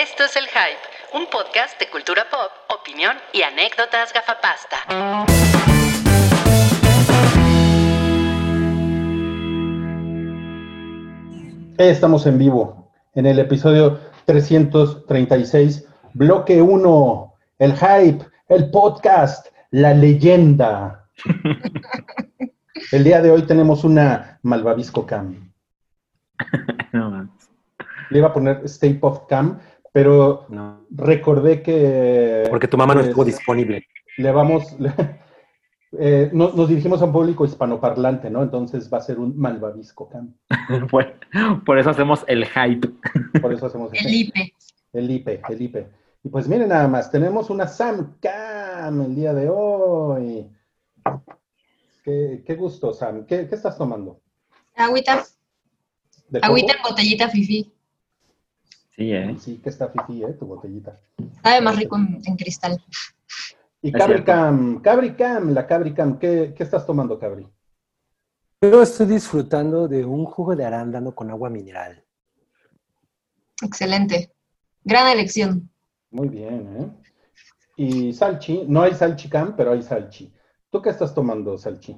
Esto es El Hype, un podcast de cultura pop, opinión y anécdotas gafapasta. Estamos en vivo en el episodio 336, bloque 1, el hype, el podcast, la leyenda. El día de hoy tenemos una Malvavisco Cam. No. Le iba a poner Stay of Cam, pero No, recordé que... porque tu mamá no pues, estuvo disponible. Le vamos... le- eh, nos, nos dirigimos a un público hispanoparlante, ¿no? Entonces va a ser un Malvavisco Cam. Por, por eso hacemos el hype. Por eso hacemos El IPE. El IPE, el IPE. Y pues miren nada más, tenemos una Sam Cam el día de hoy. Qué, qué gusto, Sam. ¿Qué, qué estás tomando? Agüita. Agüita en botellita fifi. Sí, ¿eh? Sí, que está fifi, ¿eh? Tu botellita. Sabe más rico en, en cristal. Y Cabricam, Cabricam, la Cabricam, ¿qué, ¿qué estás tomando, Cabri? Yo estoy disfrutando de un jugo de arándano con agua mineral. Excelente. Gran elección. Muy bien, ¿eh? Y Salchi, no hay Salchicam, pero hay Salchi. ¿Tú qué estás tomando, Salchi?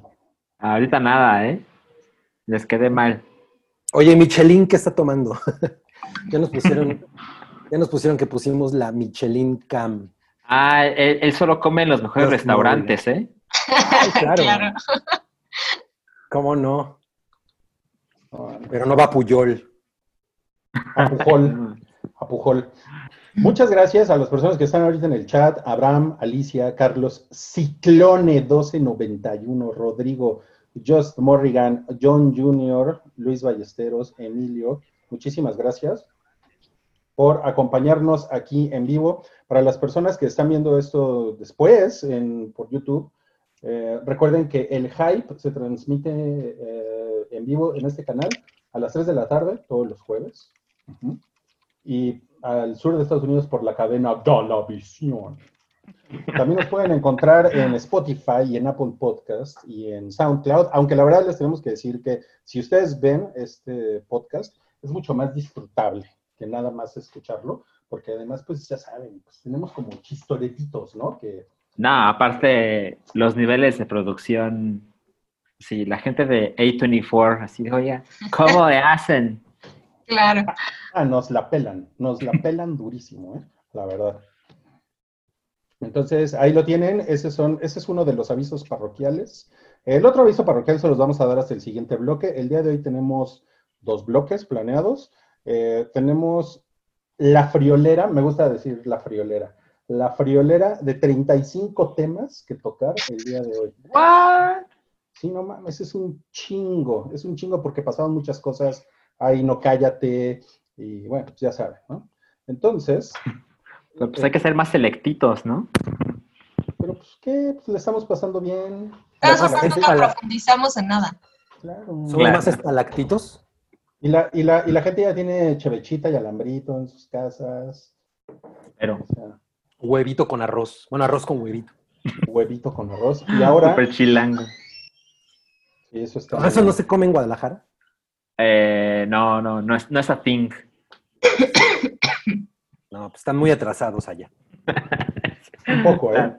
Ahorita nada, ¿eh? Les quedé mal. Oye, Michelin, ¿qué está tomando? ya nos pusieron, ya nos pusieron que pusimos la Michelin Cam. Ah, él, él solo come en los mejores restaurantes, ¿eh? Ay, claro. Claro. ¿Cómo no? Pero no va Puyol. A Pujol. a Pujol. Muchas gracias a las personas que están ahorita en el chat. Abraham, Alicia, Carlos, Ciclone 1291, Rodrigo, Just Morrigan, John Jr., Luis Ballesteros, Emilio. Muchísimas gracias por acompañarnos aquí en vivo. Para las personas que están viendo esto después en, por YouTube, eh, recuerden que el hype se transmite eh, en vivo en este canal a las 3 de la tarde, todos los jueves. Y al sur de Estados Unidos por la cadena Galavisión. También nos pueden encontrar en Spotify y en Apple Podcast y en SoundCloud, aunque la verdad les tenemos que decir que si ustedes ven este podcast, es mucho más disfrutable que nada más escucharlo, porque además, pues ya saben, pues, tenemos como chistoretitos, ¿no? Que No, aparte, los niveles de producción. Sí, la gente de A24, así de, oye, ¿cómo le hacen? Claro. Ah, nos la pelan, nos la pelan durísimo, ¿eh? La verdad. Entonces, ahí lo tienen, ese, son, ese es uno de los avisos parroquiales. El otro aviso parroquial se los vamos a dar hasta el siguiente bloque. El día de hoy tenemos dos bloques planeados. Eh, tenemos la friolera, me gusta decir la friolera, la friolera de 35 temas que tocar el día de hoy. ¿What? Sí, no mames, es un chingo, es un chingo porque pasaron muchas cosas, ahí no cállate, y bueno, pues ya saben, ¿no? Entonces, Pero, Pues hay que ser más selectitos, ¿no? pero pues qué, pues le estamos pasando bien. Que para- profundizamos en nada. Claro. ¿Son Claro. más estalactitos? Y la, y, la, y la gente ya tiene chevechita y alambrito en sus casas, Pero o sea, Huevito con arroz. Bueno, arroz con huevito. huevito con arroz. Y ahora, súper chilango. y eso está... ¿Eso no se come en Guadalajara? Eh, no, no, no es, no es a thing. No, pues están muy atrasados allá. Un poco, ¿eh?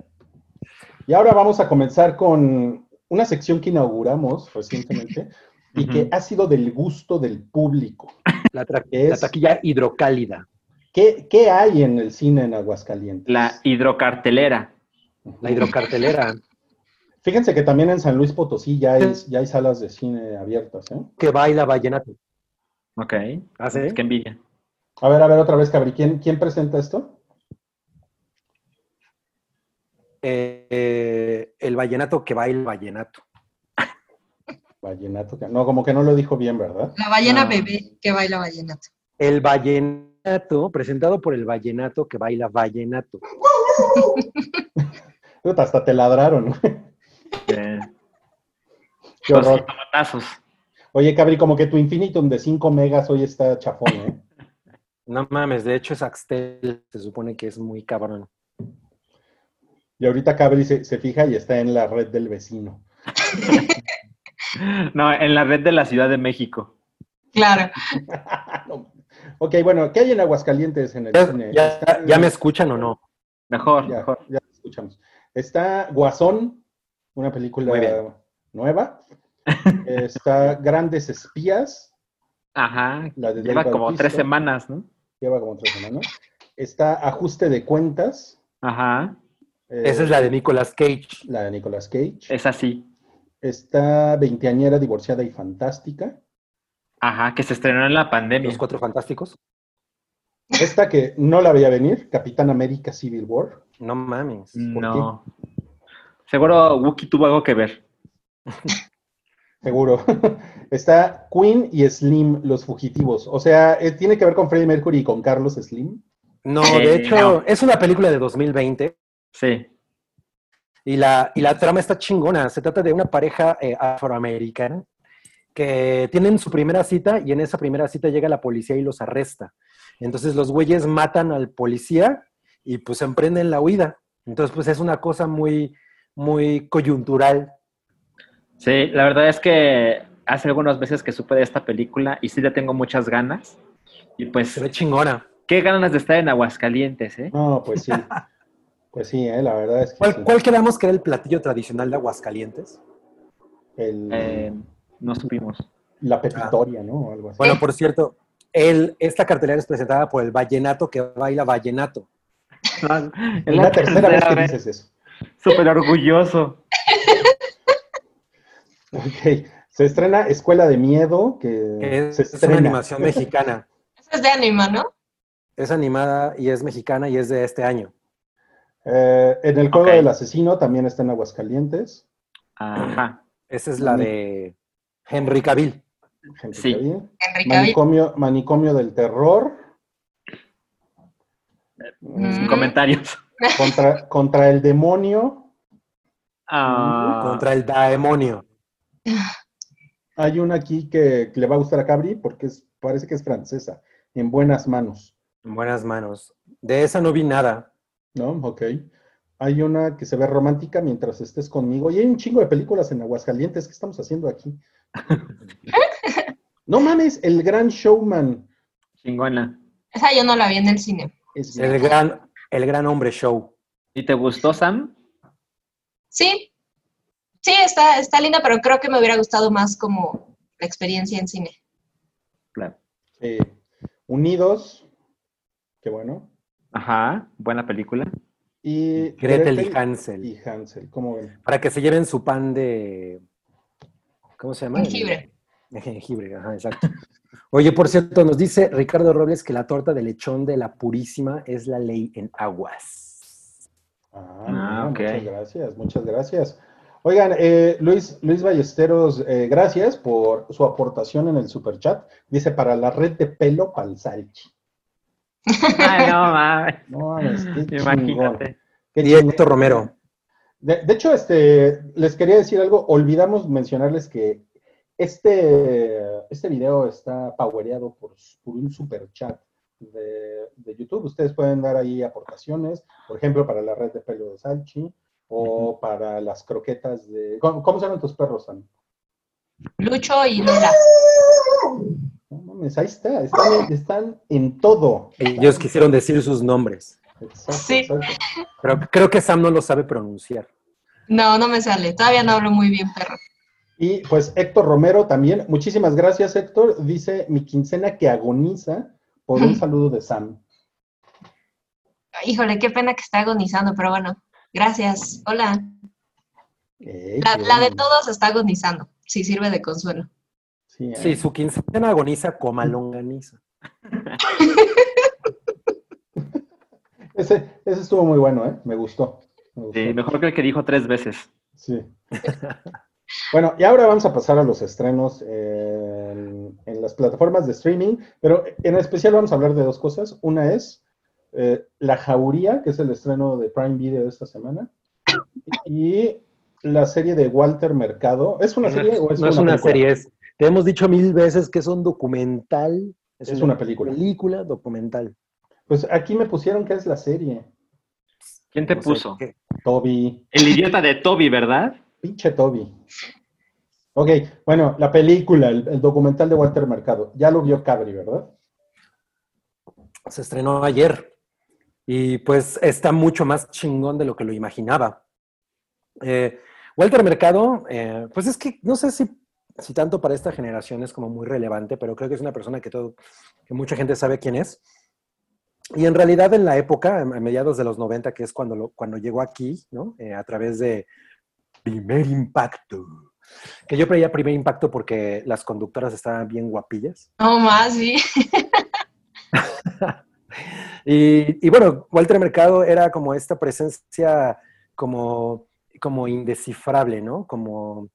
Y ahora vamos a comenzar con una sección que inauguramos recientemente y que ha sido del gusto del público. La, tra- Es- la taquilla hidrocálida. ¿Qué, qué hay en el cine en Aguascalientes? La hidrocartelera. La hidrocartelera. Fíjense que también en San Luis Potosí ya hay, ya hay salas de cine abiertas, ¿eh? que baila vallenato. Ok. ¿Ah, sí? Qué envidia. A ver, a ver, otra vez, Cabri, ¿quién, quién presenta esto? Eh, eh, el vallenato que baila vallenato. Vallenato. No, como que no lo dijo bien, ¿verdad? La ballena bebé que baila vallenato. El vallenato, presentado por el vallenato que baila vallenato. Hasta te ladraron. Eh, Qué los horror. tomatazos. Oye, Cabri, como que tu infinitum de 5 megas hoy está chafón, ¿eh? No mames, de hecho es Axtel, se supone que es muy cabrón. Y ahorita Cabri se, se fija y está en la red del vecino. No, en la red de la Ciudad de México. Claro. No, Ok, bueno, ¿qué hay en Aguascalientes en el ¿Ya, cine? ya- Está- ya me escuchan o no? Mejor, ya, mejor. ya escuchamos. Está Guasón, una película nueva. Está Grandes Espías, Ajá. la de Lleva como Bautista, tres semanas, ¿no? Lleva como tres semanas. Está Ajuste de Cuentas. Ajá. eh, Esa es la de Nicolas Cage. la de Nicolas Cage. Es así. Está Veinteañera, Divorciada y Fantástica. Ajá, que se estrenó en la pandemia. Los Cuatro Fantásticos. Esta que no la veía venir, Capitán América Civil War. No mames. ¿Por No. Seguro Wookie tuvo algo que ver. Seguro. Está Queen y Slim, los fugitivos. O sea, eh, tiene que ver con Freddie Mercury y con Carlos Slim. No, Eh, de hecho, no. es una película de 2020 Sí. Y la, y la trama está chingona. Se trata de una pareja eh, afroamericana que tienen su primera cita y en esa primera cita llega la policía y los arresta. Entonces los güeyes matan al policía y pues emprenden la huida. Entonces pues es una cosa muy, muy coyuntural. Sí, la verdad es que hace algunos meses que supe de esta película y sí le tengo muchas ganas. Y pues, Se ve chingona. qué ganas de estar en Aguascalientes, ¿eh? No, pues sí. Pues sí, eh, la verdad es que ¿Cuál, sí. cuál quedamos que era el platillo tradicional de Aguascalientes? El- Eh, no supimos. la pepitoria, ¿no? O algo así. Bueno, por cierto, el, esta cartelera es presentada por el vallenato que baila vallenato. Es es la tercera vez que dices eso. Súper orgulloso. Ok. Se estrena Escuela de Miedo, que es, se es una estrena. animación mexicana. Esa es de anima, ¿no? Es animada y es mexicana y es de este año. Eh, en el juego Ok. del asesino también está en Aguascalientes. Ajá. Esa es la de Henry Cavill. Henry Sí. Cavill. Cavill. Manicomio, manicomio del terror. Sin Mm. comentarios. Contra, contra el demonio. Ah, Contra el demonio. Hay una aquí que, que le va a gustar a Cabri porque es- parece que es francesa. En buenas manos. En buenas manos. De esa no vi nada. ¿No? Ok. Hay una que se ve romántica mientras estés conmigo. Y hay un chingo de películas en Aguascalientes. ¿Qué estamos haciendo aquí? no mames, el gran showman. chingona. Esa yo no la vi en el cine. Es El gran, el gran hombre show. ¿Y te gustó, Sam? Sí, sí, está, está linda, pero creo que me hubiera gustado más como la experiencia en cine. Claro. eh, Unidos. Qué bueno. Ajá, buena película. Y Gretel y Hansel. Y Hansel, ¿cómo ven? Para que se lleven su pan de. ¿Cómo se llama? Jengibre. De jengibre, ajá, exacto. Oye, por cierto, nos dice Ricardo Robles que la torta de lechón de la Purísima es la ley en aguas. Ah, Ah, ok. muchas gracias, muchas gracias. Oigan, eh, Luis, Luis Ballesteros, eh, gracias por su aportación en el superchat. Dice, para la red de pelo palsalchi. Ay, no, mames. No, mames, qué. Imagínate. Chingón. Héctor Romero. De, de hecho, este, les quería decir algo. Olvidamos mencionarles que este, este video está powereado por, por un super chat de, de YouTube. Ustedes pueden dar ahí aportaciones, por ejemplo, para la red de pelo de Salchi o para las croquetas de... ¿Cómo, cómo se llaman tus perros, Sam? Lucho y Lola. No mames, ahí está. Están, están en todo. Ellos quisieron decir sus nombres. Exacto, Sí. exacto. Pero creo que Sam no lo sabe pronunciar. No, no me sale. Todavía no hablo muy bien, perro. Y pues Héctor Romero también. Muchísimas gracias, Héctor. Dice mi quincena que agoniza por un saludo de Sam. Híjole, qué pena que está agonizando, pero bueno, gracias. Hola. La, de todos está agonizando, si sirve de consuelo. Sí, Sí, eh. su quincena agoniza como longaniza. Ese, ese estuvo muy bueno, ¿eh? Me gustó. Me gustó. Sí, mejor que el que dijo tres veces. Sí. bueno, y ahora vamos a pasar a los estrenos en, en las plataformas de streaming, pero en especial vamos a hablar de dos cosas. Una es eh, La Jauría, que es el estreno de Prime Video de esta semana, y la serie de Walter Mercado. ¿Es una serie o es no una es una película? serie, es. Te hemos dicho mil veces que es un documental. Es una película. Película documental. Pues aquí me pusieron que es la serie. ¿Quién te No puso? Toby. El idiota de Toby, ¿verdad? Pinche Toby. Ok, bueno, la película, el, el documental de Walter Mercado. Ya lo vio Cabri, ¿verdad? se estrenó ayer y pues está mucho más chingón de lo que lo imaginaba. Eh, Walter Mercado, eh, pues es que no sé si, si tanto para esta generación es como muy relevante, pero creo que es una persona que, todo, que mucha gente sabe quién es. Y en realidad en la época, a mediados de los 90, que es cuando, lo, cuando llegó aquí, ¿no? Eh, a través de Primer Impacto, que yo creía Primer Impacto porque las conductoras estaban bien guapillas. No más, sí. y, y, bueno, Walter Mercado era como esta presencia como, como indescifrable, ¿no? Como,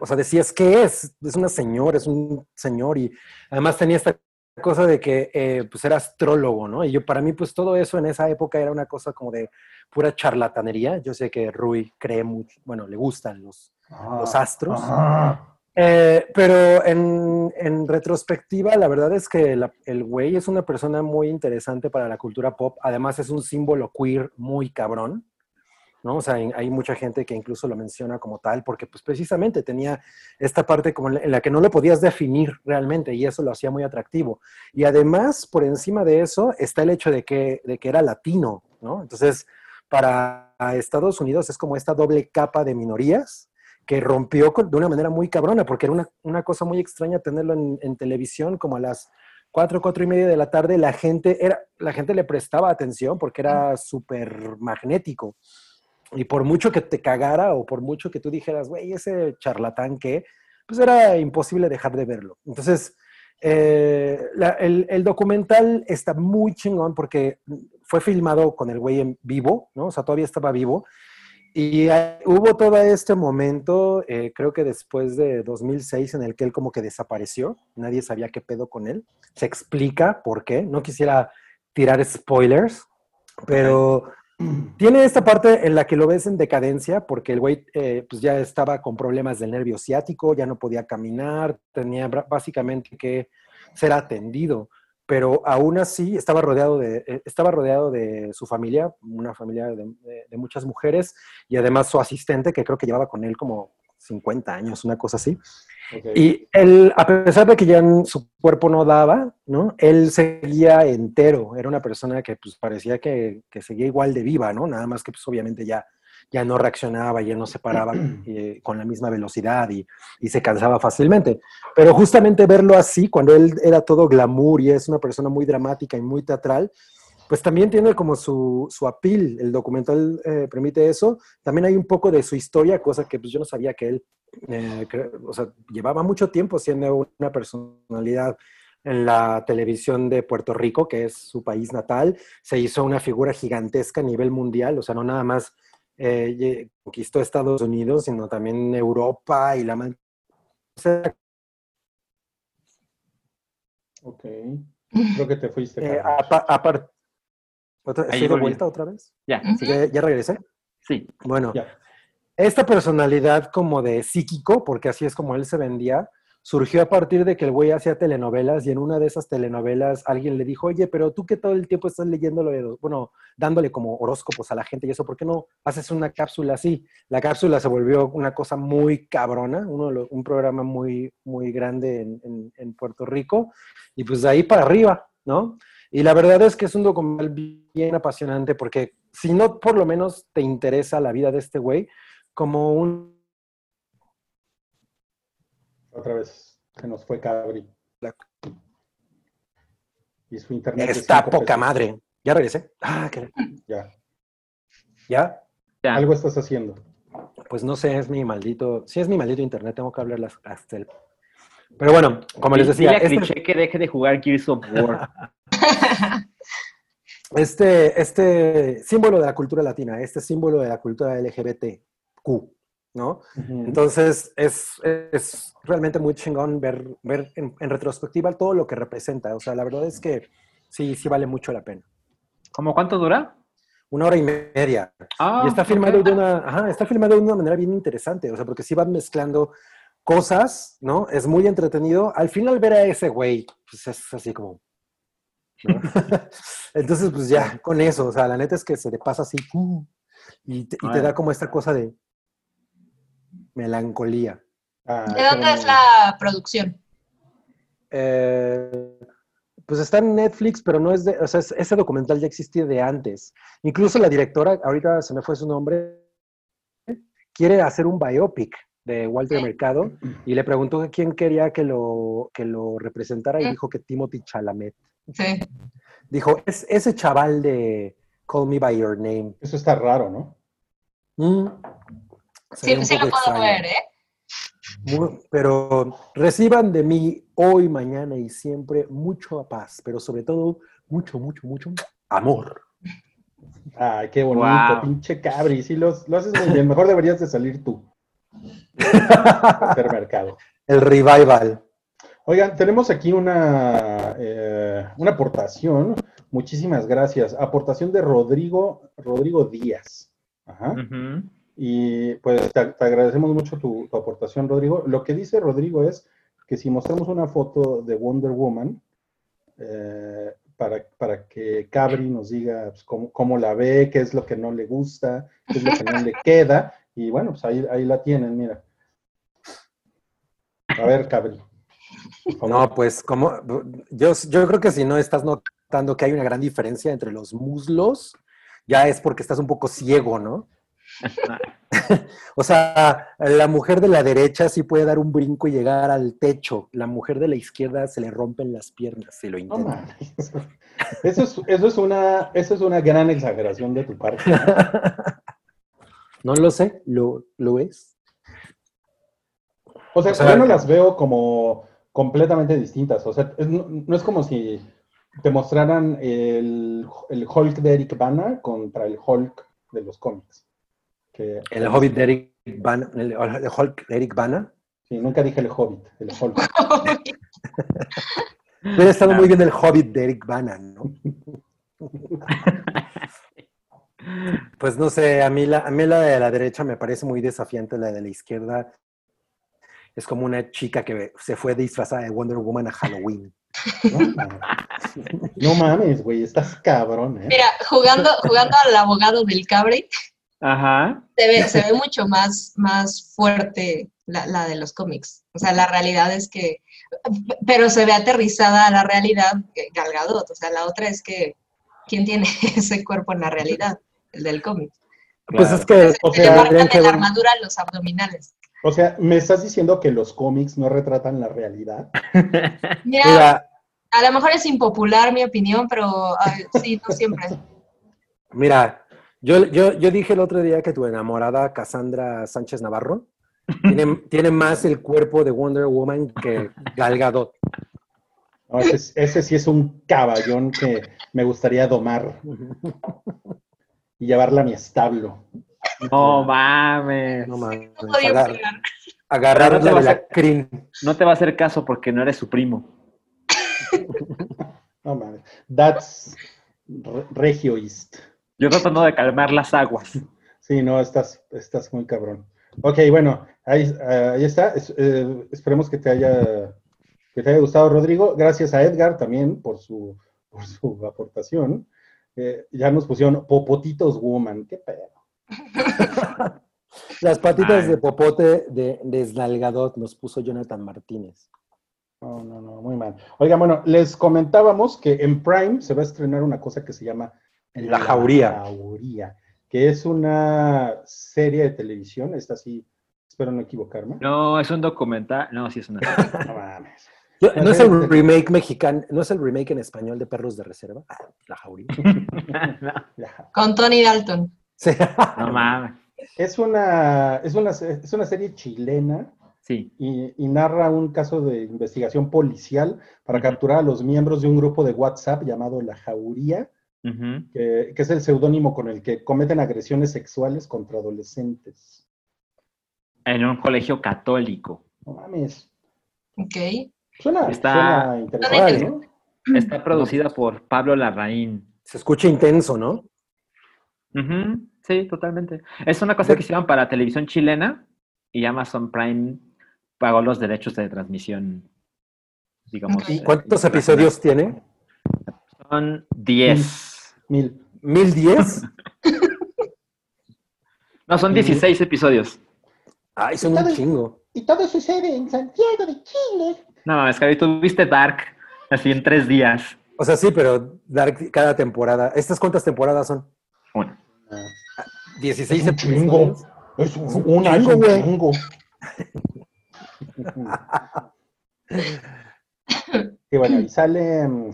o sea, decías, ¿qué es? Es una señora, es un señor y además tenía esta cosa de que eh, pues era astrólogo, ¿no? Y yo para mí pues todo eso en esa época era una cosa como de pura charlatanería. Yo sé que Rui cree mucho, bueno, le gustan los, ah, los astros. Ah. Eh, pero en, en, retrospectiva, la verdad es que la, el güey es una persona muy interesante para la cultura pop. Además es un símbolo queer muy cabrón. ¿No? O sea, hay mucha gente que incluso lo menciona como tal, porque pues precisamente tenía esta parte como en la que no lo podías definir realmente y eso lo hacía muy atractivo. Y además, por encima de eso, está el hecho de que, de que era latino, ¿no? Entonces, para Estados Unidos es como esta doble capa de minorías que rompió de una manera muy cabrona, porque era una, una cosa muy extraña tenerlo en, en televisión como a las cuatro, cuatro y media de la tarde, la gente, era, la gente le prestaba atención porque era súper magnético. Y por mucho que te cagara o por mucho que tú dijeras, güey, ese charlatán que, pues era imposible dejar de verlo. Entonces, eh, el, el, documental está muy chingón porque fue filmado con el güey en vivo, ¿no? O sea, todavía estaba vivo. Y hubo todo este momento, eh, creo que después de 2006, en el que él como que desapareció. Nadie sabía qué pedo con él. Se explica por qué. No quisiera tirar spoilers, pero tiene esta parte en la que lo ves en decadencia, porque el güey eh, pues ya estaba con problemas del nervio ciático, ya no podía caminar, tenía básicamente que ser atendido, pero aún así estaba rodeado de, eh, estaba rodeado de su familia, una familia de, de, muchas mujeres, y además su asistente, que creo que llevaba con él como 50 años, una cosa así. Y él, a pesar de que ya su cuerpo no daba, ¿no? Él seguía entero. Era una persona que pues parecía que, que seguía igual de viva, ¿no? Nada más que pues obviamente ya, ya no reaccionaba, ya no se paraba eh, con la misma velocidad y, y, se cansaba fácilmente. Pero justamente verlo así, cuando él era todo glamour y es una persona muy dramática y muy teatral, pues también tiene como su, su apil. El documental eh, permite eso. También hay un poco de su historia, cosa que pues yo no sabía que él eh, o sea, llevaba mucho tiempo siendo una personalidad en la televisión de Puerto Rico, que es su país natal, se hizo una figura gigantesca a nivel mundial, o sea, no nada más eh, conquistó Estados Unidos, sino también Europa y la... Ok, creo que te fuiste. Eh, Aparte, ¿Has de vuelta otra vez? Ya. ¿Ya, ¿Ya regresé? Sí. Bueno, ya esta personalidad como de psíquico, porque así es como él se vendía, surgió a partir de que el güey hacía telenovelas y en una de esas telenovelas alguien le dijo, oye, pero tú que todo el tiempo estás leyéndolo, bueno, dándole como horóscopos a la gente y eso, ¿por qué no haces una cápsula así? La cápsula se volvió una cosa muy cabrona, uno un programa muy, muy grande en, en Puerto Rico y pues de ahí para arriba, ¿no? Y la verdad es que es un documental bien apasionante porque si no por lo menos te interesa la vida de este güey, como un... Otra vez se nos fue Cabri. Y su internet. Está poca madre. Ya regresé. Ah, qué... Ya. ¿Ya? Ya. Algo estás haciendo. Pues no sé, es mi maldito. Sí, es mi maldito internet, tengo que hablar hasta el. Pero bueno, como les decía. Dile este... que deje de jugar Gears of War. este, este símbolo de la cultura latina, este símbolo de la cultura LGBT, Q, ¿no? Entonces, es, es, realmente muy chingón ver, ver en, en, retrospectiva todo lo que representa. O sea, la verdad es que sí, sí vale mucho la pena. ¿Cómo cuánto dura? Una hora y media. Ah, y está filmado, de una, ajá, está filmado de una manera bien interesante, o sea, porque sí van mezclando cosas, ¿no? Es muy entretenido. Al final ver a ese güey, pues es así como... ¿no? Entonces, pues ya, con eso, o sea, la neta es que se te pasa así, uh, y, te, y te da como esta cosa de, melancolía. Ah, ¿De dónde es la producción? Eh, pues está en Netflix, pero no es de, o sea, es- ese documental ya existía de antes. Incluso la directora, ahorita se me fue su nombre, quiere hacer un biopic de Walter Sí. Mercado y le preguntó quién quería que lo, que lo representara y dijo que Timothy Chalamet. Sí. Dijo, es ese chaval de Call Me By Your Name. Eso está raro, ¿no? Mm. Sí, lo puedo extraño. ver, ¿eh? Pero reciban de mí hoy, mañana y siempre mucho paz, pero sobre todo mucho, mucho, mucho amor. Ay, qué bonito, Wow. pinche cabri. Sí, los- lo haces muy bien. Mejor deberías de salir tú. a hacer mercado. El revival. Oigan, tenemos aquí una, eh, una aportación. Muchísimas gracias. Aportación de Rodrigo, Rodrigo Díaz. Ajá. Y pues te, te agradecemos mucho tu, tu aportación, Rodrigo. Lo que dice Rodrigo es que si mostramos una foto de Wonder Woman, eh, para, para que Cabri nos diga pues, cómo, cómo la ve, qué es lo que no le gusta, qué es lo que no le queda, y bueno, pues ahí, ahí la tienen, mira. A ver, Cabri. No, pues como yo, yo creo que si no estás notando que hay una gran diferencia entre los muslos, ya es porque estás un poco ciego, ¿no? O sea, la mujer de la derecha sí puede dar un brinco y llegar al techo. La mujer de la izquierda se le rompen las piernas si lo intenta. Eso es, eso es una, eso es una gran exageración de tu parte. No lo sé, lo, lo es. O sea, O sea, yo no las veo como completamente distintas. O sea, es- no, no es como si te mostraran el, el Hulk de Eric Bana contra el Hulk de los cómics. Que, El Hobbit de Eric Bana, el, el Hulk de Eric Bana. Sí, nunca dije el Hobbit, el Hulk. Hubiera estado muy bien el Hobbit de Eric Bana, ¿no? Pues no sé, a mí, la, a mí la de la derecha me parece muy desafiante, la de la izquierda es como una chica que se fue disfrazada de Wonder Woman a Halloween. No mames, No mames, güey, estás cabrón, ¿eh? Mira, jugando, jugando al abogado del Cabri, Ajá. se ve, se ve mucho más, más fuerte la, la de los cómics. O sea, la realidad es que, pero se ve aterrizada a la realidad eh, Gal Gadot. O sea, la otra es que, ¿quién tiene ese cuerpo en la realidad? El del cómic. Pues Claro. es que O Se le marcan que en la armadura los abdominales. O sea, ¿me estás diciendo que los cómics no retratan la realidad? Mira, Mira, a lo mejor es impopular mi opinión, pero ay, sí, no siempre. mira, yo, yo, yo dije el otro día que tu enamorada Cassandra Sánchez Navarro tiene, tiene más el cuerpo de Wonder Woman que Gal Gadot. No, ese, es- ese sí es un caballón que me gustaría domar y llevarla a mi establo. No mames. No mames, agar- no a- la crin. No te va a hacer caso porque no eres su primo. No mames. That's re- regioist. Yo tratando de calmar las aguas. Sí, no, estás, estás muy cabrón. Ok, bueno, ahí, eh, ahí está. Es- eh, esperemos que te haya que te haya gustado, Rodrigo. Gracias a Edgar también por su, por su aportación. Eh, ya nos pusieron Popotitos Woman. Qué pedo. Las patitas Ay. de popote de desnalgadot nos puso Jonathan Martínez. No, no, no, muy mal. Oigan, bueno, les comentábamos que en Prime se va a estrenar una cosa que se llama La Jauría. Jauría, que es una serie de televisión. Esta sí, espero no equivocarme. No, es un documental. No, sí es una. No mames. Yo- La ¿No es serie el remake mexicano, no es el remake en español de Perros de Reserva? Ah, la jauría. no. Con Tony Dalton. Sí. no mames. Es una, es una, es una serie chilena Sí. y, y narra un caso de investigación policial para capturar a los miembros de un grupo de WhatsApp llamado La Jauría, que, que es el seudónimo con el que cometen agresiones sexuales contra adolescentes. En un colegio católico. No mames. Ok. Suena, Está- suena interesante, ¿no? Está producida por Pablo Larraín. Se escucha intenso, ¿no? Sí, totalmente. Es una cosa que hicieron para televisión chilena y Amazon Prime pagó los derechos de transmisión, digamos. Eh, ¿Cuántos episodios tiene? Son 10. Mil. ¿Mil diez? No, son 16 episodios. Ay, son un chingo. Y todo sucede en Santiago de Chile. No mames, Javi, tú viste Dark. Así en tres días. O sea, sí, pero dar cada temporada. ¿Estas cuántas temporadas son? Una. 16 Es un. Es un, un güey. chingo. Y bueno, y sale. mm,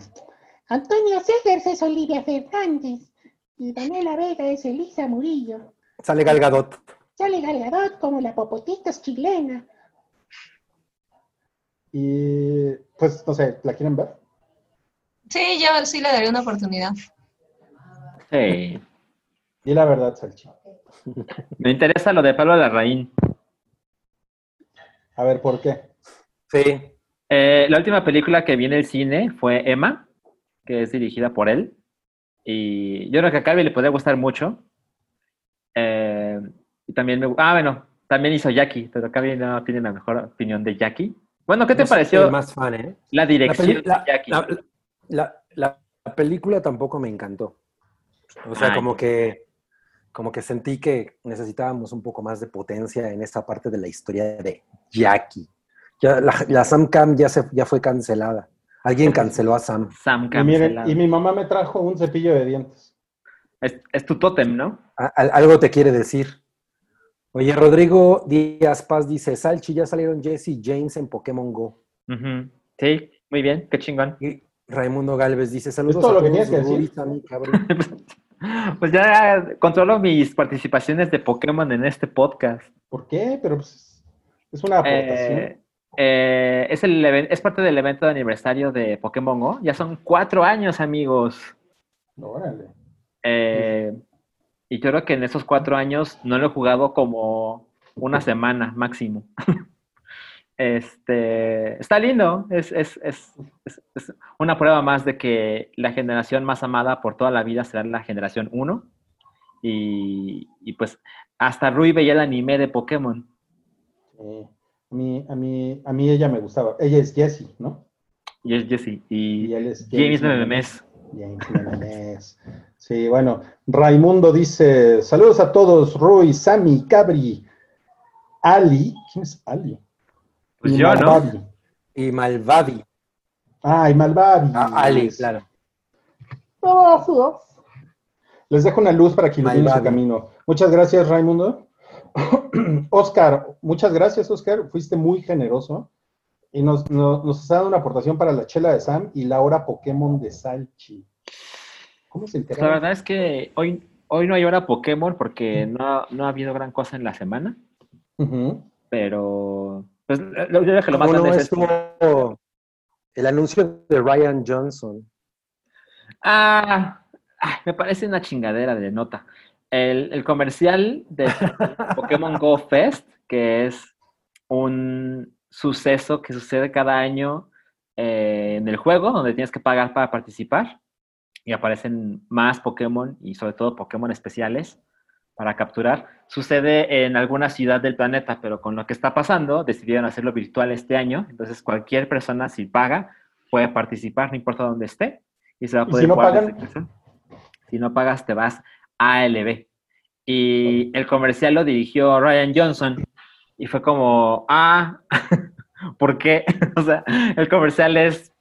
Antonio Segers es Olivia Fernández y Daniela Vega es Elisa Murillo. Sale Gal Gadot. Sale Gal Gadot como la Popotitos chilena. Y pues, no sé, ¿la quieren ver? Sí, yo sí le daría una oportunidad. Sí. Y la verdad, Salchi. Me interesa lo de Pablo Larraín. A ver, ¿por qué? Sí. Eh, la última película que vi en el cine fue Emma, que es dirigida por él. Y yo creo que a Calvi le podría gustar mucho. Eh, y también me... Ah, bueno, también hizo Jackie, pero Calvi no tiene la mejor opinión de Jackie. Bueno, ¿qué te No pareció el más fan, ¿eh? la dirección la- de Jackie? la- la- la- la película tampoco me encantó. O sea, Ay. como que como que sentí que necesitábamos un poco más de potencia en esta parte de la historia de Jackie. Ya, la, la Sam Cam ya, se, ya fue cancelada. Alguien canceló a Sam. Sam Y miren, cancelado. y mi mamá me trajo un cepillo de dientes. es, es tu tótem, ¿no? A- al- algo te quiere decir. Oye, Rodrigo Díaz Paz dice, Salchi, ya salieron Jesse y James en Pokémon Go. Sí, muy bien, qué chingón. Y Raimundo Galvez dice, saludos todo a lo que todos, tienes que decir? Sammy, cabrón". Pues ya controlo mis participaciones de Pokémon en este podcast. ¿Por qué? Pero pues es una aportación. Eh, eh, es, el es parte del evento de aniversario de Pokémon Go. Ya son cuatro años, amigos. Órale. Eh, y yo creo que en esos cuatro años no lo he jugado como una semana máximo. Este, está lindo, es, es- es- una prueba más de que la generación más amada por toda la vida será la generación 1. Y, y pues hasta Rui veía el anime de Pokémon. Sí. A mí, a mí, a mí ella me gustaba. Ella es Jessie, ¿no? Y es Jesse. Y Y él es James Memes. James Memes. Sí, bueno. Raimundo dice: Saludos a todos, Rui, Sammy, Cabri, Ali. ¿Quién es Ali? Pues Y yo, ¿no? Y Malvavi. Ay, Malvavi. Ah, Ali, claro. Gracias. Les dejo una luz para que ilumine su camino. Muchas gracias, Raimundo. Oscar, muchas gracias, Oscar. Fuiste muy generoso. Y nos, nos, nos has dado una aportación para la chela de Sam y la hora Pokémon de Salchi. ¿Cómo se enteraron? la verdad es que hoy, hoy no hay hora Pokémon porque no, no ha habido gran cosa en la semana. Pero pues, lo, yo creo que lo más ¿Cómo no grande es esto. el anuncio de Ryan Johnson? Ah, me parece una chingadera de nota. El, el comercial de Pokémon Go Fest, que es un suceso que sucede cada año eh, en el juego, donde tienes que pagar para participar. Y aparecen más Pokémon y sobre todo Pokémon especiales para capturar. Sucede en alguna ciudad del planeta, pero con lo que está pasando, decidieron hacerlo virtual este año. Entonces, cualquier persona, si paga, puede participar, no importa dónde esté, y se va a ¿Y poder si no jugar pagan? desde casa. Si no pagas, te vas a ALB. Y el comercial lo dirigió Ryan Johnson. Y fue como, ah, ¿por qué? o sea, el comercial es,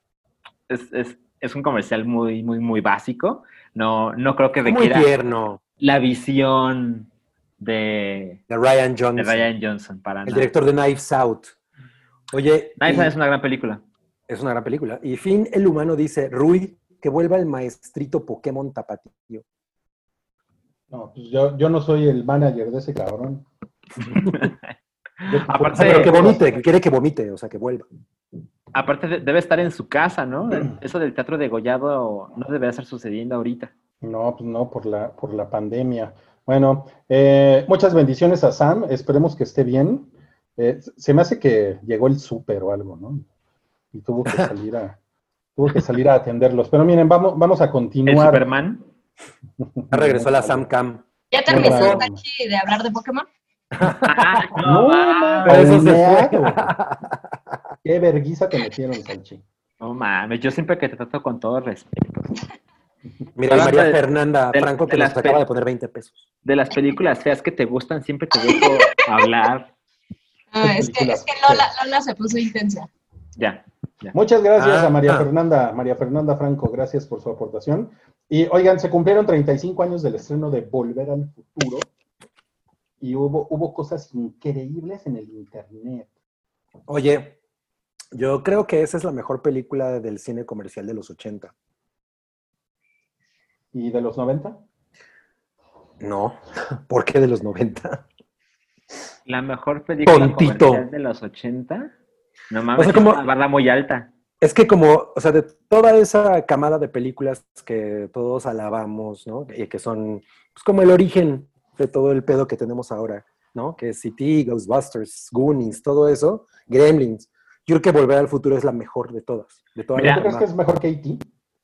es, es, es un comercial muy, muy, muy básico. No, no creo que Muy requiera tierno. La visión de, De Ryan de Johnson. Ryan Johnson para el nada. director de Knives Out. Oye, Knives Out es una gran película. es una gran película. Y Finn el humano dice, Rui, que vuelva el maestrito Pokémon tapatío. No, pues yo, yo no soy el manager de ese cabrón. Aparte- Ah, pero que vomite, que quiere que vomite, o sea, que vuelva. Aparte de- debe estar en su casa, ¿no? Eso del teatro de Gollado no debería estar sucediendo ahorita. No, pues no, por la, por la pandemia. Bueno, eh, muchas bendiciones a Sam. Esperemos que esté bien. Eh, se me hace que llegó el súper o algo, ¿no? Y tuvo que salir a, tuvo que salir a atenderlos. Pero miren, vamos, vamos a El continuar. Superman. Ya regresó la Sam Cam. ¿Ya terminó. Tachi de hablar de Pokémon? No. Por eso se fue. Qué verguiza te metieron, Salchi. No mames, yo siempre que te trato con todo respeto. Mira, María de- Fernanda de- Franco de que nos las acaba de poner 20 pesos. De las películas feas que te gustan, siempre te dejo hablar. Ah, es que, es que Lola, Lola se puso intensa. Ya. Ya. Muchas gracias Ah, a María ah. Fernanda, María Fernanda Franco, gracias por su aportación. Y oigan, se cumplieron 35 años del estreno de Volver al Futuro y hubo, hubo cosas increíbles en el internet. Oye, yo creo que esa es la mejor película del cine comercial de los 80. ¿Y de los 90? No, ¿por qué de los 90? La mejor película Tontito. comercial de los 80. No mames, O sea, como- es una barra muy alta. Es que como, o sea, de toda esa camada de películas que todos alabamos, ¿no? Y que son pues, como el origen de todo el pedo que tenemos ahora, ¿no? Que es C.T., Ghostbusters, Goonies, todo eso, Gremlins. Yo creo que Volver al Futuro es la mejor de todas. De todas Mira, ¿Tú crees que es mejor que E.T.?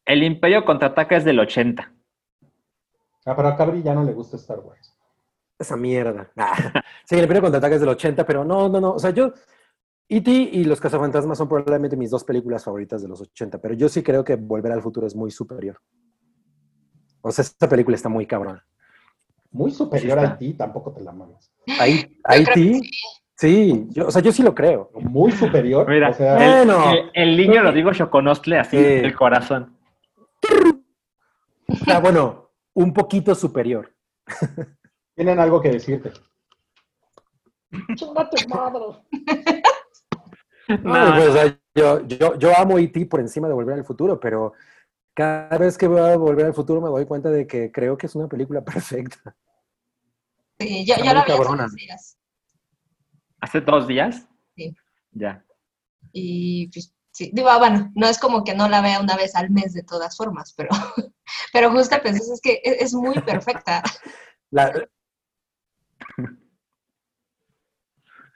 El Imperio contraataca es del 80. Ah, pero a Cabri ya no le gusta Star Wars. Esa mierda. Ah, sí, el primer contraataque es del 80, pero no, no, no. O sea, yo, E.T. y Los Cazafantasmas son probablemente mis dos películas favoritas de los 80, pero yo sí creo que Volver al Futuro es muy superior. O sea, esta película está muy cabrona. Muy superior Sí a está. E.T., tampoco te la creo que Haití, sí, yo, o sea, yo sí lo creo. Muy superior. Mira, o sea, el, Bueno. el- el niño lo digo choconostle así, Sí. el corazón. O sea, bueno, un poquito superior. tienen algo que decirte. Chingate madre. No, pues, o sea, yo, yo, yo amo E.T. por encima de Volver al Futuro, pero cada vez que veo a Volver al Futuro me doy cuenta de que creo que es una película perfecta. Sí, Está yo la vi hace unos días. ¿Hace dos días? Sí. Ya. Y pues, sí, digo, ah, bueno, no es como que no la vea una vez al mes de todas formas, pero, pero justo pensé, es que es, es muy perfecta. La-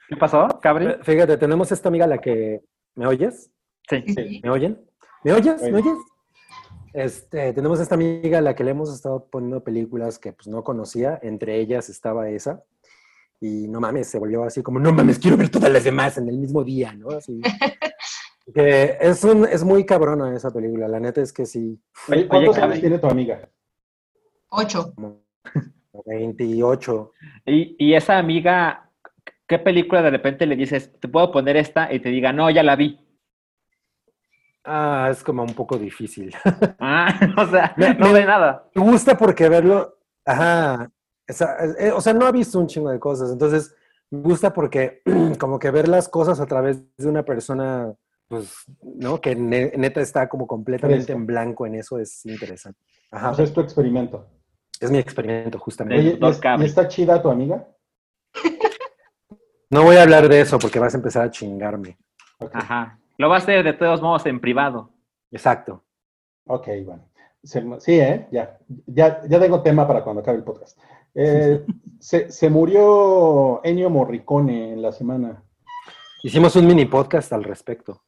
¿Qué pasó, Cabri? fíjate, tenemos esta amiga a la que... ¿Me oyes? Sí. Sí. ¿Me oyen? ¿Me oyes? ¿Me Oye. oyes? Este, tenemos esta amiga a la que le hemos estado poniendo películas que pues no conocía, entre ellas estaba esa, y no mames, se volvió así como, no mames, quiero ver todas las demás en el mismo día, ¿no? Así. que es, un, es muy cabrona esa película, la neta es que sí, Oye, ¿cuántos años tiene tu amiga? Ocho. como 28. Y, y esa amiga, ¿qué película de repente le dices, te puedo poner esta? Y te diga, no, ya la vi. Ah, es como un poco difícil. Ah, o sea, Me- no me- ve nada. Me gusta porque verlo, ajá, esa- eh, o sea, no ha visto un chingo de cosas, entonces me gusta porque como que ver las cosas a través de una persona, pues, ¿no? Que ne- neta está como completamente en blanco en eso es interesante. Ajá, O sea, es tu experimento. es mi experimento justamente. Oye, ¿y, está chida tu amiga? No voy a hablar de eso porque vas a empezar a chingarme. Ajá. Lo va a hacer de todos modos en privado. Exacto. ok, bueno. Se- sí, ¿eh? Ya. ya. Ya tengo tema para cuando acabe el podcast. Eh, se, se murió Ennio Morricone en la semana. Hicimos un mini podcast al respecto.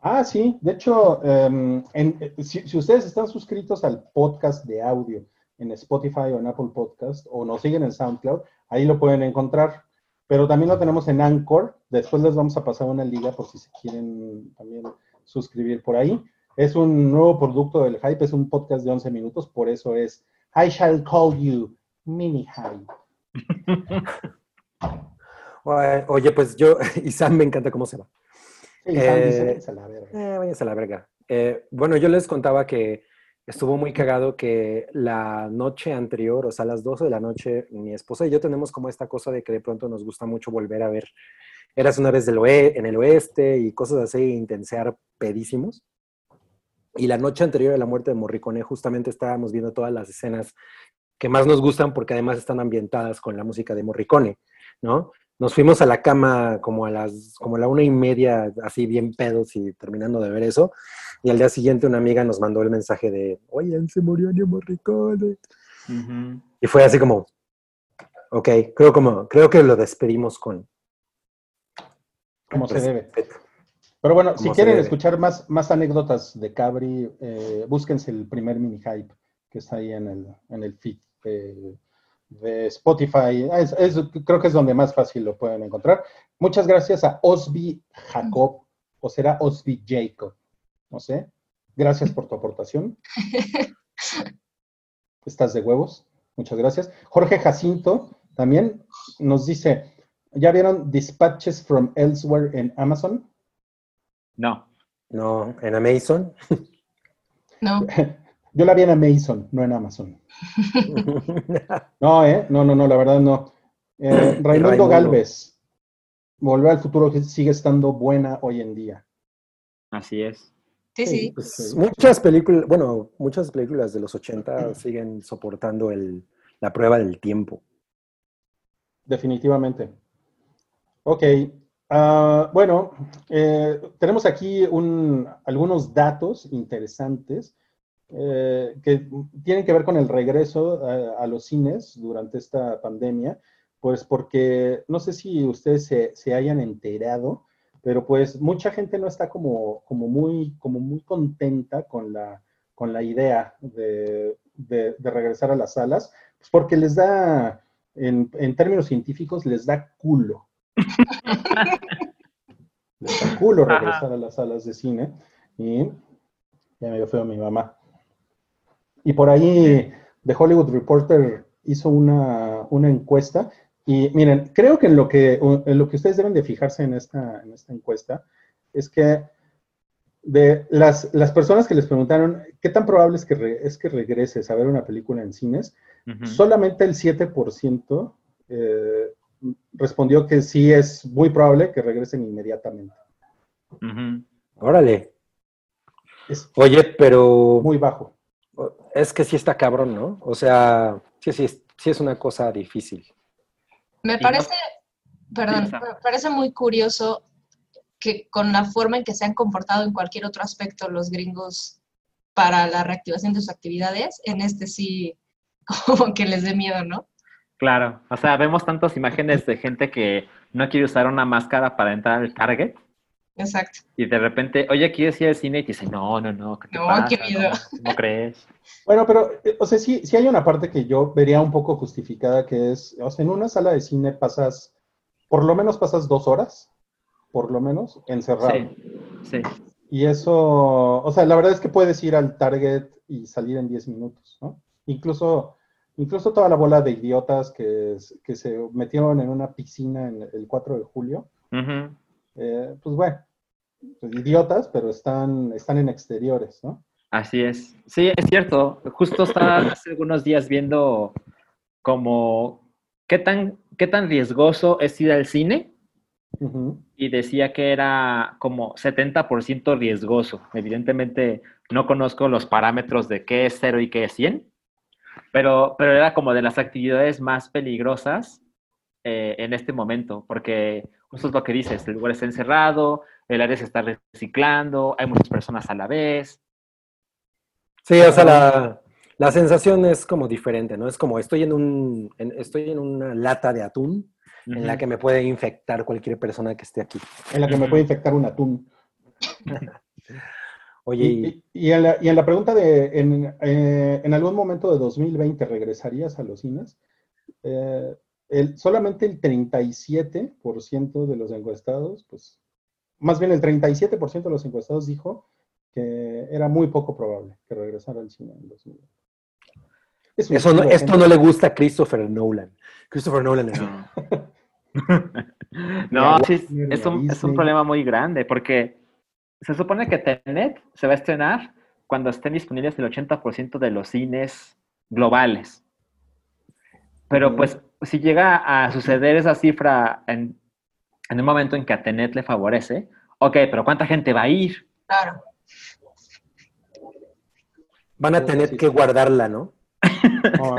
Ah, sí. De hecho, em, eh, si, ustedes están suscritos al podcast de audio en Spotify o en Apple Podcast o nos siguen en SoundCloud, ahí lo pueden encontrar. Pero también lo tenemos en Anchor. Después les vamos a pasar una liga por si se quieren también suscribir por ahí. Es un nuevo producto del Hype, es un podcast de 11 minutos, por eso es I Shall Call You Mini Hype. Oye, pues yo, y me encanta cómo se va. Sí, dice, Eh, "Váyanse a la verga". Eh, váyanse a la verga. Eh, bueno, yo les contaba que estuvo muy cagado que la noche anterior, o sea, a las 12 de la noche, mi esposa y yo tenemos como esta cosa de que de pronto nos gusta mucho volver a ver Eras una vez del oe- en el oeste y cosas así, intensear pedísimos. Y la noche anterior a la muerte de Morricone, justamente estábamos viendo todas las escenas que más nos gustan porque además están ambientadas con la música de Morricone, ¿no? Nos fuimos a la cama como a las, como a la una y media, así bien pedos y terminando de ver eso. Y al día siguiente una amiga nos mandó el mensaje de, oye, se murió Ennio Morricone. Ujú. Y fue así como, ok, creo, como, creo que lo despedimos con... Como se debe. respeto. Pero bueno, si quieren debe. escuchar más, más anécdotas de Cabri, eh, búsquense el primer mini hype que está ahí en el, en el feed de, de Spotify. Es- es- creo que es donde más fácil lo pueden encontrar. Muchas gracias a Osby Jacob, o será Osby Jacob, no sé. Gracias por tu aportación. Estás de huevos. Muchas gracias. Jorge Jacinto también nos dice, ¿ya vieron Dispatches from Elsewhere en Amazon? No. No, en Amazon. No, Yo la vi en Amazon, no en Amazon. No, ¿eh? No, no, no, la verdad no. Eh, Raimundo Raimundo. Galvez. Volver al futuro sigue estando buena hoy en día. Así es. sí, sí. Pues, muchas películas, bueno, muchas películas de los 80 siguen soportando el, la prueba del tiempo. Definitivamente. Ok. ah, bueno, eh, tenemos aquí un- algunos datos interesantes eh, que tienen que ver con el regreso a, a los cines durante esta pandemia, pues porque no sé si ustedes se, se hayan enterado, pero pues mucha gente no está como, como, muy, como muy contenta con la, con la idea de, de- de regresar a las salas, pues porque les da, en, en términos científicos, les da culo. les da culo Ajá. regresar a las salas de cine. Y ya me dio feo mi mamá. Y por ahí The Hollywood Reporter hizo una, una encuesta. Y miren, creo que en lo que, en lo que ustedes deben de fijarse en esta, en esta encuesta es que de las, las personas que les preguntaron qué tan probable es que, re- es que regreses a ver una película en cines, solamente el 7% eh, respondió que sí es muy probable que regresen inmediatamente. Órale. Es Oye, pero muy bajo. Es que sí está cabrón, ¿no? O sea, sí, sí, es- sí es una cosa difícil. Me no- parece, perdón, me parece muy curioso que con la forma en que se han comportado en cualquier otro aspecto los gringos para la reactivación de sus actividades, en este sí como que les dé miedo, ¿no? Claro, o sea, vemos tantas imágenes de gente que no quiere usar una máscara para entrar al Target Exacto. y de repente, oye, ¿quieres ir al cine? Y te dicen, no, no, no, ¿qué te No, pasa? qué miedo. No, ¿Cómo crees? Bueno, pero, eh, o sea, sí, sí hay una parte que yo vería un poco justificada, que es, o sea, en una sala de cine pasas, por lo menos pasas dos horas, por lo menos, encerrado. Sí, sí. Y eso, o sea, la verdad es que puedes ir al Target y salir en 10 minutos, ¿no? Incluso, incluso toda la bola de idiotas que, que se metieron en una piscina en el 4 de julio, eh, pues bueno, pues idiotas, pero están, están en exteriores, ¿no? Así es. Sí, es cierto. Justo estaba hace algunos días viendo como qué tan, qué tan riesgoso es ir al cine y decía que era como 70% riesgoso. Evidentemente no conozco los parámetros de qué es cero y qué es 100, pero, pero era como de las actividades más peligrosas eh, en este momento, porque justo es lo que dices, el lugar está encerrado, el área se está reciclando, hay muchas personas a la vez. Sí, o sea, la, la sensación es como diferente, ¿no? Es como estoy en un, en- estoy en una lata de atún en la que me puede infectar cualquier persona que esté aquí. En la que me puede infectar un atún. Oye, Y, y- y- y en, la, y en la pregunta de, en, eh, ¿en algún momento de 2020 regresarías a los cines? Eh, el, solamente el 37% de los encuestados, pues, más bien el 37% de los encuestados dijo que era muy poco probable que regresara al cine en 2020. Es eso no, esto gente. no le gusta a Christopher Nolan. Christopher Nolan es... No. Sí, es, un, es un problema muy grande porque se supone que Tenet se va a estrenar cuando estén disponibles el 80% de los cines globales. Pero pues si llega a suceder esa cifra en, en un momento en que a Tenet le favorece, ok, pero ¿cuánta gente va a ir? Claro. Van a tener que guardarla, ¿no? No,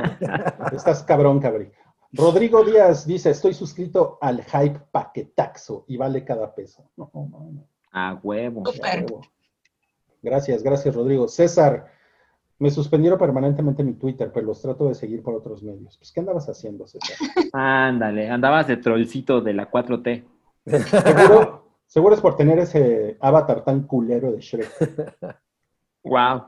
estás cabrón, cabrí. Rodrigo Díaz dice, estoy suscrito al Hype Paquetaxo y vale cada peso. No, no, no. A huevo. Huevo. Gracias, gracias, Rodrigo. César, me suspendieron permanentemente mi Twitter, pero los trato de seguir por otros medios. Pues, ¿qué andabas haciendo, César? Ándale, andabas de trollcito de la 4T. Seguro, seguro es por tener ese avatar tan culero de Shrek. Wow.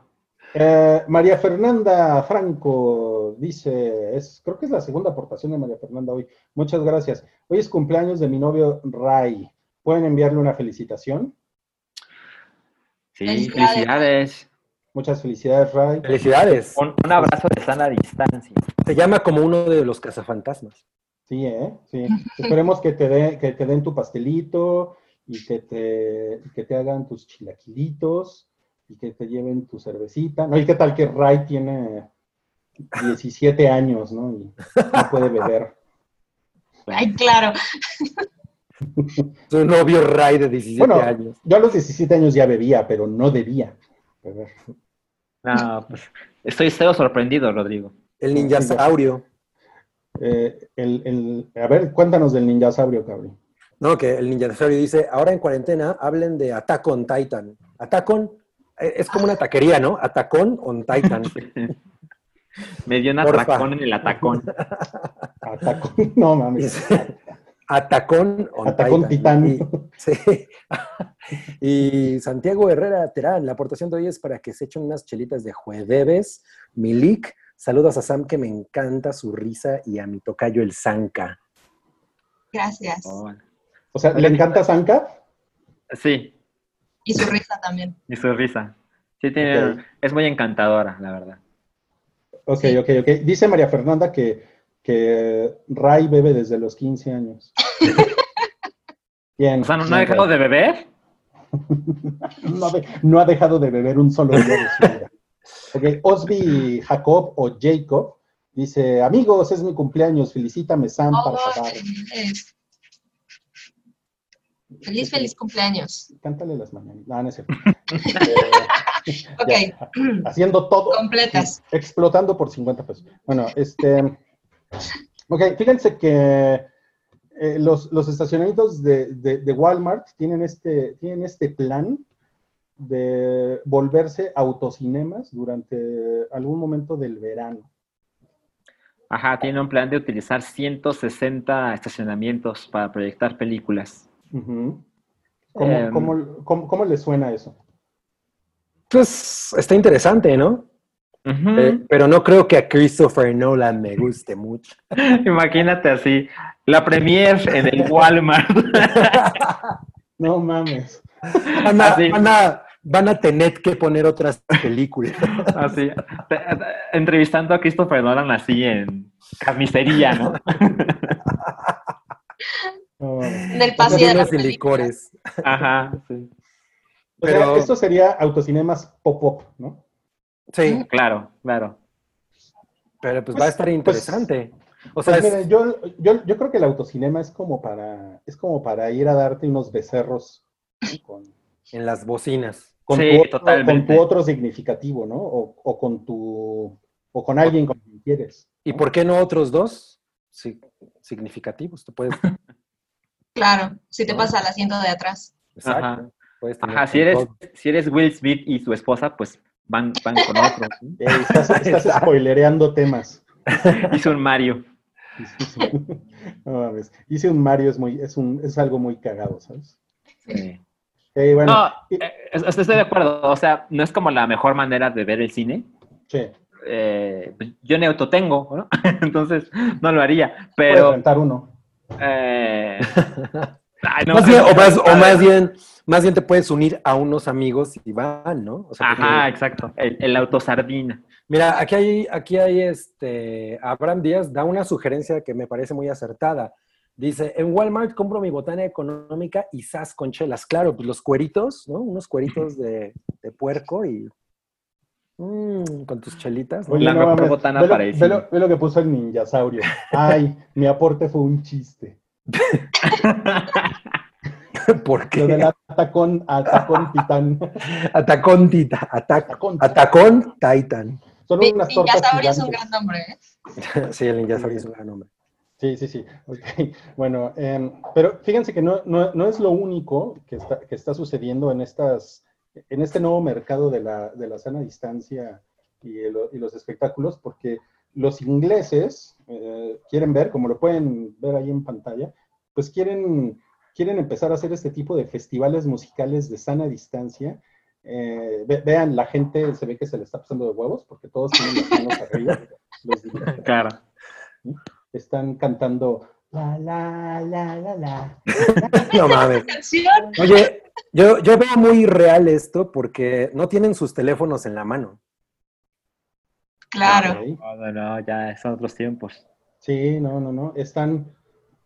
Eh, María Fernanda Franco dice, es, creo que es la segunda aportación de María Fernanda hoy. Muchas gracias. Hoy es cumpleaños de mi novio Ray. ¿Pueden enviarle una felicitación? Sí, Felicidades. felicidades. Muchas felicidades, Ray. Felicidades. Un, un abrazo de sana distancia. Se llama como uno de los cazafantasmas. Sí, ¿eh? Sí. Esperemos que te, dé- que te den tu pastelito y que te, y que te hagan tus chilaquilitos y que te lleven tu cervecita. No, y qué tal que Ray tiene 17 años, ¿no? Y no puede beber. Ay, claro. Su novio Ray de 17 Bueno, años. yo a los 17 años ya bebía, pero no debía beber. No, pues estoy cero sorprendido, Rodrigo. El ninjasaurio. Eh, el, el- a ver, cuéntanos del ninjasaurio, cabrón. No, que el ninjasaurio dice, ahora en cuarentena hablen de Attack on Titan. Attack on, eh, es como una taquería, ¿no? Attack on on Titan. Me dio un Porfa. atracón en el atacón. Atacó, no mames. Atacón on Atacón Titan. Titán. Y, sí. y Santiago Herrera Terán, la aportación de hoy es para que se echen unas chelitas de jueves. Milik, saludos a Sam que me encanta su risa y a mi tocayo el Zanca. Gracias. Oh, O sea, ¿le encanta Sanka? Sí, Y su risa también. y su risa. Sí, tiene, es muy encantadora, la verdad. Ok, Sí. ok, ok. Dice María Fernanda que, que Ray bebe desde los 15 años. Bien. O sea, ¿no, no ha dejado de beber? No, ha de- no ha dejado de beber un solo día de su vida. Ok, Osby Jacob o Jacob dice, amigos, es mi cumpleaños, felicítame Sam para Oh, acabar. feliz. Feliz, feliz cumpleaños. Cántale las mañanas. No, no es cierto. Eh, Ok, ya, haciendo todo. completas. Explotando por 50 pesos. Bueno, este. Ok, fíjense que eh, los, los estacionamientos de, de- de Walmart tienen este, tienen este plan de volverse autocinemas durante algún momento del verano. Ajá, tiene un plan de utilizar 160 estacionamientos para proyectar películas. Ujú. ¿Cómo, Em. cómo- cómo- cómo les suena eso? Pues está interesante, ¿no? Eh, pero no creo que a Christopher Nolan me guste mucho. Imagínate así, la premier en el Walmart. No mames. Van a, Así. Van a- tener que poner otras películas. Así, te- entrevistando a Christopher Nolan así en carnicería, ¿no? En el pasillo de las licores. Ajá, sí. O sea, Pero- esto sería autocinemas pop-up, ¿no? Sí, Claro, claro. pero pues, Pues- va a estar interesante. O sea, Pues es- miren, yo, yo, yo creo que el autocinema es como para, es como para ir a darte unos becerros con, en las bocinas. Con, Sí, tu, otro, totalmente. con tu otro significativo, ¿no? O, o con tu, o con alguien con quien quieres. ¿Y por qué no otros dos? Sí, significativos. Tú puedes. Claro, si te pasa al asiento de atrás. Exacto. Ajá. Ajá, si eres, todo. si eres Will Smith y su esposa, pues van, van con otros. Eh, estás, estás spoilereando temas. Hizo un Mario. No. Hice un Mario, es, muy, es, un, es algo muy cagado, ¿sabes? Sí. Bueno, No, eh, es- estoy de acuerdo. O sea, no es como la mejor manera de ver el cine. sí, Eh, pues, yo ni auto tengo, ¿no? Entonces no lo haría. Pero. rentar uno. eh, ay, no, más bien, o, más, o padre. más bien, más bien te puedes unir a unos amigos y van, ¿no? O sea, porque- Ajá, exacto. El, el autosardina. Mira, aquí hay, aquí hay este, Abraham Díaz da una sugerencia que me parece muy acertada. Dice, en Walmart compro mi botana económica y sas con chelas. Claro, pues los cueritos, ¿no? Unos cueritos de, de puerco y mm, con tus chelitas. ¿no? Oye, La no mejor mames, botana ve lo- ve lo, ve lo que puso el ninjasaurio. Ay, mi aporte fue un chiste. ¿Por Lo del qué? atacón, atacón titán. Atacón Tita, atac- Atacón. Atacón Titan. Son unas tortas Ninjasaurio es un gran nombre, ¿eh? Sí, el ninjasaurio es un gran nombre. Sí, sí, sí. Ok. Bueno, em, pero fíjense que no, no- no es lo único que está, que está sucediendo en, estas, en este nuevo mercado de la, de la sana distancia y, el- y los espectáculos, porque los ingleses eh, quieren ver, como lo pueden ver ahí en pantalla, pues quieren, quieren empezar a hacer este tipo de festivales musicales de sana distancia. Eh, ve- vean, la gente se ve que se le está pasando de huevos porque todos tienen las manos arriba. Los Claro. Están cantando la la la la la. No mames. Canción. Oye, yo, yo veo muy real esto porque no tienen sus teléfonos en la mano. Claro. No, no, no, ya son otros tiempos. Sí, no, no, no. Están.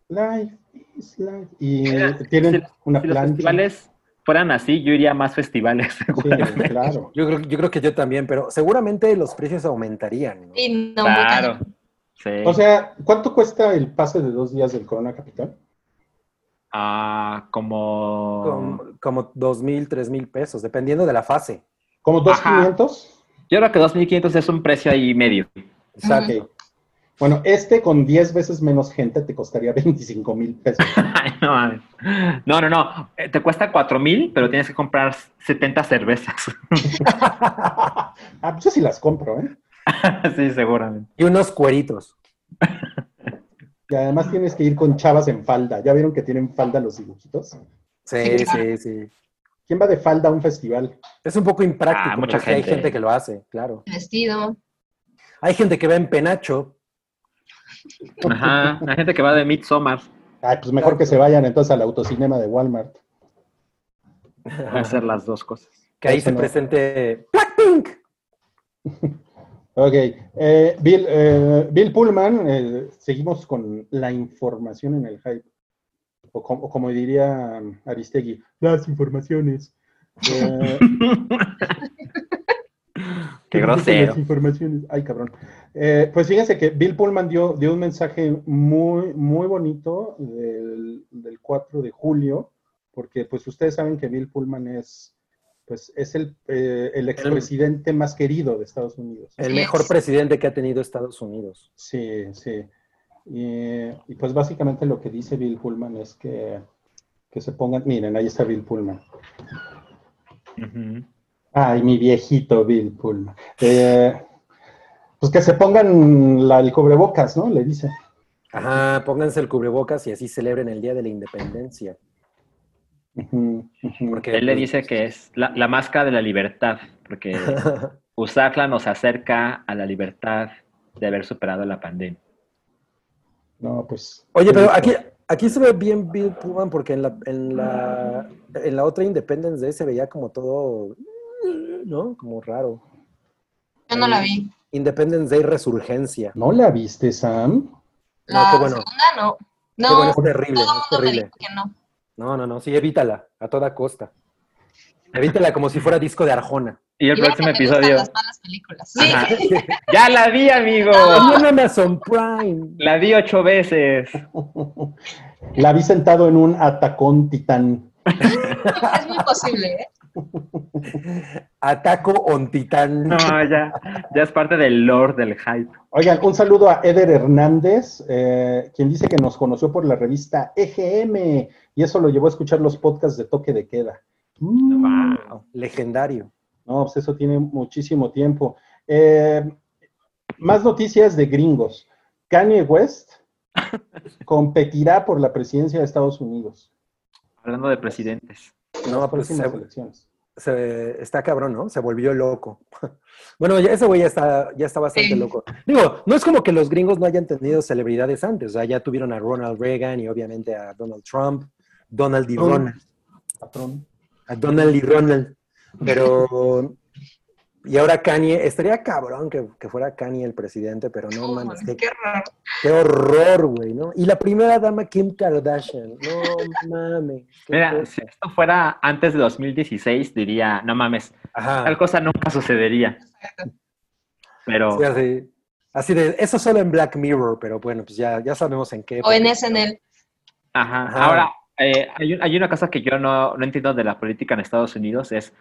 Life is life. Y Mira, tienen si- una Si los festivales fueran así, yo iría a más festivales. Sí, claro. Yo creo, yo creo que yo también, pero seguramente los precios aumentarían. ¿no? Y no, Claro. Sí. O sea, ¿cuánto cuesta el pase de dos días del Corona Capital? Ah, como... Como, como dos mil, tres mil pesos, dependiendo de la fase. ¿Como dos quinientos? Yo creo que 2.500 es un precio ahí medio. Exacto. Bueno, este con 10 veces menos gente te costaría 25 mil pesos. Ay, no, mames. no, no, no. Eh, Te cuesta 4.000, pero tienes que comprar 70 cervezas. ah, pues yo sí las compro, ¿eh? sí, seguramente. Y unos cueritos. Y además tienes que ir con chavas en falda. ¿Ya vieron que tienen falda los dibujitos? Sí, Sí. sí, sí. ¿Quién va de falda a un festival? Es un poco impráctico, Ah, mucha hay gente. que lo hace, claro. Vestido. Hay gente que va en penacho. Ajá. La gente que va de Midsommar Ay, pues mejor que se vayan entonces al autocinema de Walmart. a hacer las dos cosas. Que ahí Eso se no. presente Blackpink. Ok. eh, Bill, eh, Bill Pullman, eh, seguimos con la información en el hype. O, com- o como diría Aristegui, las informaciones. Eh, Qué Las grosero. informaciones. Ay, cabrón. Eh, pues fíjense que Bill Pullman dio, dio un mensaje muy, muy bonito del, del 4 de julio, porque pues ustedes saben que Bill Pullman es, pues, es el, eh, el expresidente más querido de Estados Unidos. El mejor presidente que ha tenido Estados Unidos. Sí, sí. Y, y, pues básicamente lo que dice Bill Pullman es que, que se pongan, miren, ahí está Bill Pullman. Ujú. Ay, mi viejito Bill Pullman. Eh, pues que se pongan la, el cubrebocas, ¿no? Le dice. Ajá, pónganse el cubrebocas y así celebren el Día de la Independencia. Porque Él le pues, dice que es la, la máscara de la libertad, porque usarla nos acerca a la libertad de haber superado la pandemia. No, pues. Oye, pero aquí, aquí se ve bien Bill Pullman porque en la, en la, en la otra Independence Day se veía como todo, ¿no? Como raro. Yo no la vi. Independence Day Resurgencia. ¿No la viste, Sam? No, La qué bueno. segunda no. Qué No, bueno, es terrible, todo es terrible. dijo que no. No, no, no, sí, evítala, a toda costa. Evítala como si fuera disco de Arjona. Y el Y próximo episodio. las malas películas. Sí. Ajá. Ya la vi, amigo. Y en Amazon Prime. La vi ocho veces. La vi sentado en un atacón titán. es muy posible, ¿eh? Ataco on Titán. No, ya, ya es parte del lore del hype. Oigan, un saludo a Eder Hernández, eh, quien dice que nos conoció por la revista EGM y eso lo llevó a escuchar los podcasts de Toque de Queda. Mm. Wow. Legendario. No, pues eso tiene muchísimo tiempo. Eh, más noticias de gringos. Kanye West competirá por la presidencia de Estados Unidos. Hablando de presidentes. No, pues próximas se- elecciones. Se- está cabrón, ¿no? Se volvió loco. Bueno, ya, ese güey ya está, ya está bastante Sí. loco. Digo, no es como que los gringos no hayan tenido celebridades antes. O sea, ya tuvieron a Ronald Reagan y obviamente a Donald Trump, Donald y. Ronald. Patrón. A Donald y Ronald. Pero. Y ahora Kanye, estaría cabrón que, que fuera Kanye el presidente, pero no Uy, mames, qué, qué raro. qué horror, güey, ¿no? Y la primera dama, Kim Kardashian, no mames. Mira, cosa. si esto fuera antes de 2016, diría, no mames, Ajá. tal cosa nunca sucedería. Pero Sí, así, así de, eso solo en Black Mirror, pero bueno, pues ya, ya sabemos en qué. O en SNL. Ajá. Ajá. Ahora, eh, hay, un- hay una cosa que yo no, no entiendo de la política en Estados Unidos, es,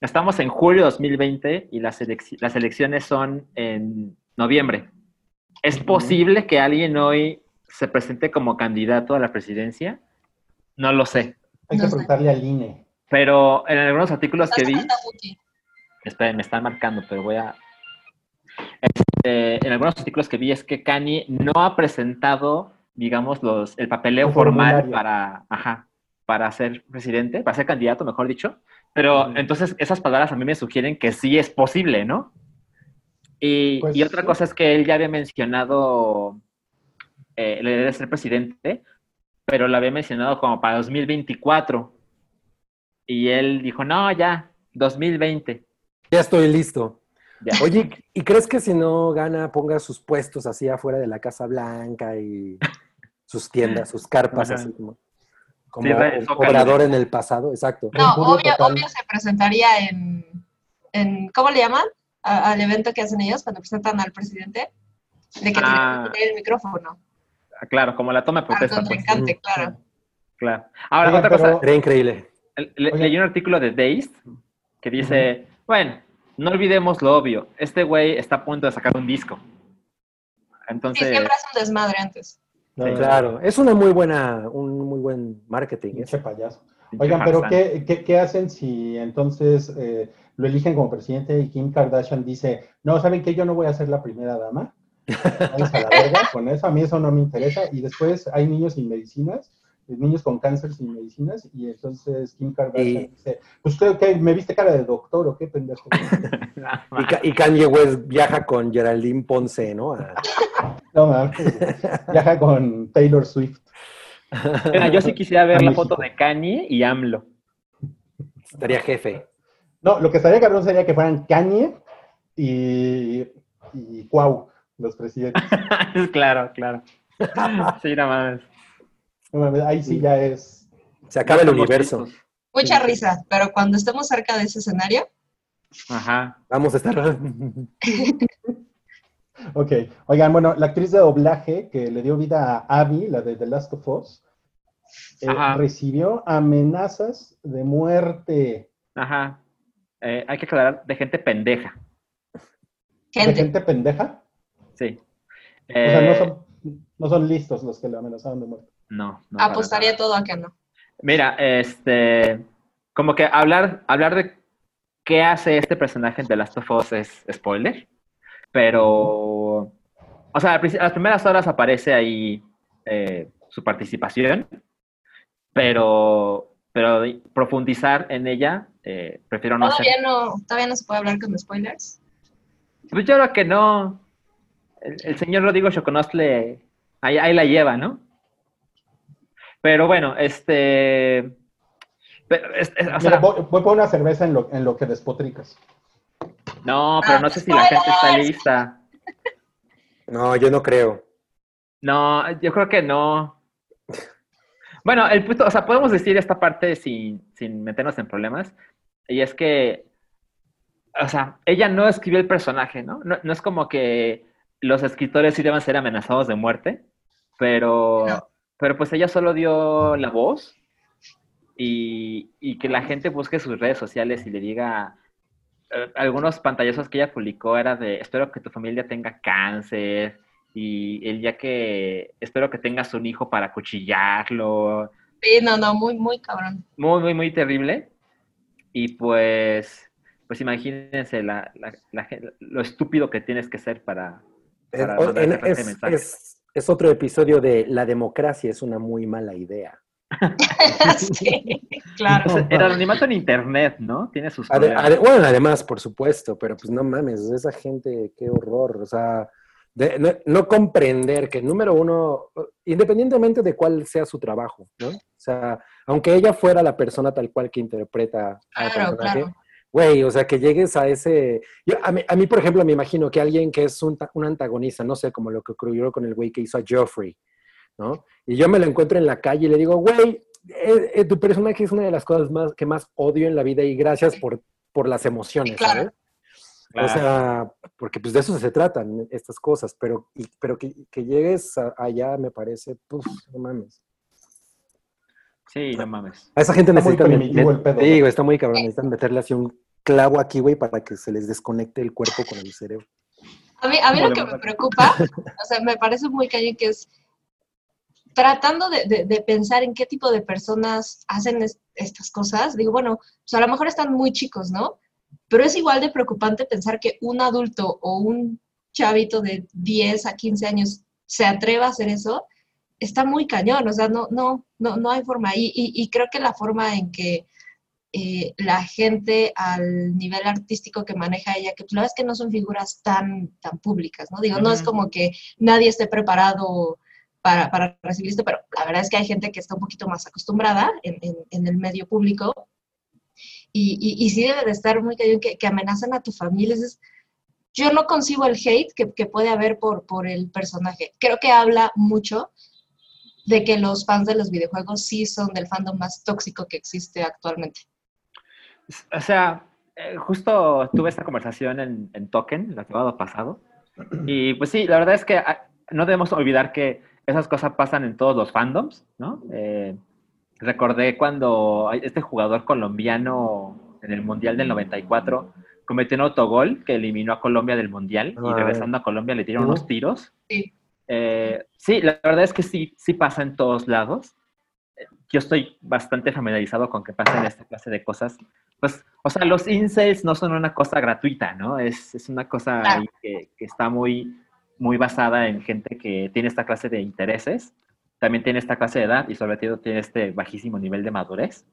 estamos en julio de 2020 y las, elec- las elecciones son en noviembre. ¿Es posible que alguien hoy se presente como candidato a la presidencia? No lo sé, Hay que preguntarle al INE. pero en algunos artículos que vi, esperen, me están marcando, pero voy a... Este, en algunos artículos que vi es que Kanye no ha presentado, digamos, los, el papeleo El formal para, ajá, para ser presidente, para ser candidato, mejor dicho. Pero entonces esas palabras a mí me sugieren que sí es posible, ¿no? Y, Pues, y otra cosa es que él ya había mencionado eh, la idea de ser presidente, pero lo había mencionado como para 2024. Y él dijo, no, ya, 2020. Ya estoy listo. Ya. Oye, ¿y crees que si no gana ponga sus puestos así afuera de la Casa Blanca y sus tiendas, sus carpas, Ajá. así como, como Sí, obrador en el pasado, exacto. No, obvio, total. obvio se presentaría en, en ¿cómo le llaman? A- al evento que hacen ellos cuando presentan al presidente. De que Ah. tienen que tener el micrófono. Ah, Claro, como la toma de Al protesta, pues. contrincante, claro. Claro. Ahora, Oigan, otra cosa. Sería increíble. Le- leí un artículo de Dazed que dice, bueno, no olvidemos lo obvio. Este güey está a punto de sacar un disco. Sí, Entonces, siempre hace un desmadre antes. No, Sí, no, Claro, es una muy buena, un muy buen marketing. ¿eh? Payaso. Oigan, pero. ¿qué, qué, qué hacen si entonces eh, lo eligen como presidente y Kim Kardashian dice, no, ¿saben qué? Yo no voy a ser la primera dama. A la verga con eso, a mí eso no me interesa. Y después hay niños sin medicinas, eh, niños con cáncer sin medicinas, y entonces Kim Kardashian Y- dice, pues usted qué, me viste cara de doctor o qué pendejo. Y, y Kanye West viaja con Geraldine Ponce, ¿no? A- No mames, viaja con Taylor Swift. Mira, yo sí quisiera ver A la México. foto de Kanye y AMLO. estaría jefe. No, lo que estaría cabrón sería que fueran Kanye y, y Cuau, los presidentes. claro, claro. Sí, nada más. No mames, ahí sí ya es. Se acaba el universo. Mucha risa, pero cuando estemos cerca de ese escenario, Ajá. Vamos a estar. Ok, oigan, bueno, la actriz de doblaje que le dio vida a Abby, la de The Last of Us, eh, recibió amenazas de muerte Ajá. Eh, hay que aclarar de gente pendeja. de gente. gente pendeja. Sí. O sea, no Eh, son, no son listos los que le amenazaron de muerte. no, no, Apostaría todo a que no. Mira, este, como que hablar, hablar de qué hace este personaje en The Last of Us es spoiler, pero, o sea, a las primeras horas aparece ahí eh, su participación, pero, pero profundizar en ella, eh, prefiero no hacer. Todavía no, todavía no se puede hablar con spoilers. Pues yo creo que no. El, el señor Rodrigo Choconostle ahí, ahí la lleva, ¿no? Pero bueno, este. pero es- es- o Mira, sea, voy, voy por una cerveza en lo, en lo que despotricas. No, pero no sé si la gente está lista. No, yo no creo. No, yo creo que no. Bueno, el punto, o sea, podemos decir esta parte sin, sin meternos en problemas. Y es que, o sea, ella no escribió el personaje, ¿no? No, no es como que los escritores sí deban ser amenazados de muerte, pero, No. pero pues ella solo dio la voz y, y que la gente busque sus redes sociales y le diga, algunos pantallazos que ella publicó era de, espero que tu familia tenga cáncer y el día que, espero que tengas un hijo para cuchillarlo, Sí, no, no, muy, muy cabrón. muy, muy, muy terrible. Y pues, pues imagínense la, la- la lo estúpido que tienes que ser para... Para o- mandar en- ese clase de es- mensajes. es- es otro episodio de La democracia es una muy mala idea. sí, claro. Pues, el anonimato en internet, ¿no? Tiene sus Ade- bueno, además, por supuesto, pero pues no mames, esa gente, qué horror. O sea, de- no, no comprender que, número uno, independientemente de cuál sea su trabajo, ¿no? O sea, aunque ella fuera la persona tal cual que interpreta al Claro, personaje, claro. güey, o sea, que llegues a ese... yo- a, mí, a mí, por ejemplo, me imagino que alguien que es un antagonista, no sé, como lo que ocurrió con el güey que hizo a Joffrey, ¿no? Y yo me lo encuentro en la calle y le digo, güey, eh, eh, tu personaje es una de las cosas más que más odio en la vida y gracias por, por las emociones, Claro. ¿sabes? Claro. O sea, porque pues de eso se tratan estas cosas, pero, y- pero que, que llegues a- allá me parece, puf, no mames. Sí, no mames. A esa gente Está muy necesitan, primitivo el pedo, güey, está muy cabrón, necesitan meterle así un clavo aquí, güey, para que se les desconecte el cuerpo con el cerebro. A mí, a mí lo que me preocupa, o sea, me parece muy cañón que es tratando de, de- de pensar en qué tipo de personas hacen es- estas cosas. Digo, bueno, pues a lo mejor están muy chicos, ¿no? Pero es igual de preocupante pensar que un adulto o un chavito de 10 a 15 años se atreva a hacer eso. Está muy cañón, o sea, no, no, no, no hay forma. Y, y, y creo que la forma en que eh, la gente al nivel artístico que maneja ella, que pues, la verdad es que no son figuras tan, tan públicas, ¿no? Digo, no es como que nadie esté preparado para, para recibir esto, pero la verdad es que hay gente que está un poquito más acostumbrada en, en- en el medio público y, y, y sí debe de estar muy cañón que, que amenazan a tu familia. Es- yo no concibo el hate que, que puede haber por, por el personaje. Creo que habla mucho de que los fans de los videojuegos sí son del fandom más tóxico que existe actualmente. O sea, eh, justo tuve esta conversación en, en Token el sábado pasado. Y pues sí, la verdad es que ah, no debemos olvidar que esas cosas pasan en todos los fandoms, ¿no? Eh, recordé cuando este jugador colombiano en el Mundial del 94 cometió un autogol que eliminó a Colombia del Mundial y regresando a Colombia le tiraron ¿No? unos tiros. Sí. Eh, sí, la verdad es que sí, sí pasa en todos lados. Yo estoy bastante familiarizado con que pasen esta clase de cosas. Pues, o sea, los incels no son una cosa gratuita, ¿no? Es, es una cosa Claro. que, que está muy, muy basada en gente que tiene esta clase de intereses, también tiene esta clase de edad y sobre todo tiene este bajísimo nivel de madurez.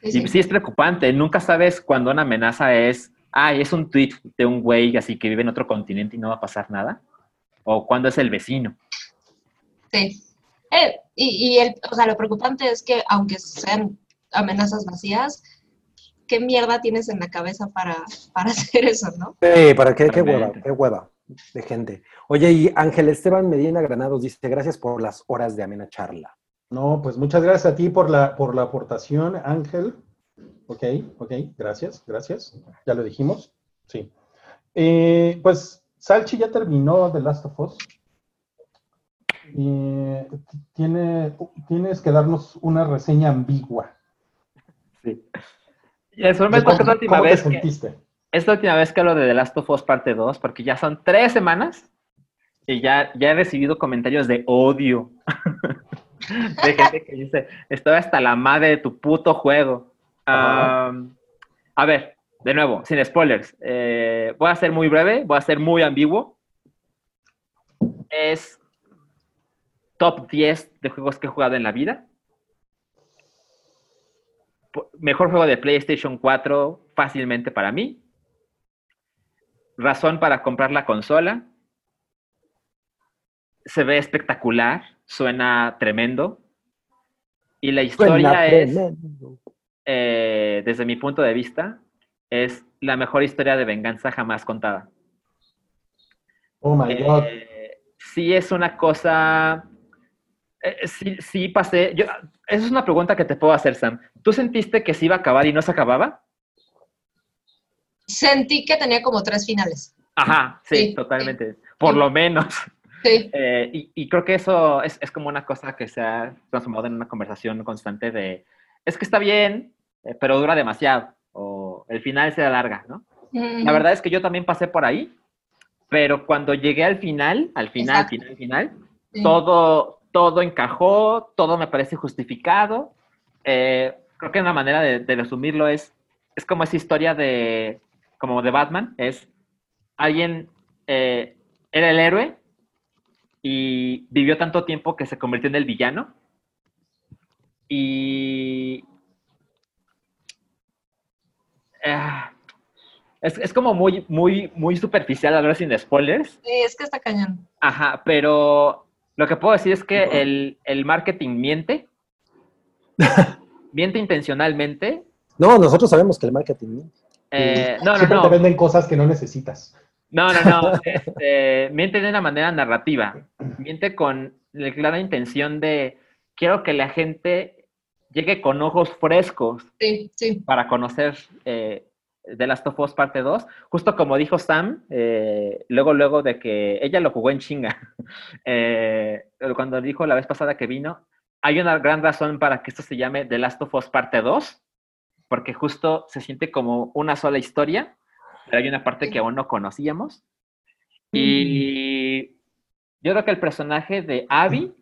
Sí, Y sí. sí es preocupante, nunca sabes cuando una amenaza es, ay, es un tweet de un güey así que vive en otro continente y no va a pasar nada, o cuando es el vecino. Sí. Eh, y y el, o sea, lo preocupante es que aunque sean amenazas vacías, ¿qué mierda tienes en la cabeza para, para hacer eso, no? Sí, para qué, qué hueva, qué hueva de gente. Oye, y Ángel Esteban Medina Granados dice, gracias por las horas de amena charla. No, pues muchas gracias a ti por la, por la aportación, Ángel. Ok, ok, gracias, gracias. Ya lo dijimos. Sí. Eh, pues Salchi ya terminó The Last of Us. Eh, tiene, tienes que darnos una reseña ambigua. Sí. Y el sorpresa es que es la última ¿Cómo te vez que, sentiste? Es la última vez que hablo de The Last of Us parte 2, porque ya son tres semanas y ya, ya he recibido comentarios de odio. de gente que dice, estoy hasta la madre de tu puto juego. A ver, de nuevo, sin spoilers. eh, voy a ser muy breve, voy a ser muy ambiguo. Es top 10 de juegos que he jugado en la vida. Mejor juego de PlayStation 4 fácilmente para mí. Razón para comprar la consola. Se ve espectacular, suena tremendo. Y la historia Suena es, eh, desde mi punto de vista, es la mejor historia de venganza jamás contada. Oh my God. Eh, sí es una cosa. eh, sí, sí pasé. Yo, esa es una pregunta que te puedo hacer, Sam. ¿Tú sentiste que se iba a acabar y no se acababa? Sentí que tenía como tres finales. Ajá, sí, Sí, totalmente. Por Sí. lo menos. Sí, Eh, y, y creo que eso es, es como una cosa que se ha transformado en una conversación constante de, es que está bien, eh, pero dura demasiado, o el final se alarga, ¿no? Mm, La verdad es que yo también pasé por ahí, pero cuando llegué al final, al final, al Exacto. final, al final, sí. todo, todo encajó, todo me parece justificado. Eh, creo que una manera de, de resumirlo es, es como esa historia de, como de Batman, es alguien eh, era el héroe y vivió tanto tiempo que se convirtió en el villano. Y... ah, es, es como muy, muy, muy superficial hablar sin spoilers. Sí, es que está cañón. Ajá, pero lo que puedo decir es que el, el marketing miente. miente intencionalmente. No, nosotros sabemos que el marketing. Eh, no, no, Siempre te venden cosas que no necesitas. No, no, no. Este, miente de una manera narrativa. Miente con la clara intención de quiero que la gente llegue con ojos frescos Sí, sí. para conocer eh, The Last of Us parte 2. Justo como dijo Sam, eh, luego, luego de que ella lo jugó en chinga. Eh, cuando dijo la vez pasada que vino, hay una gran razón para que esto se llame The Last of Us parte 2, porque justo se siente como una sola historia, pero hay una parte que aún no conocíamos. Y yo creo que el personaje de Abby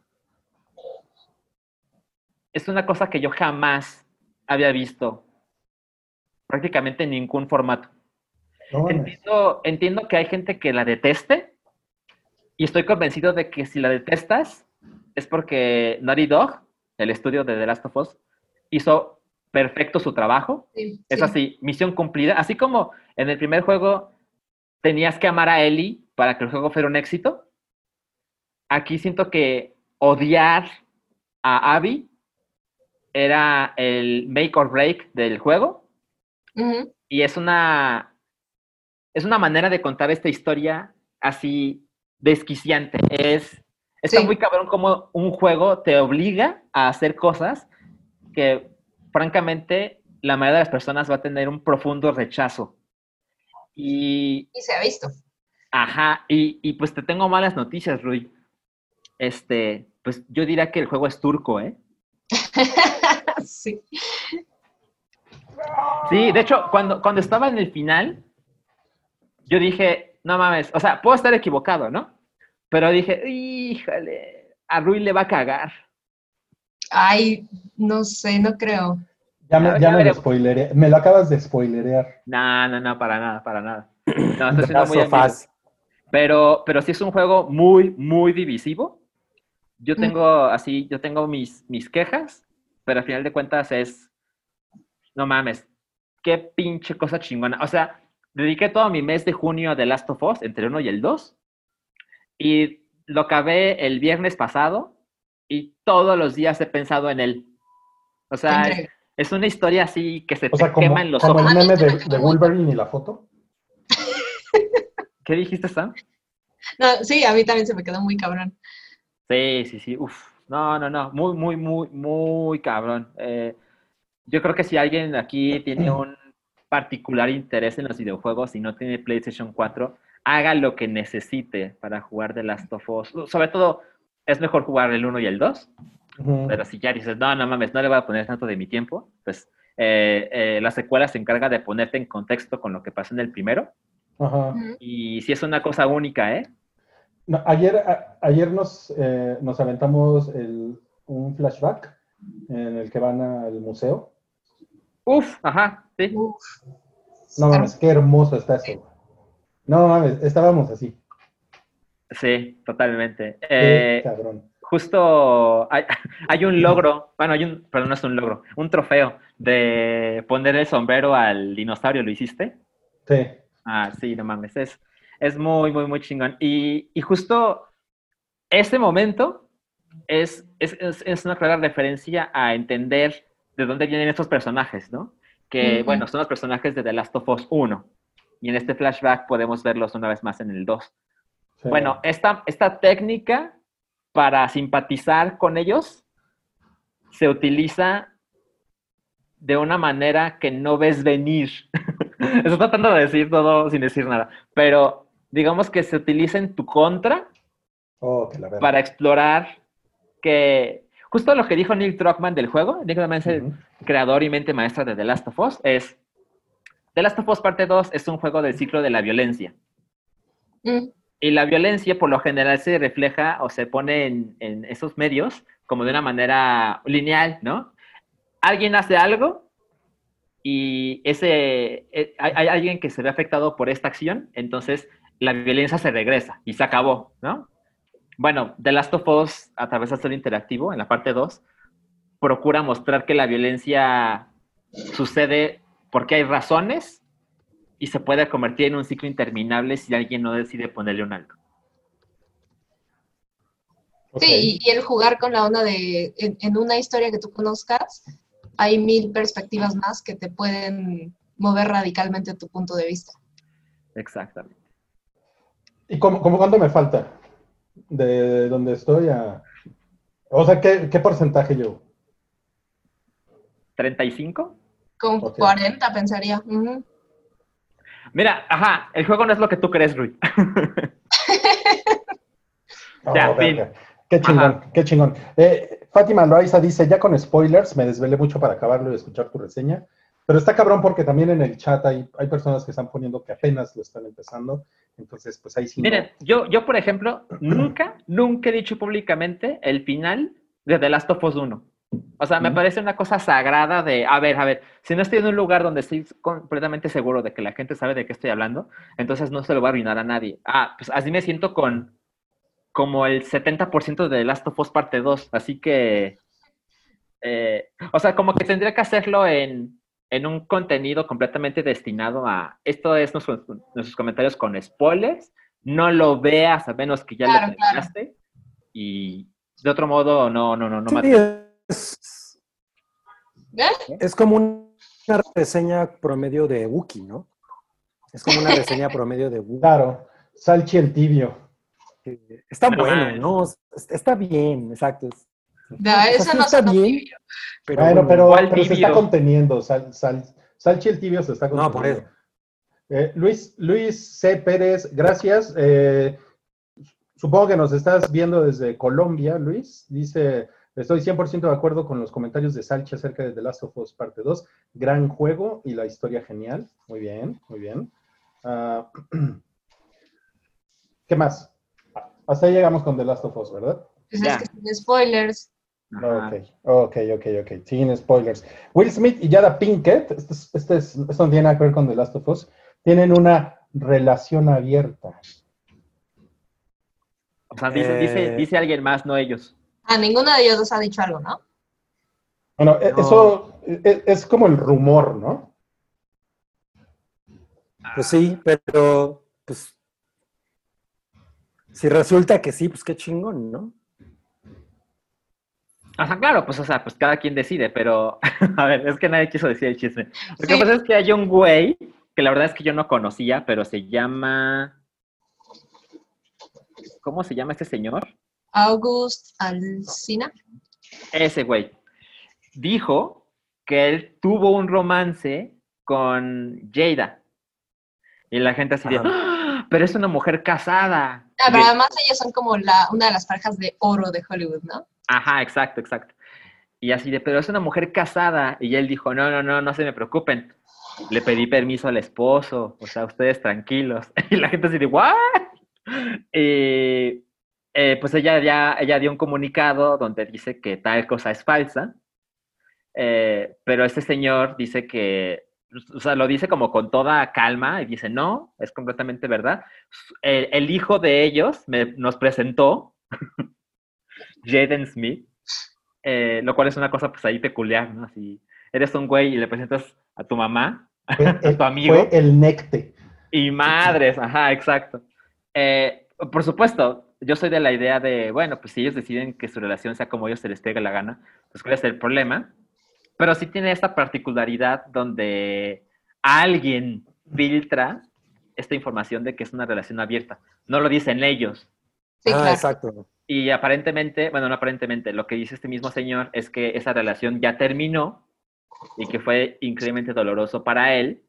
es una cosa que yo jamás había visto prácticamente en ningún formato. No. Entiendo, entiendo que hay gente que la deteste y estoy convencido de que si la detestas es porque Naughty Dog, el estudio de The Last of Us, hizo perfecto su trabajo. sí, Es sí. así, misión cumplida. Así como en el primer juego tenías que amar a Ellie para que el juego fuera un éxito, aquí siento que odiar a Abby era el make or break del juego y es una es una manera de contar esta historia así desquiciante. Es Está Sí. muy cabrón como un juego te obliga a hacer cosas que, francamente, la mayoría de las personas va a tener un profundo rechazo. Y, Y se ha visto. ajá, y, y pues te tengo malas noticias, Rui. Este, pues yo diría que el juego es turco, ¿eh? sí. Sí, de hecho, cuando, cuando estaba en el final, yo dije, no mames, o sea, puedo estar equivocado, ¿no? Pero dije, híjole, a Rui le va a cagar. Ay, no sé, no creo. Ya me, ya ya me lo spoileré. Me lo acabas de spoilerear. No, no, no, para nada, para nada. No, The estoy siendo Last muy. Us. Pero, pero sí es un juego muy, muy divisivo. Yo Mm. tengo así, yo tengo mis, mis quejas, pero al final de cuentas es, no mames, qué pinche cosa chingona. O sea, dediqué todo mi mes de junio a The Last of Us, entre el 1 y el 2, y lo acabé el viernes pasado, y todos los días he pensado en él. O sea, es, una historia así que se O te sea, como, quema en los como ojos. el meme de, muy Wolverine y la foto. ¿Qué dijiste, Sam? No, sí, a mí también se me quedó muy cabrón. Sí, sí, sí. Uf. No, no, no. Muy, muy, muy, muy cabrón. Eh, yo creo que si alguien aquí tiene un particular interés en los videojuegos y no tiene PlayStation 4, haga lo que necesite para jugar The Last of Us. Sobre todo, es mejor jugar el 1 y el 2. Ujú. Pero si ya dices, no, no mames, no le voy a poner tanto de mi tiempo, pues eh, eh, la secuela se encarga de ponerte en contexto con lo que pasó en el primero. Ajá. Ujú. Y si es una cosa única, ¿eh? No, ayer a- ayer nos, eh, nos aventamos el- un flashback en el que van al museo. Uf, ajá, sí. Uf. No mames, qué hermoso está eso. No mames, estábamos así. Sí, totalmente. Qué Eh, cabrón. justo hay, hay un logro, bueno, hay un, pero no es un logro, un trofeo de poner el sombrero al dinosaurio, ¿lo hiciste? Sí. Ah, sí, no mames, es, es muy, muy, muy chingón. Y, y justo ese momento es, es, es, es una clara referencia a entender de dónde vienen estos personajes, ¿no? Que, bueno, son los personajes de The Last of Us 1. Y en este flashback podemos verlos una vez más en el 2. Sí. Bueno, esta, esta técnica para simpatizar con ellos se utiliza de una manera que no ves venir. Estoy tratando de decir todo sin decir nada, pero digamos que se utiliza en tu contra Oh, que la verdad. para explorar que justo lo que dijo Neil Druckmann del juego, Neil Druckmann es el creador y mente maestra de The Last of Us, es The Last of Us parte 2 es un juego del ciclo de la violencia. Mm, Y la violencia por lo general se refleja o se pone en, esos medios como de una manera lineal, ¿no? Alguien hace algo y ese, eh, hay, hay alguien que se ve afectado por esta acción, entonces la violencia se regresa y se acabó, ¿no? Bueno, The Last of Us, a través de hacer interactivo, en la parte 2, procura mostrar que la violencia sucede porque hay razones y se puede convertir en un ciclo interminable si alguien no decide ponerle un alto. Sí, y, y el jugar con la onda de, en, en una historia que tú conozcas, hay mil perspectivas más que te pueden mover radicalmente tu punto de vista. Exactamente. ¿Y cómo, cómo cuánto me falta? De donde estoy a... O sea, ¿qué, qué porcentaje llevo? ¿35? Con Ok. 40 pensaría. ujú. Mira, ajá, el juego no es lo que tú crees, Rui. Oh, fin. Qué chingón, Ajá. qué chingón. Eh, Fátima Loaiza dice, ya con spoilers, me desvelé mucho para acabarlo y escuchar tu reseña, pero está cabrón porque también en el chat hay, hay personas que están poniendo que apenas lo están empezando, entonces pues ahí sí. no. Miren, yo, yo, por ejemplo, nunca, nunca he dicho públicamente el final de The Last of Us 1. O sea, me parece una cosa sagrada de, a ver, a ver, si no estoy en un lugar donde estoy completamente seguro de que la gente sabe de qué estoy hablando, entonces no se lo voy a arruinar a nadie. Ah, pues así me siento con como el 70% de The Last of Us parte 2, así que, eh, o sea, como que tendría que hacerlo en, en un contenido completamente destinado a, esto es nuestros, nuestros comentarios con spoilers, no lo veas a menos que ya Claro, lo claro. terminaste, y de otro modo, no, no, no, no Sí, me es, ¿Eh? es como una reseña promedio de Wookiee, ¿no? Es como una reseña promedio de Wookiee. Claro, Salchi el tibio. que está No bueno. ¿no? Es- Está bien, exacto. es- No, o sea, no está bien, tibio. pero bueno, pero, ¿cuál pero se está conteniendo. Sal, sal, Salchi el tibio se está No, conteniendo. por eso. Eh, Luis, Luis C. Pérez, gracias. Eh, supongo que nos estás viendo desde Colombia, Luis. Dice, estoy 100% de acuerdo con los comentarios de Salchi acerca de The Last of Us Parte 2. Gran juego y la historia genial. Muy bien, muy bien. Ah, ¿Qué más? Hasta ahí llegamos con The Last of Us, ¿verdad? Pues es que sin spoilers. Ajá. Ok, ok, ok, ok. Sin spoilers. Will Smith y Jada Pinkett, este, es- este es- esto no tiene nada que ver con The Last of Us, tienen una relación abierta. O sea, dice, Eh. dice, dice alguien más, no ellos. A ninguno de ellos dos ha dicho algo, ¿no? Bueno, e- No. eso e- es, como el rumor, ¿no? Pues sí, pero pues si resulta que sí, pues qué chingón, ¿no? O sea, claro, pues, o sea, pues cada quien decide, pero, a ver, es que nadie quiso decir el chisme. Lo que Sí. pasa es que hay un güey, que la verdad es que yo no conocía, pero se llama... ¿Cómo se llama este señor? August Alsina. Ese güey. Dijo que él tuvo un romance con Jada. Y la gente así de. "¡Ah! pero es una mujer casada. Ah, pero además ellos son como la, una de las parejas de oro de Hollywood, ¿no? Ajá, exacto, exacto. Y así de, pero es una mujer casada. Y él dijo, no, no, no, no se me preocupen. Le pedí permiso al esposo, o sea, ustedes tranquilos. Y la gente así de, ¿what? Y eh, pues ella ya ella dio un comunicado donde dice que tal cosa es falsa. Eh, pero este señor dice que, o sea, lo dice como con toda calma y dice, no, es completamente verdad. El, el hijo de ellos me- nos presentó Jaden Smith, eh, lo cual es una cosa pues ahí peculiar, ¿no? Si eres un güey y le presentas a tu mamá, el, tu amigo. fue el necte. y madres, ajá, exacto. Eh, por supuesto, yo soy de la idea de, bueno, pues si ellos deciden que su relación sea como ellos se les pegue la gana, pues cuál es el problema. Pero sí tiene esta particularidad donde alguien filtra esta información de que es una relación abierta. No lo dicen ellos, Sí, ah, claro. exacto. y aparentemente, bueno, no aparentemente, lo que dice este mismo señor es que esa relación ya terminó y que fue increíblemente doloroso para él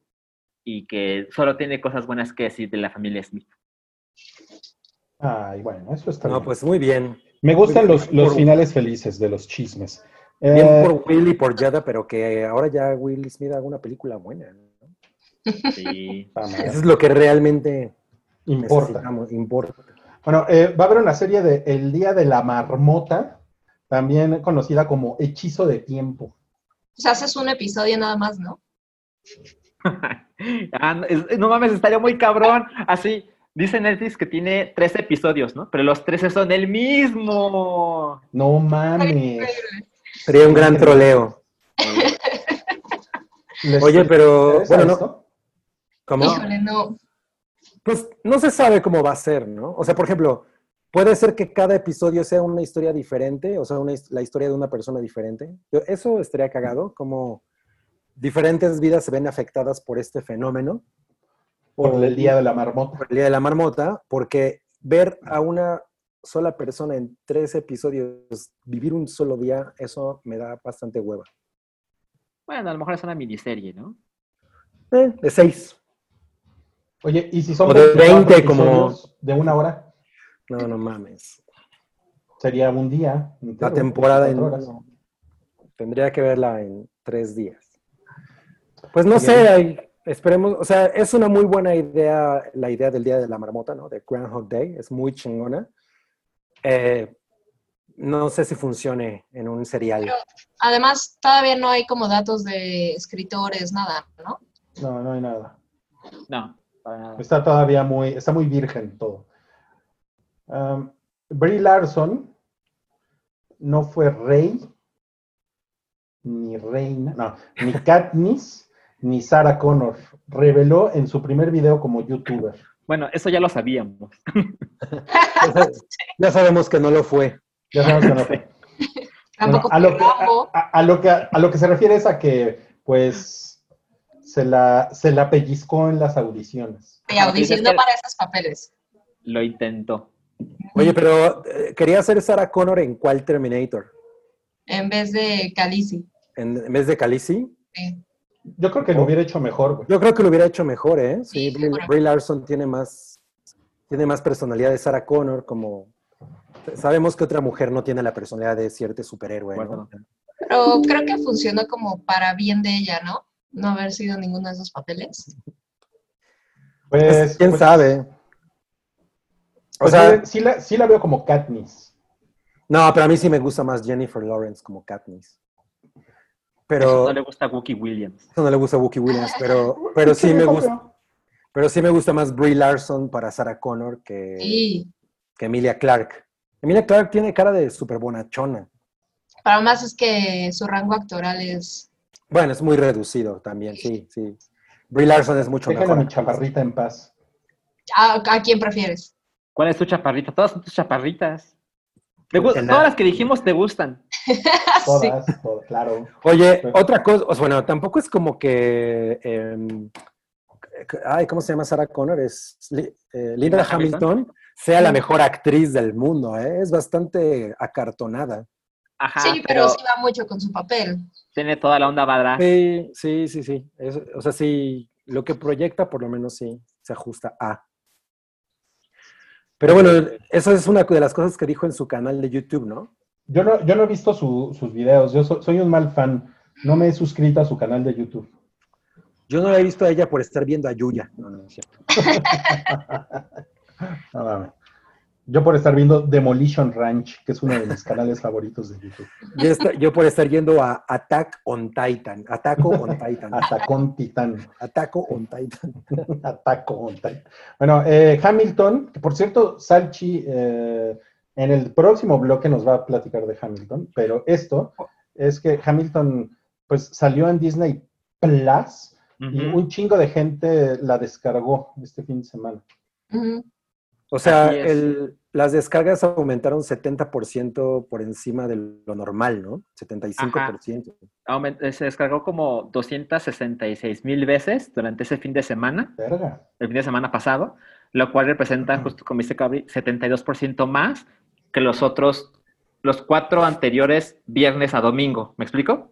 y que solo tiene cosas buenas que decir de la familia Smith. Ay, bueno, eso está No, bien. pues muy bien. Me gustan los, los por- finales felices de los chismes. Bien Eh, por Will y por Jada, pero que ahora ya Will Smith haga una película buena. ¿no? Sí. Eso es lo que realmente Importa. importa. Bueno, eh, va a haber una serie de El Día de la Marmota, también conocida como Hechizo de Tiempo. Pues haces un episodio nada más, ¿no? Ah, no, es- no mames, estaría muy cabrón. Así, dice Netflix que tiene tres episodios, ¿no? Pero los 13 son el mismo. No mames. Sería un gran troleo. ¿Les Oye, pero bueno, no? ¿cómo? Híjole, no. Pues no se sabe cómo va a ser, ¿no? O sea, por ejemplo, puede ser que cada episodio sea una historia diferente, o sea, una la historia de una persona diferente. Eso estaría cagado, como diferentes vidas se ven afectadas por este fenómeno. Por el Día de la Marmota. por el Día de la Marmota, porque ver a una sola persona en tres episodios vivir un solo día, eso me da bastante hueva. Bueno, a lo mejor es una miniserie, ¿no? Eh, de seis. Oye, ¿y si son O de 24 20 como- de una hora? No, no mames. Sería un día. La temporada en, 24 horas. tendría que verla en tres días. Pues no Bien. sé, ahí esperemos, o sea, es una muy buena idea la idea del Día de la Marmota, ¿no? De Groundhog Day, es muy chingona. Eh, no sé si funcione en un serial. Además, todavía no hay como datos de escritores, nada, ¿no? No, no hay nada. No, para nada. Está todavía muy, está muy virgen todo. Um, Brie Larson no fue rey, ni reina, no, ni Katniss, ni Sarah Connor. Reveló en su primer video como youtuber. Bueno, eso ya lo sabíamos. ya sabemos que no lo fue. Ya sabemos que no fue. Tampoco Bueno, a, lo que, a- a- lo que, a lo que se refiere es a que, pues, se la, se la pellizcó en las audiciones. Es que- para esos papeles. Lo intentó. Oye, pero eh, quería hacer Sarah Connor en cuál Terminator? En vez de Khaleesi. ¿En, en vez de Khaleesi? Sí. Yo creo que lo hubiera hecho mejor, güey. Yo creo que lo hubiera hecho mejor, ¿eh? Sí, Sí, Brie, Larson tiene más, tiene más personalidad de Sarah Connor, como sabemos que otra mujer no tiene la personalidad de cierto superhéroe. Pero creo que funcionó como para bien de ella, ¿no? No haber sido ninguno de esos papeles. Pues, ¿Quién pues, sabe? O pues, sea, sí, la, sí la veo como Katniss. no, pero a mí sí me gusta más Jennifer Lawrence como Katniss. Eso Pero no le gusta Wookie Williams. eso no le gusta Wookie Williams, pero, pero sí me gusta, pero sí me gusta más Brie Larson para Sarah Connor que, Sí. que Emilia Clarke. Emilia Clarke tiene cara de súper bonachona. Para más es que su rango actoral es. Bueno, es muy reducido también, sí, sí. Brie Larson es mucho a mejor. mi chaparrita en paz. ¿A, a quién prefieres? ¿Cuál es tu chaparrita? Todas son tus chaparritas. Te gu- Que nada. Todas las que dijimos te gustan. Todas, todas, claro. Oye, Pues- otra cosa, o sea, bueno, tampoco es como que. em, ay, ¿cómo se llama Sarah Connor? Es eh, Linda Linda Hamilton. Hamilton, sea la mejor actriz del mundo, ¿eh? Es bastante acartonada. Ajá, sí, pero, sí va mucho con su papel. tiene toda la onda badra. Sí, sí, sí, sí. Es- o sea, sí, lo que proyecta por lo menos sí se ajusta a. Pero bueno, eso es una de las cosas que dijo en su canal de YouTube, ¿no? Yo no, yo no he visto su- sus videos. Yo so- soy un mal fan. No me he suscrito a su canal de YouTube. Yo no la he visto a ella por estar viendo a Yuya. No, no, es cierto. No. Yo por estar viendo Demolition Ranch, que es uno de mis canales favoritos de YouTube. Yo, por estar yendo a Attack on Titan. Ataco on Titan. Atacón Titán. Ataco on Titan. Ataco on Titan. Bueno, eh, Hamilton, que por cierto, Salchi eh, en el próximo bloque nos va a platicar de Hamilton, pero esto es que Hamilton pues salió en Disney Plus y un chingo de gente la descargó este fin de semana. Ujú. O sea, el- las descargas aumentaron 70% por encima de lo normal, ¿no? 75%. Aument- eh, Se descargó como 266 mil veces durante ese fin de semana, Verga. el fin de semana pasado, lo cual representa, justo como dice Cabri, 72% más que los otros, los cuatro anteriores viernes a domingo. ¿Me explico?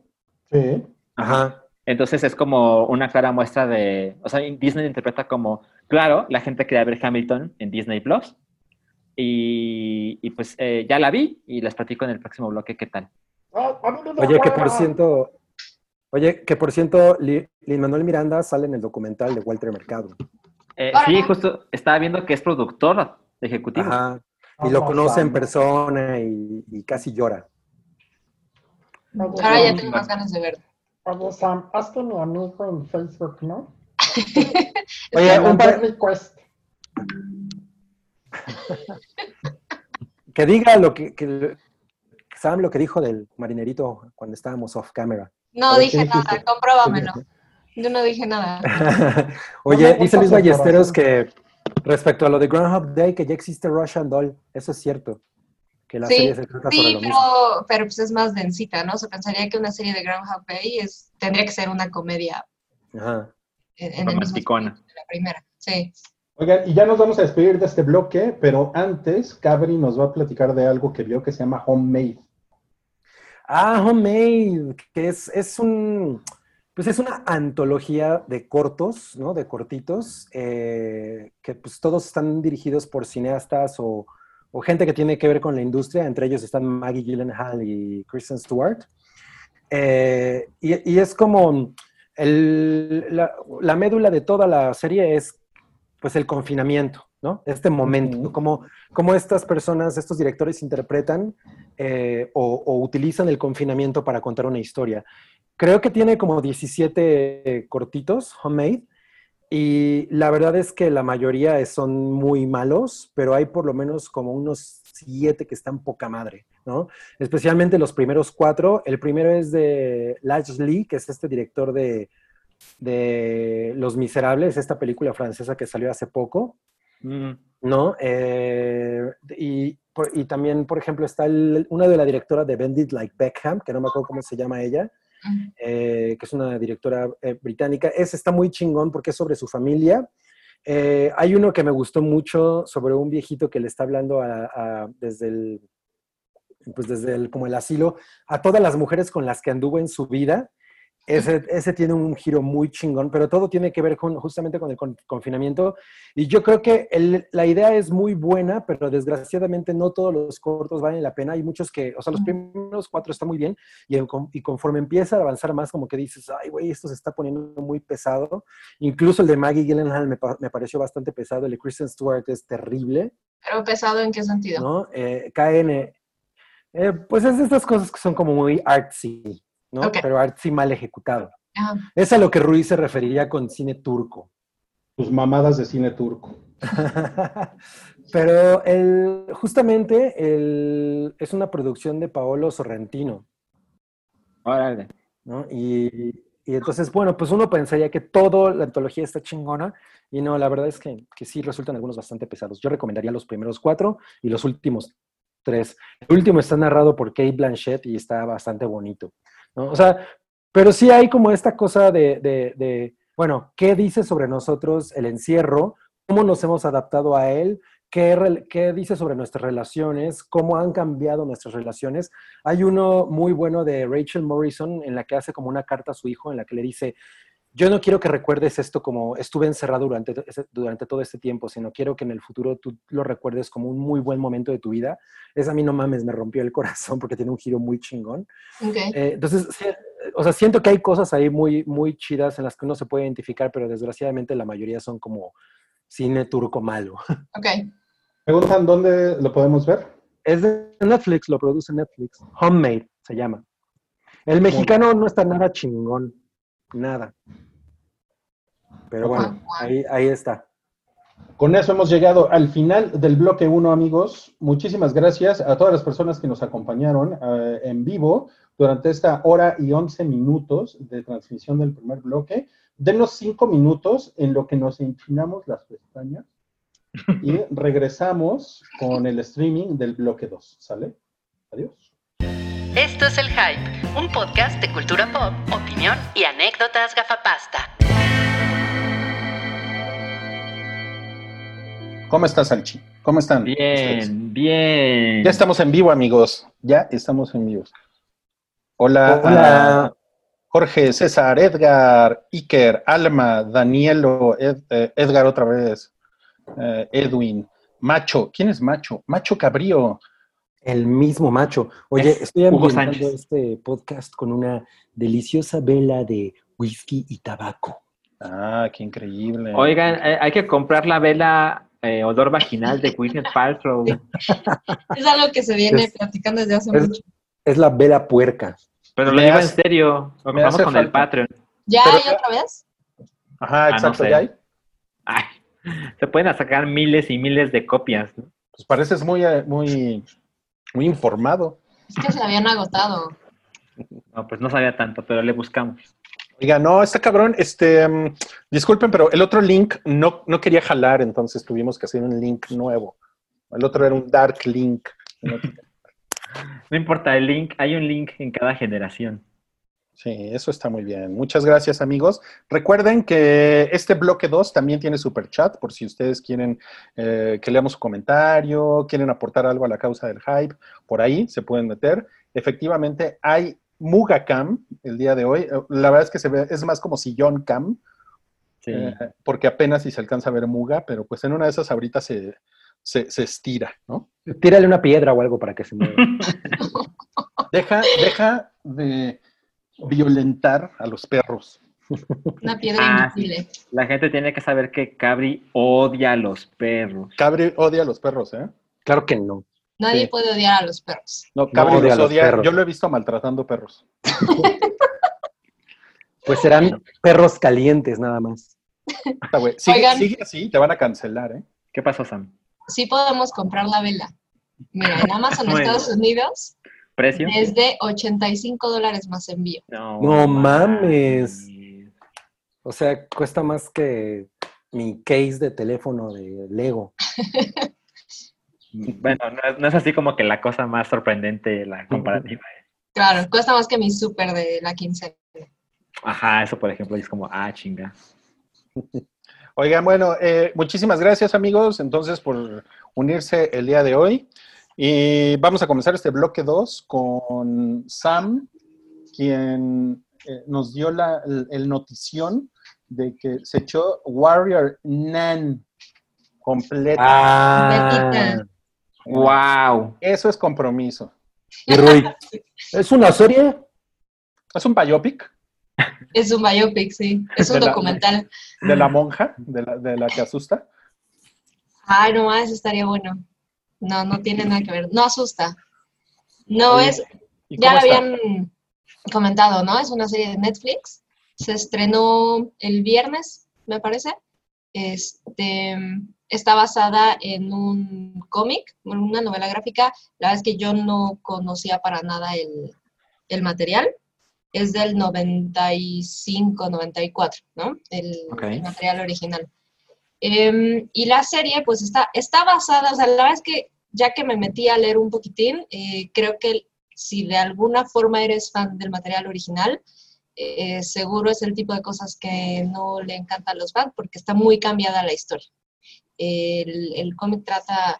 Sí. Ajá. Entonces es como una clara muestra de, o sea, Disney interpreta como, claro, la gente quería ver Hamilton en Disney Plus. Y, y pues eh, ya la vi y les platico en el próximo bloque qué tal. Oye, que por ciento, oye, que por ciento, Lin Manuel Miranda sale en el documental de Walter Mercado. Eh, sí, justo estaba viendo que es productor ejecutivo. Ajá. Y lo conoce en persona y, y casi llora. Ahora ya tengo más ganas de verlo. Oye, Sam, hazte mi amigo en Facebook, ¿no? Oye, un par- request. que diga lo que, que, Sam lo que dijo del marinerito cuando estábamos off camera. No ver, dije nada, compruébamelo. Yo no dije nada. Oye, No dice Luis Ballesteros que respecto a lo de Groundhog Day, que ya existe Russian Doll. Eso es cierto. Que la Sí, serie se trata sobre Sí, lo pero, mismo. pero pues es más densita, ¿no? Se pensaría que una serie de Groundhog Day es, tendría que ser una comedia Ajá. en, en el mismo Romanticona. espíritu de la primera. Sí. Oigan, y ya nos vamos a despedir de este bloque, pero antes Cabri nos va a platicar de algo que vio que se llama Homemade. Ah, Homemade, que es, es un, pues es una antología de cortos, ¿no? De cortitos, eh, que pues todos están dirigidos por cineastas o, o gente que tiene que ver con la industria, entre ellos están Maggie Gyllenhaal y Kristen Stewart. Eh, y, y es como el- la, la médula de toda la serie es pues el confinamiento, ¿no? Este momento, Ujú. como, como estas personas, estos directores interpretan eh, o, o utilizan el confinamiento para contar una historia. Creo que tiene como 17 cortitos, homemade, y la verdad es que la mayoría son muy malos, pero hay por lo menos como unos siete que están poca madre, ¿no? Especialmente los primeros cuatro. El primero es de Lach Lee, que es este director de, de Los Miserables, esta película francesa que salió hace poco. Mm, ¿no? Eh, y, por- y también, por ejemplo, está el- una de la directora de Bendit Like Beckham, que no me acuerdo cómo se llama ella. Eh, que es una directora eh, británica. Ese está muy chingón porque es sobre su familia Eh, hay uno que me gustó mucho sobre un viejito que le está hablando desde el, pues desde el, como el asilo, a todas las mujeres con las que anduvo en su vida. Ese, ese tiene un giro muy chingón, pero todo tiene que ver con, justamente con el con- confinamiento. Y yo creo que el- la idea es muy buena, pero desgraciadamente no todos los cortos valen la pena. Hay muchos que, o sea, los primeros cuatro están muy bien y, en- y conforme empieza a avanzar más, como que dices, ay, güey, esto se está poniendo muy pesado. Incluso el de Maggie Gyllenhaal me, me pareció bastante pesado, el de Kristen Stewart es terrible. Pero pesado en qué sentido? ¿no? Eh, eh, eh, pues es de estas cosas que son como muy artsy, ¿no? Ok. Pero artsy mal ejecutado. Es a lo que Ruiz se referiría con cine turco. Tus mamadas de cine turco. Pero el, justamente el- es una producción de Paolo Sorrentino, Órale. ¿no? Y, y entonces, bueno, pues uno pensaría que toda la antología está chingona, y no, la verdad es que, que sí resultan algunos bastante pesados. Yo recomendaría los primeros cuatro y los últimos tres. El último está narrado por Kate Blanchett y está bastante bonito, O sea, pero sí hay como esta cosa de, bueno, ¿qué dice sobre nosotros el encierro? ¿Cómo nos hemos adaptado a él? ¿Qué, qué dice sobre nuestras relaciones? ¿Cómo han cambiado nuestras relaciones? Hay uno muy bueno de Rachel Morrison en la que hace como una carta a su hijo en la que le dice, yo no quiero que recuerdes esto como estuve encerrado durante, todo este tiempo, sino quiero que en el futuro tú lo recuerdes como un muy buen momento de tu vida. Es a mí no mames, me rompió el corazón porque tiene un giro muy chingón. Eh, entonces, o sea, siento que hay cosas ahí muy, muy chidas en las que uno se puede identificar, pero desgraciadamente la mayoría son como cine turco malo. Ok. Preguntan dónde lo podemos ver. Es de Netflix, lo produce Netflix. Homemade se llama. El mexicano no está nada chingón. Nada. Pero bueno, ahí, ahí está. Con eso hemos llegado al final del bloque 1, amigos. Muchísimas gracias a todas las personas que nos acompañaron eh, en vivo durante esta hora y 11 minutos de transmisión del primer bloque. Denos cinco minutos en lo que nos empinamos las pestañas y regresamos con el streaming del bloque 2. ¿Sale? Adiós. Esto es El Hype, un podcast de cultura pop, opinión y anécdotas gafapasta. ¿Cómo estás, Salchi? ¿Cómo están? ustedes? Bien, bien. Ya estamos en vivo, amigos. Ya estamos en vivo. Hola, Hola. Jorge, César, Edgar, Iker, Alma, Danielo, Ed- eh, Edgar otra vez, eh, Edwin, Macho. ¿Quién es Macho? Macho Cabrío. El mismo macho. Oye, Es estoy ambientando este podcast con una deliciosa vela de whisky y tabaco. Ah, qué increíble. Oigan, eh, hay que comprar la vela eh, olor vaginal de Gwyneth Paltrow. Es algo que se viene Es- platicando desde hace es- mucho. Es la vela puerca. Pero lo digo en serio. Lo me hace con el. Patreon. ¿Ya Pero hay otra vez? Ajá, Ah, no exacto, sé. ¿ya hay? Ay, se pueden sacar miles y miles de copias. ¿no? Pues pareces muy, eh, muy, muy informado. Es que se habían agotado. No, pues no sabía tanto, pero le buscamos. Oiga, no, está cabrón. Este, mm, disculpen, pero el otro link no, no quería jalar, entonces tuvimos que hacer un link nuevo. El otro era un dark link. No importa el link, hay un link en cada generación. Sí, eso está muy bien. Muchas gracias, amigos. Recuerden que este bloque 2 también tiene super chat, por si ustedes quieren eh, que leamos su comentario, quieren aportar algo a la causa del hype, por ahí se pueden meter. Efectivamente, hay Muga Cam el día de hoy. La verdad es que se ve, es más como sillón cam, Sí. eh, porque apenas si se alcanza a ver Muga, pero pues en una de esas ahorita se, se, se estira, ¿no? Tírale una piedra o algo para que se mueva. Deja, deja de violentar a los perros. Una piedra Ah. La gente tiene que saber que Cabri odia a los perros. Cabri odia a los perros, ¿eh? claro que no. Nadie Sí. puede odiar a los perros. No, Cabri odia los a los odia. perros. Yo lo he visto maltratando perros. Pues serán perros calientes nada más. Güey, Sigue, Oigan. sigue así, te van a cancelar, ¿eh? ¿Qué pasó, Sam? Sí podemos comprar la vela. Mira, en Amazon Bueno. Estados Unidos, ¿Precio? desde 85 dólares más envío. No, No mames. O sea, cuesta más que mi case de teléfono de Lego. Bueno, no es, no es así como que la cosa más sorprendente, la comparativa. ¿eh? Claro, cuesta más que mi súper de la quincena. Ajá, eso por ejemplo es como, ah, chinga. Oigan, bueno, eh, muchísimas gracias amigos entonces por unirse el día de hoy. Y vamos a comenzar este bloque 2 con Sam, quien eh, nos dio la, el, el notición de que se echó Warrior Nan completa. Ah, ¡Wow! Eso es compromiso. y Rui, ¿es una serie? Es un biopic Es un biopic, sí. Es un De la- documental. de la monja, de la, de la que asusta. Ay, no más, estaría bueno. No, no tiene nada que ver. No asusta. No Oye, es, ¿Y ya lo está? habían comentado, ¿no? Es una serie de Netflix. Se estrenó el viernes, me parece. Este, está basada en un cómic, en una novela gráfica. La verdad es que yo no conocía para nada el, el material. Es del 95, 94, ¿no? El, Ok. el material original. Em, y la serie, pues está, está basada, o sea, la verdad es que ya que me metí a leer un poquitín, eh, creo que si de alguna forma eres fan del material original, eh, seguro es el tipo de cosas que no le encantan a los fans porque está muy cambiada la historia. El, cómic trata,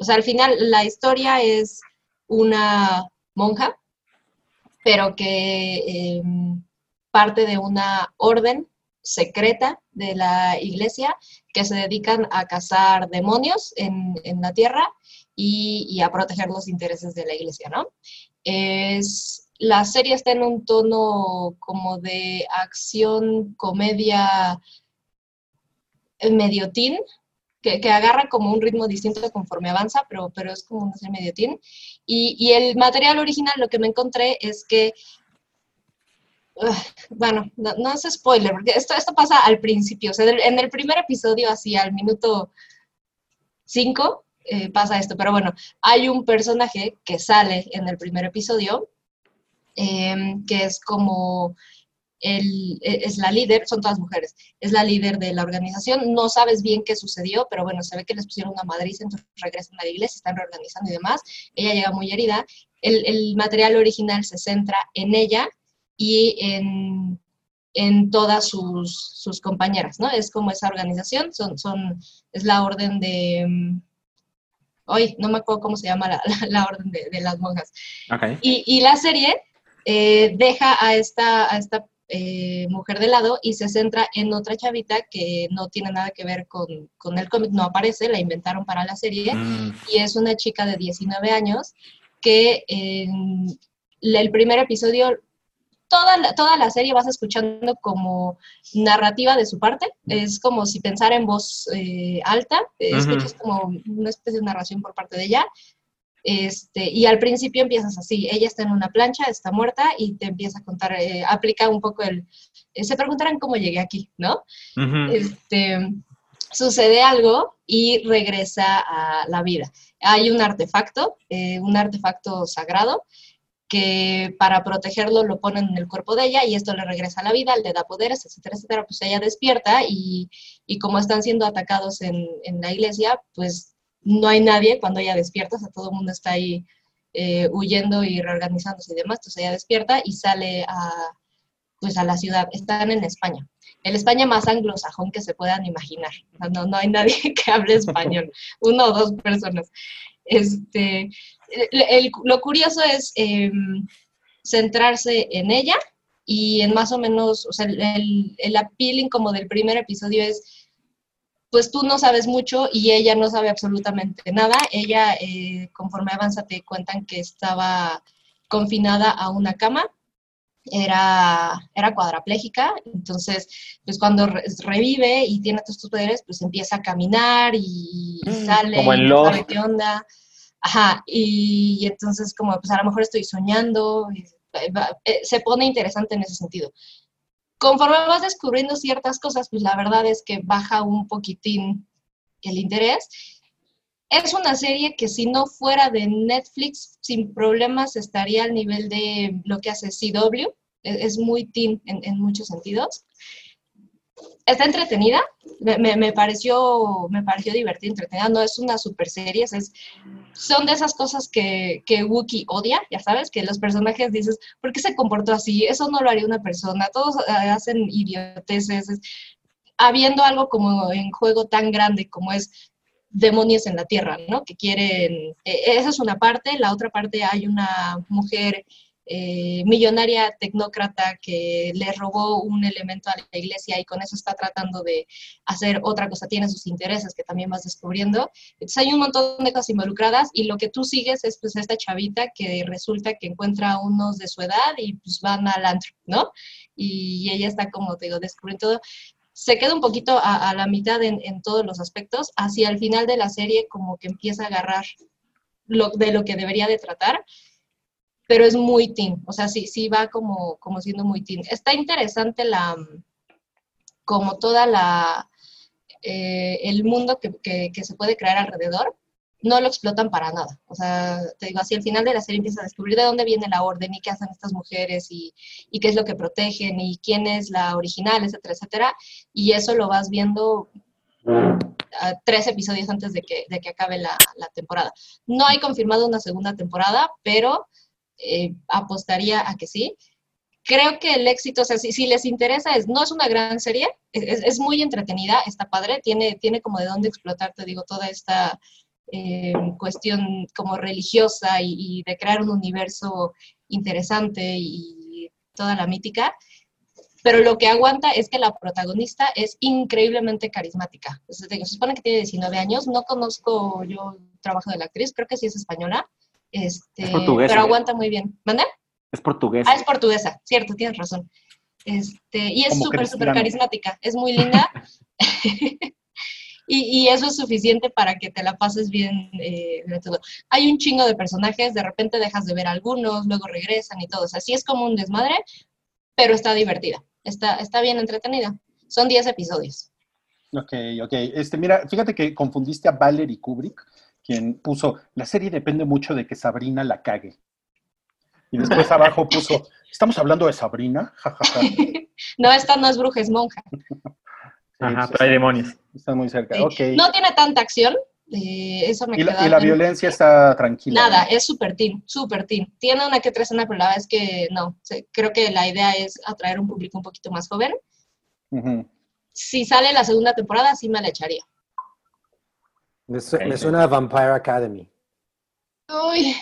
o sea, al final la historia es una monja, pero que em, parte de una orden secreta de la iglesia que se dedican a cazar demonios en, en la tierra y, a proteger los intereses de la iglesia, ¿no? Es, la serie está en un tono como de acción, comedia, eh, medio que, que agarra como un ritmo distinto conforme avanza, pero, pero es como serie medio teen. Y, y el material original, lo que me encontré es que Bueno, no, no es spoiler, porque esto, esto pasa al principio. O sea, en el primer episodio, así al minuto 5, pasa esto. Pero bueno, hay un personaje que sale en el primer episodio, em, que es como el, e- es la líder, son todas mujeres, es la líder de la organización. No sabes bien qué sucedió, pero bueno, se ve que les pusieron una madriza, entonces regresan a la iglesia, están reorganizando y demás. Ella llega muy herida. El material original se centra en ella y en, en todas sus, sus compañeras, ¿no? Es como esa organización, son, son, es la orden de, mm, hoy no me acuerdo cómo se llama la, la- la orden de, de las monjas. Y, y la serie eh, deja a esta, a esta eh, mujer de lado y se centra en otra chavita que no tiene nada que ver con, con el cómic, no aparece, la inventaron para la serie Mm, y es una chica de 19 años que en el primer episodio, toda la, toda la serie vas escuchando como narrativa de su parte, es como si pensara en voz eh, alta, eh, Ujú. escuchas como una especie de narración por parte de ella. Este, y al principio empiezas así, ella está en una plancha, está muerta y te empieza a contar, eh, aplica un poco el, eh, se preguntarán cómo llegué aquí, ¿no? este, sucede algo y regresa a la vida. Hay un artefacto, un artefacto sagrado, que para protegerlo lo ponen en el cuerpo de ella y esto le regresa a la vida, le da poderes, etcétera, etcétera. Pues ella despierta y, y como están siendo atacados en, en la iglesia, pues no hay nadie cuando ella despierta, o todo el mundo está ahí eh, huyendo y reorganizándose y demás. Entonces ella despierta y sale a, pues a la ciudad. Están en España el España más anglosajón que se puedan imaginar. No, no hay nadie que hable español, uno o dos personas. Este, el- el- lo curioso es em, centrarse en ella y en más o menos, o sea, el, el, appealing como del primer episodio es, pues tú no sabes mucho y ella no sabe absolutamente nada. Ella, eh, conforme avanza, te cuentan que estaba confinada a una cama era, era cuadraplégica, entonces, pues cuando re- revive y tiene todos estos poderes, pues empieza a caminar y, y sale, Como en y no sabe qué onda. Ajá, y, entonces como, pues a lo mejor estoy soñando, va- eh, se pone interesante en ese sentido. Conforme vas descubriendo ciertas cosas, pues la verdad es que baja un poquitín el interés. Es una serie que si no fuera de Netflix, sin problemas estaría al nivel de lo que hace CW. Es, es muy teen en, en muchos sentidos. Está entretenida, me, me- pareció, me pareció divertida, entretenida. No es una super serie, es, son de esas cosas que, que Wookiee odia, ya sabes, que los personajes dices, ¿por qué se comportó así? Eso no lo haría una persona, todos eh, hacen idioteces. es- habiendo algo como en juego tan grande como es demonios en la tierra, ¿no? Que quieren, eh, esa es una parte, la otra parte hay una mujer eh, millonaria tecnócrata que le robó un elemento a la iglesia y con eso está tratando de hacer otra cosa, tiene sus intereses que también vas descubriendo. Entonces hay un montón de cosas involucradas y lo que tú sigues es pues esta chavita que resulta que encuentra a unos de su edad y pues van al antro, ¿no? Y ella está como, te digo, descubriendo todo se queda un poquito a, la mitad en, en, todos los aspectos, hacia el final de la serie como que empieza a agarrar lo, de lo que debería de tratar, pero es muy teen, o sea, sí, sí va como, como siendo muy teen. Está interesante la, como toda la, eh, el mundo que, que, que se puede crear alrededor, no lo explotan para nada. O sea, te digo, así al final de la serie empiezas a descubrir de dónde viene la orden y qué hacen estas mujeres y, y, qué es lo que protegen y quién es la original, etcétera, etcétera. Y eso lo vas viendo tres episodios antes de que, de que acabe la, la, temporada. No hay confirmado una segunda temporada, pero eh, apostaría a que sí. Creo que el éxito, o sea, si, si les interesa, es, no es una gran serie, es, es, muy entretenida, está padre, tiene, tiene como de dónde explotar, te digo, toda esta eh, cuestión como religiosa y, y, de crear un universo interesante y toda la mítica. Pero lo que aguanta es que la protagonista es increíblemente carismática. se supone que tiene 19 años, no conozco yo trabajo de la actriz, creo que sí es española, este, es portuguesa, pero aguanta muy bien. ¿Manda? Es portuguesa. Ah, es portuguesa, cierto, tienes razón. Este, y es súper, súper carismática, es muy linda. y, y, eso es suficiente para que te la pases bien eh, todo. Hay un chingo de personajes, de repente dejas de ver algunos, luego regresan y todo. O sea, sí es como un desmadre, pero está divertida, está, está bien entretenida. Son 10 episodios. Ok, ok. Este, mira, fíjate que confundiste a Valerie Kubrick, quien puso, la serie depende mucho de que Sabrina la cague. Y después abajo puso, ¿estamos hablando de Sabrina? no, esta no es bruja, es monja. Ajá, pero hay demonios. Está muy cerca. Sí. Okay. No tiene tanta acción. Eh, eso me y, queda la, y la violencia está tranquila. Nada, ¿no? es súper teen, súper teen. Tiene una que otra escena, pero la verdad es que no. Creo que la idea es atraer un público un poquito más joven. Uh -huh. Si sale la segunda temporada, sí me la echaría. Me, su me suena a Vampire Academy. Uy,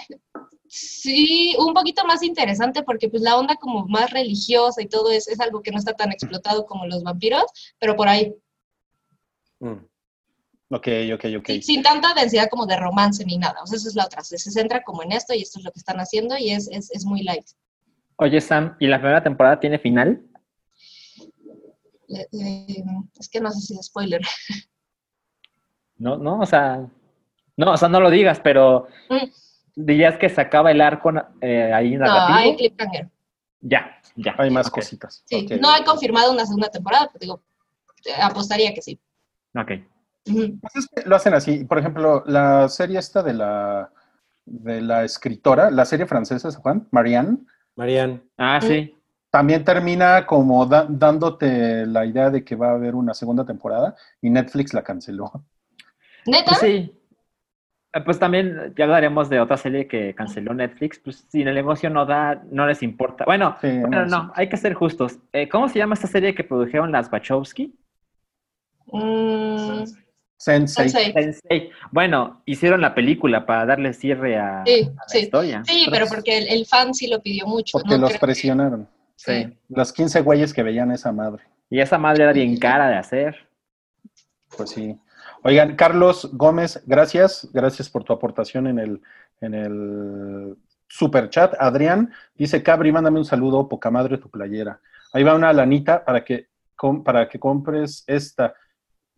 Sí, un poquito más interesante porque pues la onda como más religiosa y todo es, es algo que no está tan explotado como los vampiros, pero por ahí. Mm. Ok, ok, ok. Sin, sin, tanta densidad como de romance ni nada. O sea, esa es la otra. Se, se, centra como en esto y esto es lo que están haciendo y es, es, es muy light. Oye, Sam, ¿y la primera temporada tiene final? Eh, eh, es que no sé si es spoiler. No, no, o sea, no, o sea, no lo digas, pero... Mm dirías que se acaba el arco eh, ahí narrativo. No, hay cliffhanger. Ya, ya. Hay más okay. cositas. Sí, okay. no he confirmado una segunda temporada, pero digo, apostaría que sí. Ok. Uh -huh. pues es que lo hacen así. Por ejemplo, la serie esta de la de la escritora, la serie francesa, Juan, Marianne. Marianne. Ah, sí. También termina como da dándote la idea de que va a haber una segunda temporada y Netflix la canceló. ¿Neta? Sí. Pues también ya hablaremos de otra serie que canceló Netflix. Pues si el negocio no da, no les importa. Bueno, sí, bueno no, hay que ser justos. Eh, ¿Cómo se llama esta serie que produjeron las Wachowski? Mm, Sensei. Sensei. Sensei. Bueno, hicieron la película para darle cierre a, sí, a la sí. historia. Sí, pero porque el, el, fan sí lo pidió mucho. Porque ¿no? los Creo presionaron. Que... Sí. Los 15 güeyes que veían esa madre. Y esa madre era bien cara de hacer. Pues sí. Oigan, Carlos Gómez, gracias. Gracias por tu aportación en el, en el super chat. Adrián dice, Cabri, mándame un saludo, poca madre tu playera. Ahí va una lanita para que, para que compres esta.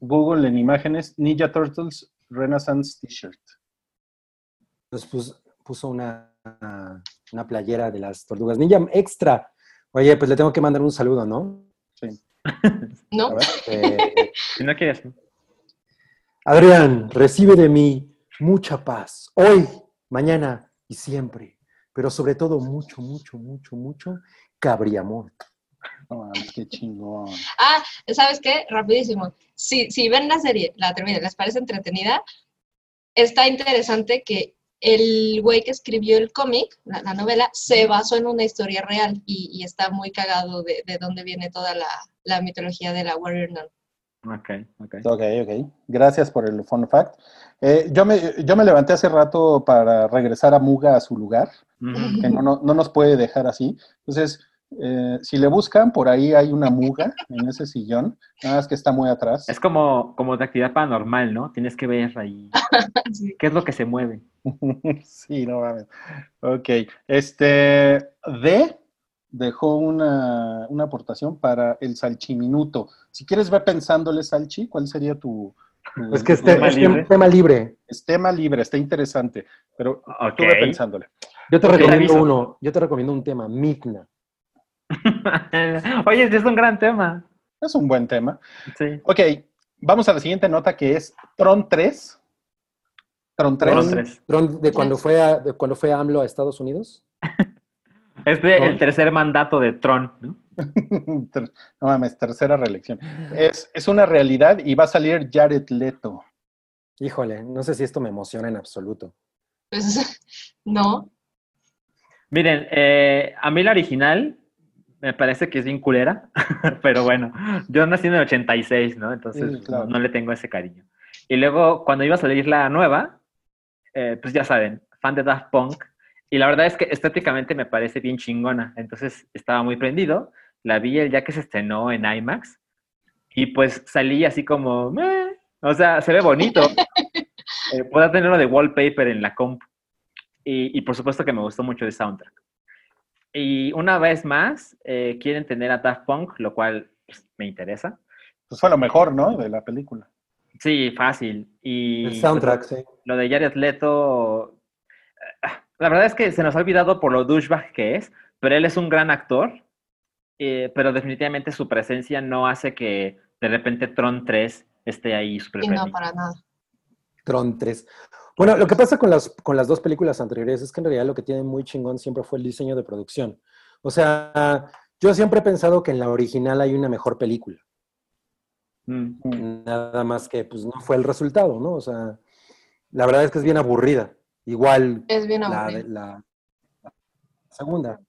Google en imágenes, Ninja Turtles Renaissance T-shirt. Nos puso, puso una, una, playera de las tortugas ninja extra. Oye, pues le tengo que mandar un saludo, ¿no? Sí. ¿No? Ver, eh, si no quieres. Adrián, recibe de mí mucha paz, hoy, mañana y siempre, pero sobre todo mucho, mucho, mucho, mucho cabriamón. Oh, qué chingón. Ah, ¿sabes qué? Rapidísimo. Si, si ven la serie, la terminan, les parece entretenida, está interesante que el güey que escribió el cómic, la, la, novela, se basó en una historia real y, y está muy cagado de, de, dónde viene toda la, la mitología de la Warrior Nun. Ok, ok. Ok, ok. Gracias por el fun fact. Eh, yo, me, yo me levanté hace rato para regresar a Muga a su lugar, que no, no, no nos puede dejar así. Entonces, eh, si le buscan, por ahí hay una Muga en ese sillón, nada más que está muy atrás. Es como, como de actividad paranormal, ¿no? Tienes que ver ahí Sí. qué es lo que se mueve. Sí, no mames. Ok. Este, D dejó una, una aportación para el salchiminuto. Si quieres, ve pensándole, Salchi, ¿cuál sería tu... tu- Es que es, tu- te- tema es libre. tema libre. es tema libre, está interesante, pero Ok. tú ve pensándole. Yo te recomiendo uno. Yo te recomiendo un tema, Midna. Oye, es un gran tema. Es un buen tema. Sí. Ok, vamos a la siguiente nota que es Tron 3. Tron 3. Tron 3. Tron, de cuando fue a, de cuando fue AMLO a Estados Unidos. Es de el tercer mandato de Tron, ¿no? No mames, tercera reelección. Es, es una realidad y va a salir Jared Leto. Híjole, no sé si esto me emociona en absoluto. Pues, no. Miren, eh, a mí la original me parece que es bien culera, pero bueno, yo nací en el 86, ¿no? Entonces Sí, claro. no, no le tengo ese cariño. Y luego, cuando iba a salir la nueva, eh, pues ya saben, fan de Daft Punk, y la verdad es que estéticamente me parece bien chingona, entonces estaba muy prendido, la vi el día que se estrenó en IMAX, y pues salí así como, "Meh". o sea, se ve bonito, eh, puedo tenerlo de wallpaper en la comp, y, y por supuesto que me gustó mucho el soundtrack. Y una vez más, eh, quieren tener a Daft Punk, lo cual pues, me interesa. Pues fue lo mejor, ¿no? De la película. Sí, fácil. Y El soundtrack, pues, sí. lo de Jared Leto, la verdad es que se nos ha olvidado por lo douchebag que es, pero él es un gran actor, eh, pero definitivamente su presencia no hace que de repente Tron 3 esté ahí super Y no, para nada. Tron 3. Bueno, lo que pasa con las, con las dos películas anteriores es que en realidad lo que tiene muy chingón siempre fue el diseño de producción. O sea, yo siempre he pensado que en la original hay una mejor película. Mm. Nada más que pues no fue el resultado, ¿no? O sea, la verdad es que es bien aburrida. Igual Es bien la, segunda.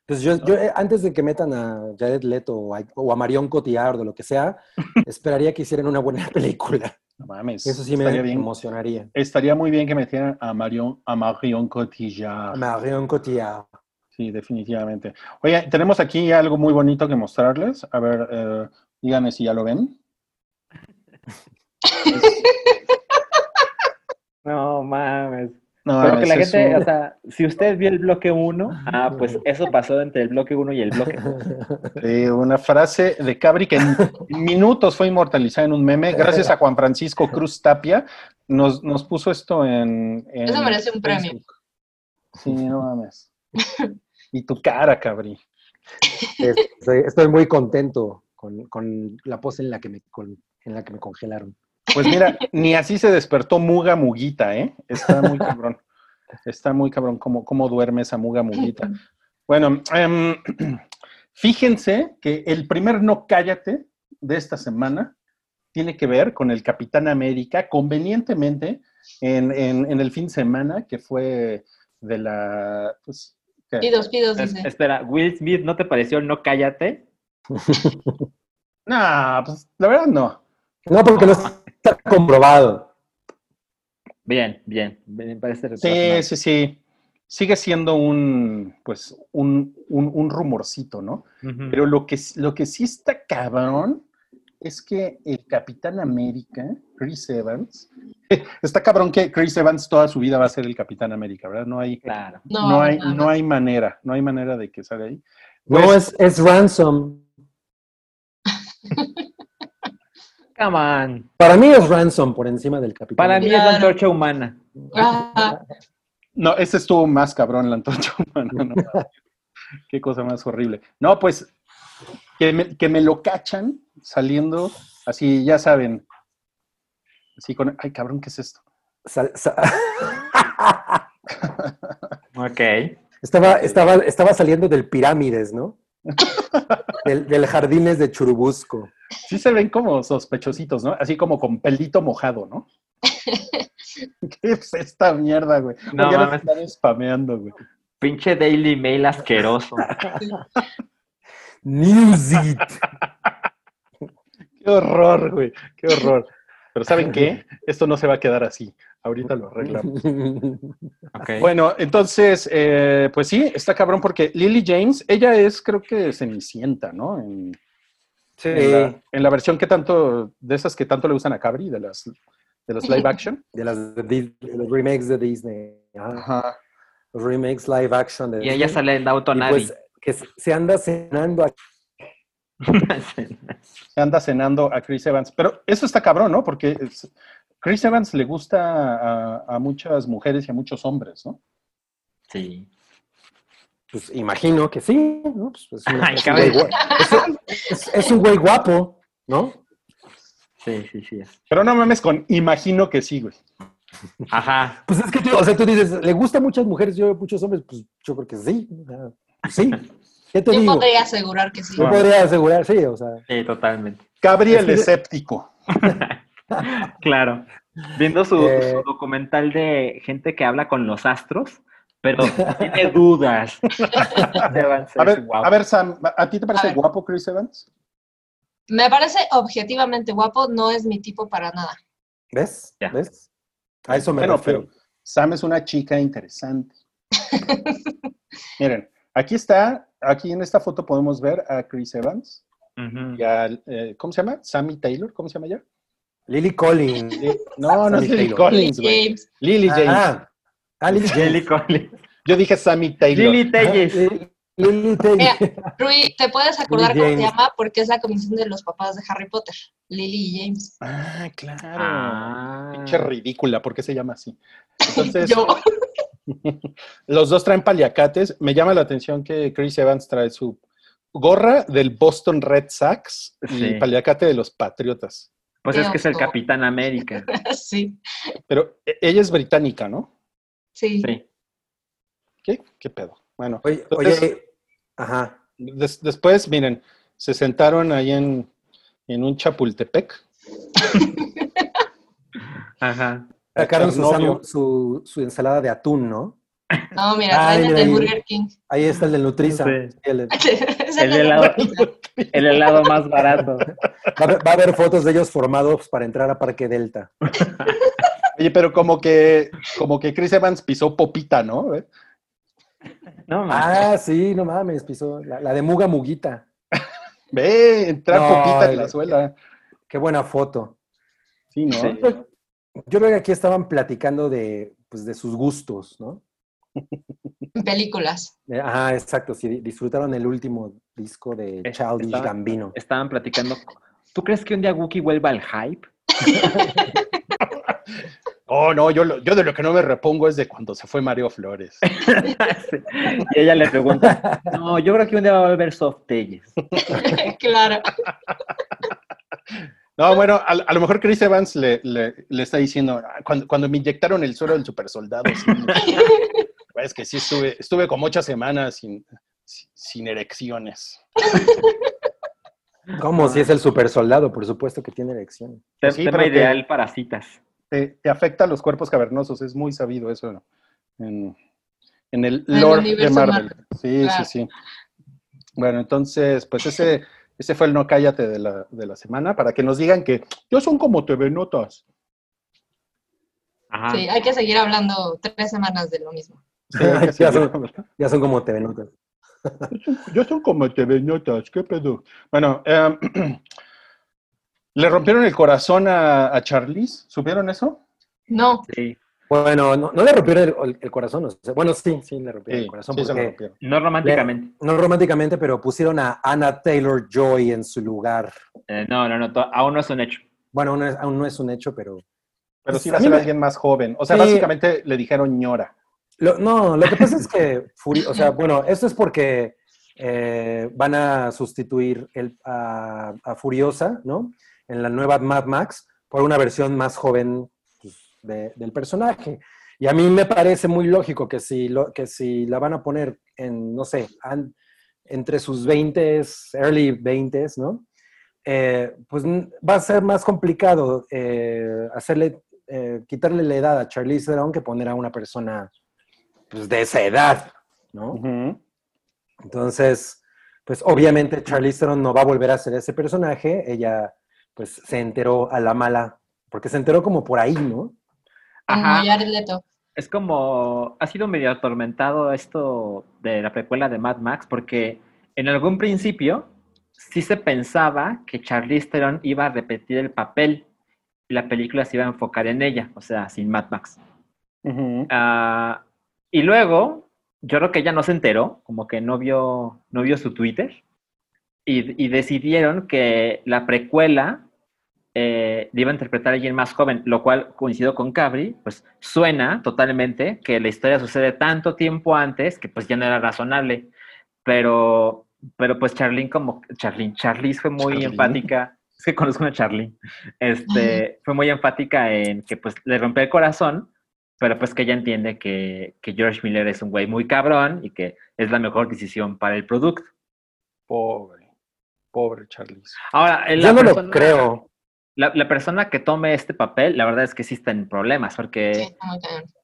Entonces yo, yo, eh, antes de que metan a Jared Leto o a, o a Marion Cotillard o lo que sea, esperaría que hicieran una buena película. No mames. Eso sí me bien. emocionaría. Estaría muy bien que metieran a Marion, a Marion Cotillard. Marion Cotillard. Sí, definitivamente. Oye, tenemos aquí algo muy bonito que mostrarles. A ver, eh, díganme si ya lo ven. No mames. No, Pero que la gente, un- o sea, si usted vio el bloque 1, ah, pues eso pasó entre el bloque 1 y el bloque 2. Sí, una frase de Cabri que en minutos fue inmortalizada en un meme. Gracias a Juan Francisco Cruz Tapia, nos, nos puso esto en. en Eso merece un premio. Facebook. Sí, no mames. Y tu cara, Cabri. Estoy, estoy muy contento con, con la pose en la que me, con- en la que me congelaron. Pues mira, ni así se despertó Muga Muguita, ¿eh? Está muy cabrón. Está muy cabrón cómo, cómo duerme esa Muga Muguita. Bueno, em, fíjense que el primer no cállate de esta semana tiene que ver con el Capitán América, convenientemente en, en- en el fin de semana que fue de la... Pues, ¿qué? Pidos, pidos, Es- dice. espera, Will Smith, ¿no te pareció no cállate? No, pues la verdad no. No, porque no está comprobado. Bien, bien, me parece Sí, sí, sí. Sigue siendo un, pues, un, un, un rumorcito, ¿no? Pero lo que, lo que sí está cabrón es que el Capitán América, Chris Evans, está cabrón que Chris Evans toda su vida va a ser el Capitán América, ¿verdad? No hay, Claro. no, No, hay, no hay manera, no hay manera de que salga ahí. No, Pues- es, es Ransom. Come on. Para mí es Ransom por encima del capitán. Para mí es la antorcha humana. Ah, No, ese estuvo más cabrón, la antorcha humana. no. Qué cosa más horrible. No, pues que me, que me lo cachan saliendo así, ya saben. Así con, ay cabrón, ¿qué es esto? Sal- Ok. estaba, estaba, estaba saliendo del Pirámides, ¿no? Del, del Jardines de Churubusco. Sí se ven como sospechositos, ¿no? Así como con pelito mojado, ¿no? ¿Qué es esta mierda, güey? No ¿Por qué nos mames. están spameando, güey? Pinche Daily Mail asqueroso. Newsit. Qué horror, güey. Qué horror. Pero ¿saben qué? Esto no se va a quedar así. Ahorita lo arreglamos. Bueno, entonces, eh, pues sí, está cabrón porque Lily James, ella es, creo que Cenicienta, ¿no? En, Sí. en la, en la versión que tanto, de esas que tanto le usan a Cabri, de las, de los live action. De, las, de, de los remakes de Disney. Ajá. Los remakes live action de Y ella sale en Autonavi. pues que se- anda cenando aquí. Se anda cenando a Chris Evans. Pero eso está cabrón, ¿no? Porque Chris Evans le gusta a, a muchas mujeres y a muchos hombres, ¿no? sí. Pues imagino que sí, ¿no? Pues, es, una- Ay, es un cabrón. güey es- es- es un güey guapo, ¿no? Sí, sí, sí. Pero no mames con imagino que sí, güey. Ajá. Pues es que tú, o sea, tú dices, ¿le gusta a muchas mujeres y a muchos hombres? Pues yo creo que sí. pues sí. ¿Qué te Yo digo? podría asegurar que sí. Yo podría asegurar, sí, o sea. Sí, totalmente. Gabriel Es que- escéptico. Claro. Viendo su, Eh. su documental de gente que habla con los astros, pero tiene dudas. Evans A ver, guapo. a ver, Sam, ¿a ti te parece guapo Chris Evans? Me parece objetivamente guapo, no es mi tipo para nada. ¿Ves? Ya. ¿Ves? A eso me Bueno, refiero. pero Sam es una chica interesante. Miren, aquí está, aquí en esta foto podemos ver a Chris Evans y a, eh, ¿cómo se llama? Sammy Taylor, ¿cómo se llama ella? Lily Collins. No, no es Lily Taylor. Collins, güey. Lily James. Ah, ah, Lily Lily. Collins. Yo dije Sammy Taylor. Lily Telles. Lily- Lily Taylor. Rui, ¿te puedes acordar Lily cómo se llama? Porque es la comisión de los papás de Harry Potter. Lily y James. Ah, claro. Ah. Pinche ridícula, ¿por qué se llama así? Entonces, Yo. los dos traen paliacates. Me llama la atención que Chris Evans trae su gorra del Boston Red Sox y Sí. paliacate de los Patriotas. Pues es que es el. Capitán América. sí, Pero e- ella es británica, ¿no? sí. Sí. ¿Qué? ¿Qué pedo? Bueno, Oye, Entonces- oye, ajá. des- después, miren, se sentaron ahí en, en un Chapultepec. Ajá. Sacaron su, su, su ensalada de atún, ¿no? No, mira, traen el de ahí. Burger King. Ahí está el del Nutriza. Sí. El de- El de helado, Nutriza. el helado más barato. Va a, haber, va a haber fotos de ellos formados para entrar a Parque Delta. Oye, pero como que, como que Chris Evans pisó popita, ¿no? ¿Eh? No, man. Ah, sí, no mames, pisó. La, la de Muga Muguita. Ve, entrar No, popita en el- la suela. Qué buena foto. Sí, ¿no? Sí. Yo creo que aquí estaban platicando de, pues, de sus gustos, ¿no? Películas. Ajá, exacto. Si di- disfrutaron el último disco de Childish estaba- Gambino. Estaban platicando. ¿Tú crees que un día Wookiee vuelva al hype? Oh, no, yo, lo- yo de lo que no me repongo es de cuando se fue Mario Flores. Sí. Y ella le pregunta, no, yo creo que un día va a volver Soft Telles. claro. No, bueno, a, a lo mejor Chris Evans le, le- le está diciendo, "Ah, cuando, cuando me inyectaron el suero del super soldado, sí, es que sí estuve, estuve como ocho semanas sin, sin- erecciones. ¿Cómo? Si es el super soldado, por supuesto que tiene erección. Te- Sí, tema ideal para citas. Te, te afecta a los cuerpos cavernosos, es muy sabido eso en, en el En el lore de Marvel. Marvel. Sí, Claro. sí, sí. Bueno, entonces, pues ese, ese fue el no cállate de la, de la semana, para que nos digan que yo son como TV Notas. Ajá. Sí, hay que seguir hablando tres semanas de lo mismo. Sí, Ya seguir. son- Ya son como TV Notas. Yo son como TV Notas, ¿qué pedo? Bueno, em, le rompieron el corazón a, a Charlize, ¿supieron eso? No, Sí. Bueno, no, no le rompieron el, el corazón. o sea, bueno, sí, sí, le rompieron Sí, el corazón. sí se rompieron. No románticamente. no románticamente, pero pusieron a Anna Taylor Joy en su lugar. Eh, no, no, no, to- aún no es un hecho. Bueno, aún no es, aún no es un hecho, pero. Pero sí Pues, va a ser alguien más joven. O sea, Sí. básicamente le dijeron ñora. No, lo que pasa es que, o sea, bueno, esto es porque eh, van a sustituir el, a, Furiosa, ¿no? En la nueva Mad Max por una versión más joven pues, de- del personaje. Y a mí me parece muy lógico que si, lo, que si la van a poner en, no sé, entre sus 20, early 20, ¿no? Eh, pues va a ser más complicado eh, hacerle, eh, quitarle la edad a Charlize Theron que poner a una persona pues, de esa edad, ¿no? Entonces, pues obviamente Charlize Theron no va a volver a ser ese personaje, ella pues se enteró a la mala, porque se enteró como por ahí, ¿no? Ajá. Es como, ha sido medio atormentado esto de la precuela de Mad Max, porque en algún principio sí se pensaba que Charlize Theron iba a repetir el papel y la película se iba a enfocar en ella, o sea, sin Mad Max. Y luego, yo creo que ella no se enteró, como que no vio, no vio su Twitter, y, y decidieron que la precuela eh, le iba a interpretar a alguien más joven, lo cual coincidió con Cabri, pues suena totalmente que la historia sucede tanto tiempo antes que pues ya no era razonable, pero, pero pues Charlene como, Charlene, Charlize fue muy Charlene. enfática, es que conozco a Charlene, este, fue muy enfática en que pues le rompió el corazón, pero pues que ella entiende que, que George Miller es un güey muy cabrón y que es la mejor decisión para el producto. Pobre, pobre Charlize. Ahora, la Yo no lo creo. La, la persona que tome este papel, la verdad es que sí está en problemas, porque Sí,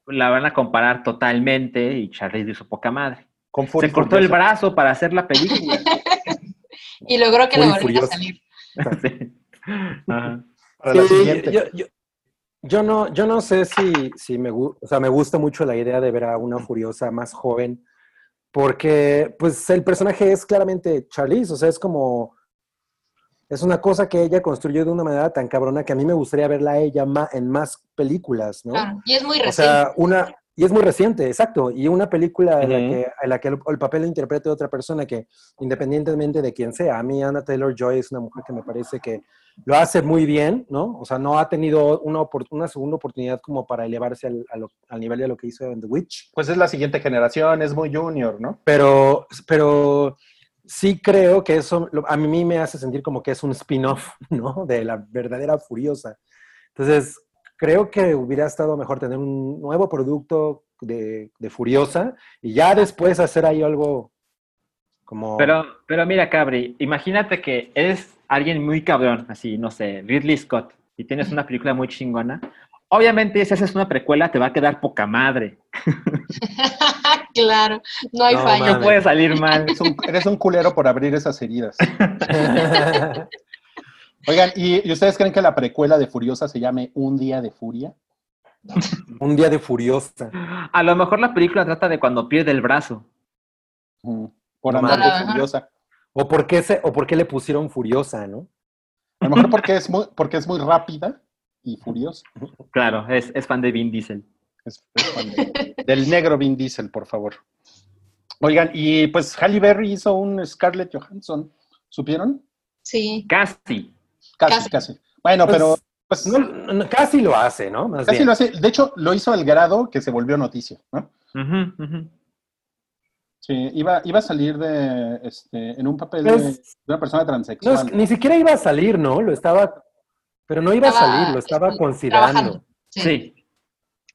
la van a comparar totalmente y Charlize hizo poca madre. Con Se cortó el brazo para hacer la película. Y logró que le volviera a salir. Sí. Ajá. Para la Sí, siguiente. yo, yo- yo no, yo no sé si, si me, o sea, me gusta mucho la idea de ver a una furiosa más joven, porque pues el personaje es claramente Charlize, o sea, es como, es una cosa que ella construyó de una manera tan cabrona que a mí me gustaría verla a ella en más películas, ¿no? Y es muy O reciente. sea, una, y es muy reciente, exacto, y una película en, la Ujú. que, en la que el, el papel lo interprete otra persona que, independientemente de quién sea, a mí Anna Taylor-Joy es una mujer que me parece que lo hace muy bien, ¿no? O sea, no ha tenido una, segunda oportunidad como para elevarse al, nivel de lo que hizo en The Witch, Pues es la siguiente generación, es muy junior, ¿no? pero, pero sí creo que eso a mí me hace sentir como que es un spin-off, ¿no? De la verdadera Furiosa. Entonces, creo que hubiera estado mejor tener un nuevo producto de, de Furiosa y ya después hacer ahí algo como... Pero, pero mira, Cabri, imagínate que eres alguien muy cabrón, así, no sé, Ridley Scott, y tienes una película muy chingona. Obviamente, si haces una precuela, te va a quedar poca madre. claro, no hay No, fallo. No puede salir mal. Eres un, eres un culero por abrir esas heridas. Oigan, ¿y, y ustedes creen que la precuela de Furiosa se llame Un Día de Furia? un día de Furiosa. A lo mejor la película trata de cuando pierde el brazo. Mm, Por No andar de Furiosa. ¿O por, qué se, ¿O por qué le pusieron Furiosa, no? A lo mejor porque es muy, porque es muy rápida y furiosa. Claro, es, es fan de Vin Diesel. Es- es fan de- del negro Vin Diesel, por favor. Oigan, y pues Halle Berry hizo un Scarlett Johansson. ¿Supieron? Sí. Casi. Casi, Casi. casi. Bueno, Pues, pero pues, No, no, casi lo hace, ¿no? Más casi bien. lo hace. De hecho, lo hizo al grado que se volvió noticia, ¿no? Ujú, ujú. Sí, iba, iba a salir de, este, en un papel de, Es- de una persona No, transexual. es- ni siquiera iba a salir, ¿no? Lo estaba... Pero no iba a Estaba, salir, lo estaba este, considerando. trabajando. Sí. Sí.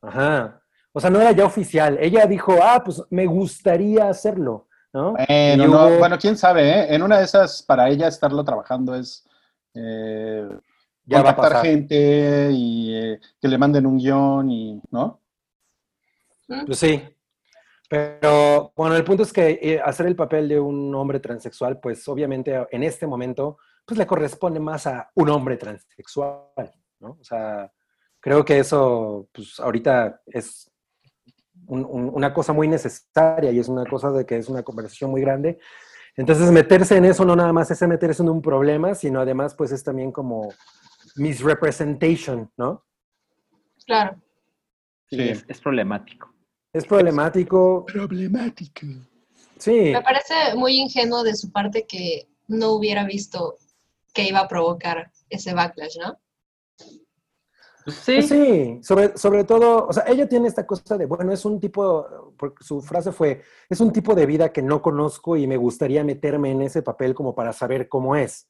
Ajá. O sea, no era ya oficial. Ella dijo, ah, pues me gustaría hacerlo, ¿no? Bueno, Y no, bueno, quién sabe, ¿eh? En una de esas, para ella estarlo trabajando es eh, Ya va a contactar pasar. gente y eh, que le manden un guion y, ¿no? Pues sí. Pero bueno, el punto es que eh, hacer el papel de un hombre transexual, pues obviamente en este momento, pues le corresponde más a un hombre transexual, ¿no? O sea, creo que eso, pues ahorita es un- un- una cosa muy necesaria y es una cosa de que es una conversación muy grande. Entonces, meterse en eso no nada más es meterse en un problema, sino además, pues es también como misrepresentation, ¿no? Claro. Sí, Sí. Es, es problemático. Es problemático. Problemática. Sí. Me parece muy ingenuo de su parte que no hubiera visto que iba a provocar ese backlash, ¿no? Pues sí. Pues sí, sobre, sobre todo, o sea, ella tiene esta cosa de, bueno, es un tipo, porque su frase fue, es un tipo de vida que no conozco y me gustaría meterme en ese papel como para saber cómo es.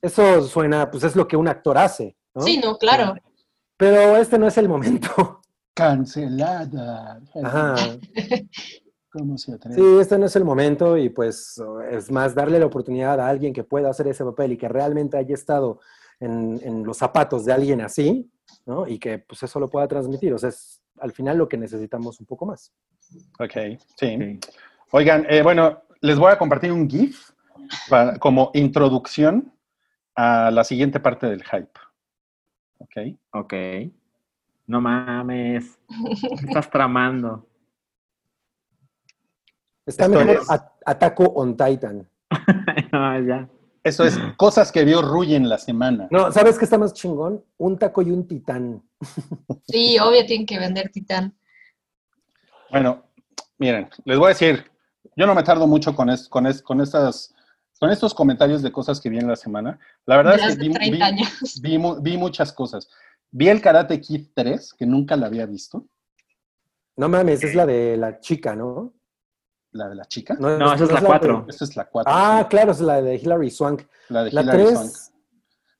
Eso suena, pues es lo que un actor hace, ¿no? Sí, no, claro. Pero este no es el momento. Cancelada. Ajá. ¿Cómo se atreve? Sí, este no es el momento y pues es más darle la oportunidad a alguien que pueda hacer ese papel y que realmente haya estado en, en los zapatos de alguien así, ¿no? Y que pues eso lo pueda transmitir. O sea, es al final lo que necesitamos un poco más. Ok, sí. Sí. Oigan, eh, bueno, les voy a compartir un GIF para- como introducción a la siguiente parte del hype. ¿Ok? Ok. No mames. ¿Qué estás tramando? Está Esto mejor es- Ataco on Titan. no, ya. Eso es cosas que vio Ruy en la semana. No, ¿sabes qué está más chingón? Un taco y un titán. Sí, obvio tienen que vender Titán. Bueno, miren, les voy a decir, yo no me tardo mucho con, es- con, es- con estas, con estos comentarios de cosas que vi en la semana. La verdad es que vi, 30 vi- vi muchas cosas. Vi el Karate Kid 3, que nunca la había visto, No mames, es la de la chica, ¿no? la de la chica. No, esa es la de- 4. Esta es la 4. Ah, claro, es la de Hilary Swank. la de La Hilary 3. Swank.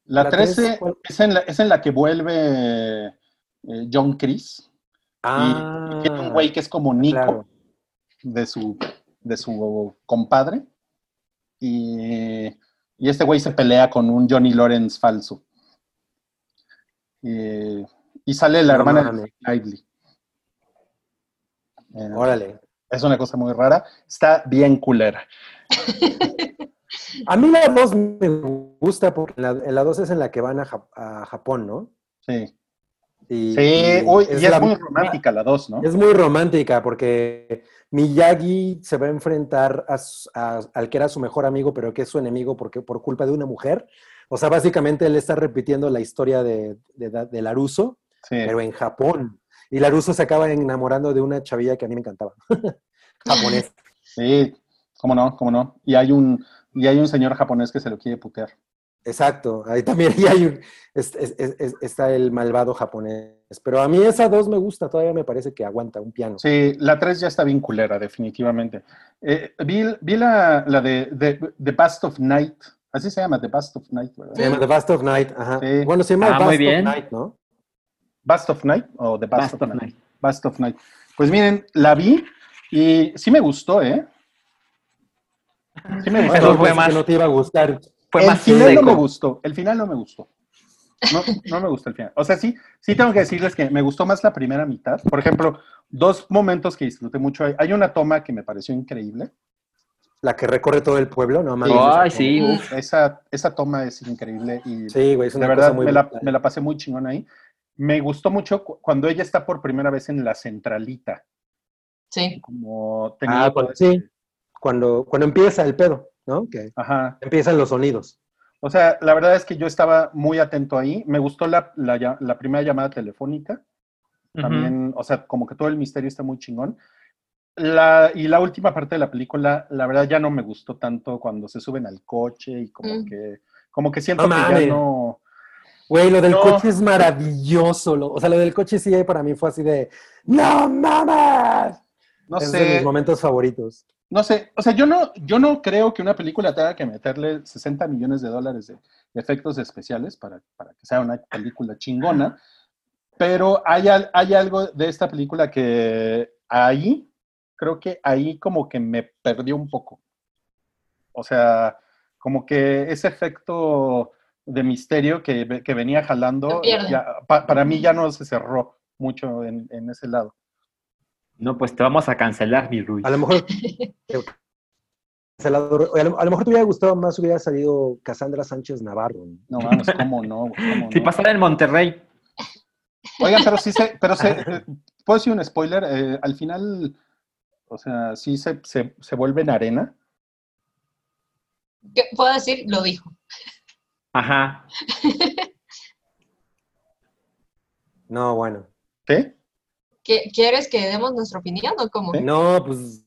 La la 13 tres, ¿cuál? es, en la, es en la que vuelve eh, John Chris. Ah, y tiene un güey que es como Nico claro. de, su, de su compadre. Y, y este güey se pelea con un Johnny Lawrence falso. Y, y sale la No hermana de Lively. Eh, Órale. es una cosa muy rara. Está bien culera. A mí la 2 me gusta porque la, la 2 es en la que van a, Jap- a Japón, ¿no? Sí, Y, sí uy, y es la- muy romántica la 2, ¿no? Es muy romántica porque Miyagi se va a enfrentar a- al que era su mejor amigo, pero que es su enemigo porque, por culpa de una mujer. O sea, básicamente él está repitiendo la historia de, de, de Laruso, Sí. pero en Japón. Y Laruso se acaba enamorando de una chavilla que a mí me encantaba. Japonés. Sí, cómo no, cómo no. Y hay un, y hay un señor japonés que se lo quiere putear. Exacto. Ahí también y hay un- es- es- es- es- está el malvado japonés. Pero a mí esa dos me gusta, todavía me parece que aguanta un piano. Sí, la 3 ya está bien culera, definitivamente. Eh, vi vi la, la de, de The Bast of Night. Así se llama, The Bast of Night, ¿verdad? Se llama The Bast of Night. Ajá. Sí. Bueno, se llama Ah, Bast muy of bien. Night, ¿no? Bast of Night o The Bast, Bast of, of Night. Night. Bast of Night. Pues miren, la vi y sí me gustó, ¿eh? Sí me Pero gustó. fue más- que no te iba a gustar. Fue el más final no me seco. gustó. El final no me gustó. No, no me gustó el final. O sea, sí, sí tengo que decirles que me gustó más la primera mitad. Por ejemplo, dos momentos que disfruté mucho. Hay- Hay una toma que me pareció increíble. La que recorre todo el pueblo, no mames. Ay, sí, uf. Esa, esa toma es increíble y Sí, güey, es de una verdad cosa muy me la, me la pasé muy chingón ahí. Me gustó mucho cu- cuando ella está por primera vez en la centralita. Sí. Como tenía Ah, cuando, ese- sí. Cuando, cuando empieza el pedo, ¿no? Que Ajá. empiezan los sonidos. O sea, la verdad es que yo estaba muy atento ahí. Me gustó la, la la primera llamada telefónica. También, o sea, como que todo el misterio está muy chingón. La, y la última parte de la película, la verdad ya no me gustó tanto cuando se suben al coche y como Mm. que, como que siento No que ya no. Güey, lo del No. coche es maravilloso. lo- o sea, lo del coche sí para mí fue así de ¡No mames! No es de sé, mis momentos favoritos. no sé. O sea, yo no, yo no creo que una película tenga que meterle 60 millones de dólares de, de efectos especiales para, para que sea una película chingona. Pero hay, hay algo de esta película que ahí, creo que ahí como que me perdió un poco. O sea, como que ese efecto de misterio que, que venía jalando, ya- pa- para mí ya no se cerró mucho en, en ese lado. No, pues te vamos a cancelar, mi Ruiz. A lo mejor. cancelador- a, lo, a lo mejor te hubiera gustado más hubiera salido Cassandra Sánchez Navarro. ¿no? No mames, ¿cómo no? Si no? pasara en Monterrey. Oigan, pero sí se, pero se, eh, ¿puedo decir un spoiler? Eh, al final, o sea, sí se, se, se vuelve en arena. ¿Qué puedo decir? Lo dijo. Ajá. No, bueno. ¿Qué- ¿Quieres que demos nuestra opinión o cómo? ¿Sí? No, pues.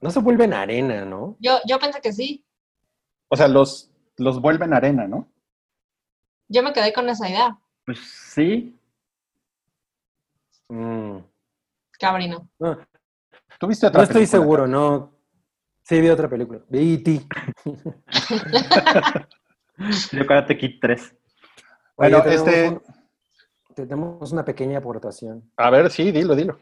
No se vuelve en arena, ¿no? Yo, yo pensé que sí. O sea, los, los vuelven arena, ¿no? Yo me quedé con esa idea. Pues sí. Mm. Cabrino. No, ¿Tuviste otra no estoy película? seguro, no. Sí, vi otra película. Vi E.T. Yo Karate Kid 3. Bueno, Oye, tenemos este- un- tenemos una pequeña aportación. A ver, sí, dilo, dilo.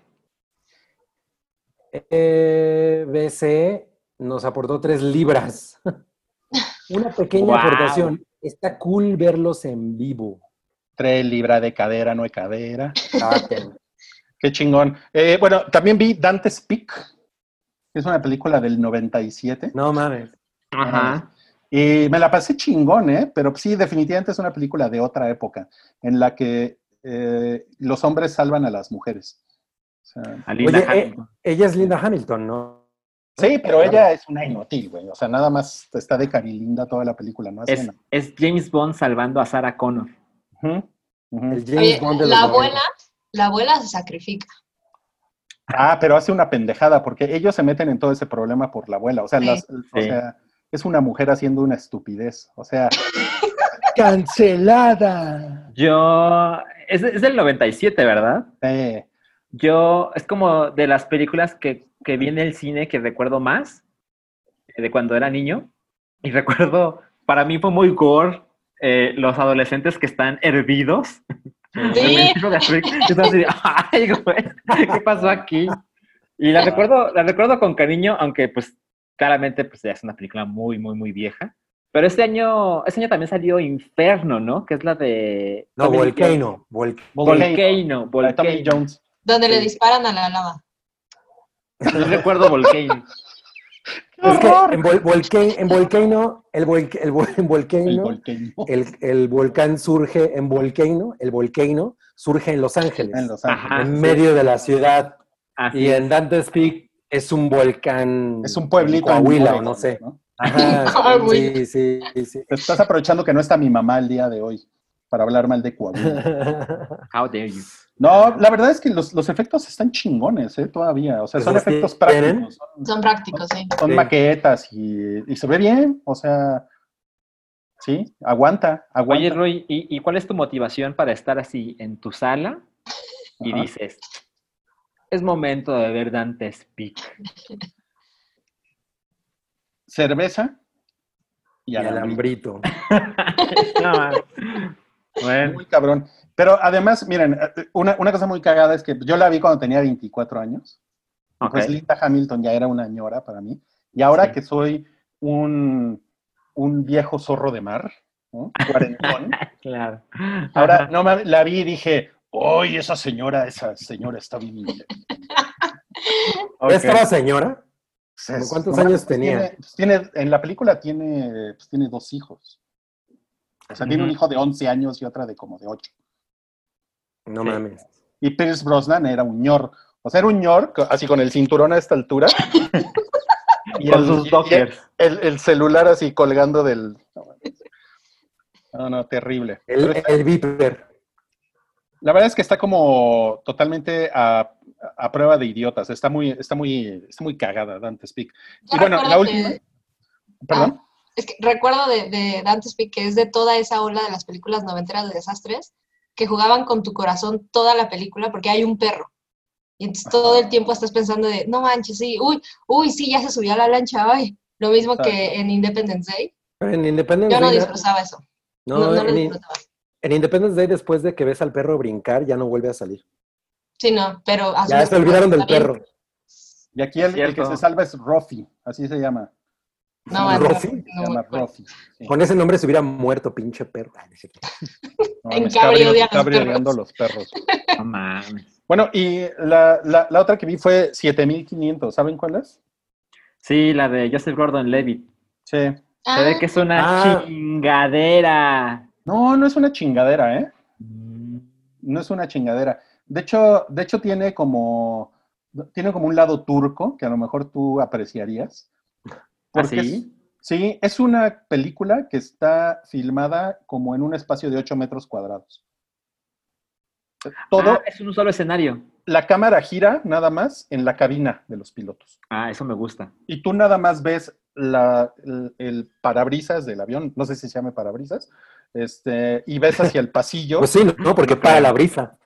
EBC nos aportó tres libras. Una pequeña Wow. aportación. Está cool verlos en vivo. Tres libra de cadera, no hay cadera. Saquen. Qué chingón. Eh, bueno, también vi Dante's Peak, que es una película del 97. No mames. Ajá. Y me la pasé chingón, ¿eh? Pero sí, definitivamente es una película de otra época, en la que eh, los hombres salvan a las mujeres. O sea, A Linda Oye, eh, Hamilton. ella es Linda Hamilton, ¿no? sí, pero ella es una inútil, güey. O sea, nada más está de carilinda toda la película, no es, es James Bond salvando a Sarah Connor. El James Oye, Bond de la 90. abuela, la abuela se sacrifica. Ah, pero hace una pendejada, porque ellos se meten en todo ese problema por la abuela. O sea, Sí. las- o Sí. sea, es una mujer haciendo una estupidez. O sea, cancelada. Yo. Es, es del 97, ¿verdad? Eh, Yo. Es como de las películas que, que vi en el cine que recuerdo más eh, de cuando era niño. Y recuerdo. Para mí fue muy gore. eh, los adolescentes que están hervidos. Sí. Yo así Ay, güey, ¿qué pasó aquí? Y la recuerdo, la recuerdo con cariño, aunque pues claramente pues ya es una película muy, muy, muy vieja. Pero este año, este año también salió Inferno, ¿no? Que es la de... No, Volcano. Vol- Jones. Volcano, Volcano. Jones. Donde le disparan a la lava. Yo recuerdo Volcano. Es que en, Vol- Volca- en Volcano, el, volca- el, vol- en Volcano, volcán. el, el volcán surge en Volcano, el Volcano surge en Los Ángeles, En Los Ajá. Ángeles. en medio de la ciudad. Así Y en Dante's Peak es un volcán. Es un pueblito. en en Coahuila, o Oregon, no sé. ¿no? Ajá, sí, sí, sí, sí. Te estás aprovechando que no está mi mamá el día de hoy para hablar mal de Coahuila. How dare you. No, la verdad es que los, los efectos están chingones, ¿eh? Todavía. O sea, son ¿Esos efectos prácticos. Son, Son prácticos, sí. son Sí. maquetas y, y se ve bien. O sea, sí, aguanta, aguanta. Oye, Roy, ¿y, y cuál es tu motivación para estar así en tu sala y Ajá. dices, es momento de ver Dante's Peak? Cerveza y Y alambrito. alambrito. No, bueno, Muy cabrón. Pero además, miren, eh, una, una cosa muy cagada es que yo la vi cuando tenía 24 años. ok. Pues Linda Hamilton ya era una ñora para mí. Y ahora Sí. que soy un, un viejo zorro de mar, ¿no? cuarentón, claro. ahora no mames, la vi y dije, ¡Uy, esa señora, esa señora está bien! linda". Ok. ¿Ya estaba señora? Pues, ¿Cuántos años pues, tenía? Tiene, pues, tiene- en la película tiene, pues, tiene dos hijos. O sea, tiene un hijo de 11 años y otra de como de 8. No Sí. mames. Y Pierce Brosnan era un ñor. O sea, era un ñor, así con el cinturón a esta altura. y Con el, sus dockers. el- el celular así colgando del... No, no, terrible. El, Viper. la verdad es que está como totalmente a, a prueba de idiotas. Está muy, está muy, está muy cagada Dante Speak. Y bueno, la última... Perdón. Es que recuerdo de, de Dante's Peak que es de toda esa ola de las películas noventeras de desastres que jugaban con tu corazón toda la película porque hay un perro. Y entonces todo el tiempo estás pensando de, no manches, sí, uy, uy, sí, ya se subió a la lancha, ay. Lo mismo que en Independence Day. Pero en Independence Yo no Day. disfrutaba eso. no, No, no lo en, disfrutaba. en Independence Day, después de que ves al perro brincar, ya no vuelve a salir. Sí, no, pero... Ya se olvidaron del perro. Y aquí el, el que se salva es Rofi, así se llama. No, Se no, Rofi. sí. Con ese nombre se hubiera muerto, pinche perro. Ay, no En mames, Cabri Cabri- odia a los perros. odiando a los perros. No mames. Bueno, y la, la, la otra que vi fue 7500. ¿Saben cuál es? Sí, la de Joseph Gordon-Levitt. Sí. Se Ah, ve que es una Ah. chingadera. No, no es una chingadera, ¿eh? No es una chingadera. De hecho, de hecho tiene como tiene como un lado turco que a lo mejor tú apreciarías. ¿Ah, Porque sí? es- sí, es una película que está filmada como en un espacio de 8 metros cuadrados. Todo, Ah, es un solo escenario. la cámara gira nada más en la cabina de los pilotos. Ah, eso me gusta. Y tú nada más ves la- el, el parabrisas del avión, no sé si se llame parabrisas, este, y ves hacia el pasillo. Pues sí, ¿no? Porque No para la brisa.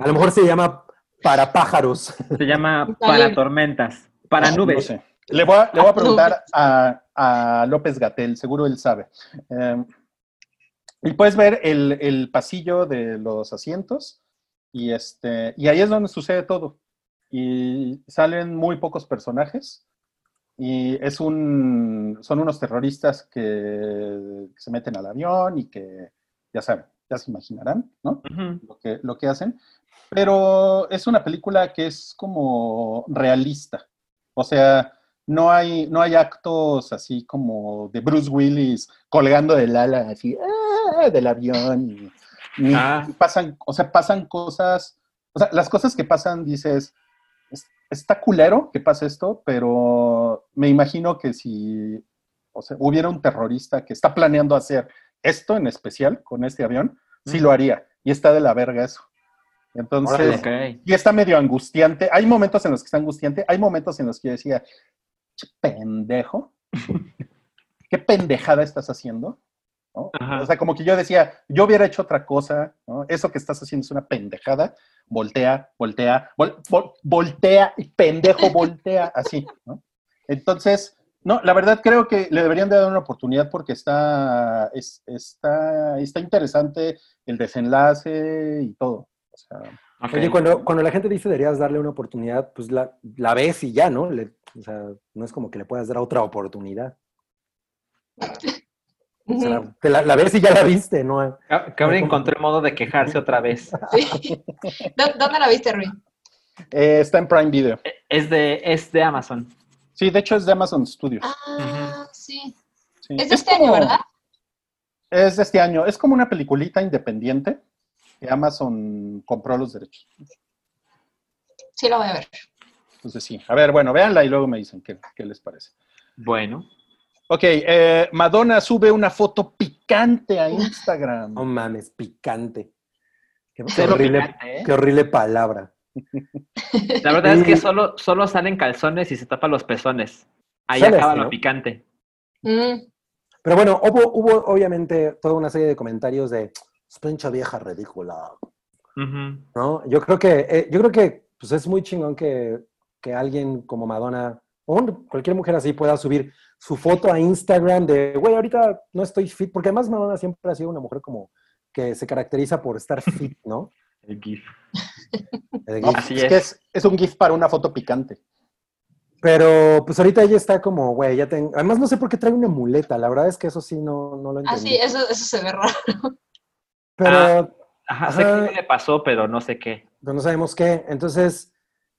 A lo mejor se llama para pájaros. Se llama Para. Tormentas. Para No nubes. sé. Le voy a, le voy a preguntar a, a López Gatel, seguro él sabe. Eh, y puedes ver el, el pasillo de los asientos y, este, y ahí es donde sucede todo. Y salen muy pocos personajes y es un, son unos terroristas que se meten al avión y que ya saben, ya se imaginarán, ¿no? Ujú. lo que, lo que hacen, pero es una película que es como realista. O sea, no hay, no hay actos así como de Bruce Willis colgando del ala, así, ¡ah! del avión. y- Ah. pasan, o sea, pasan cosas, o sea, las cosas que pasan, dices, "Es- está culero que pase esto, pero me imagino que si, o sea, hubiera un terrorista que está planeando hacer esto en especial con este avión, sí lo haría. Y está de la verga eso. Entonces, y está medio angustiante. Hay momentos en los que está angustiante, hay momentos en los que yo decía, "Che, pendejo, ¿qué pendejada estás haciendo? O sea, como que yo decía, yo hubiera hecho otra cosa, ¿no? Eso que estás haciendo es una pendejada, voltea, voltea, vol- vol- voltea, y pendejo, voltea, así, ¿no? Entonces, no, la verdad creo que le deberían de dar una oportunidad porque está, es- está, está interesante el desenlace y todo. O sea, Oye, cuando, cuando la gente dice deberías darle una oportunidad, pues la, la ves y ya, ¿no? Le- o sea, no es como que le puedas dar otra oportunidad. O sea, Ujú. te la, la ves y ya la viste, ¿no? Ca- Cabri encontró modo de quejarse otra vez. Sí. ¿Dó- ¿Dónde la viste, Rui? eh, está en Prime Video. Es de, es de Amazon. Sí, de hecho es de Amazon Studios. Ah, sí. Sí. Es de este año, ¿verdad? Es de este año. Es como una peliculita independiente que Amazon compró los derechos. Sí, la voy a ver. Entonces sí. A ver, bueno, véanla y luego me dicen qué, qué les parece. Bueno. Ok, eh, Madonna sube una foto picante a Instagram. No mames, picante. Qué, horrible, picante, ¿eh? qué horrible palabra. La verdad es que solo, solo salen calzones y se tapa los pezones. Ahí acaba lo ¿no? picante. Mm, Pero bueno, hubo, hubo obviamente toda una serie de comentarios de "Es pinche vieja ridícula. ¿no? Yo creo que, eh, yo creo que pues es muy chingón que, que alguien como Madonna o cualquier mujer así pueda subir su foto a Instagram de, güey, ahorita no estoy fit, porque además Madonna siempre ha sido una mujer como que se caracteriza por estar fit, ¿no? El GIF. El No, gif. Así es, es. que es, es un GIF para una foto picante. Pero pues ahorita ella está como, güey, ya tengo, además no sé por qué trae una muleta, la verdad es que eso sí no, no lo Ah, entendí. sí, eso, eso se ve raro. Pero Ah. Ajá, sé Ajá. qué le pasó, pero no sé qué. pero no sabemos qué. Entonces,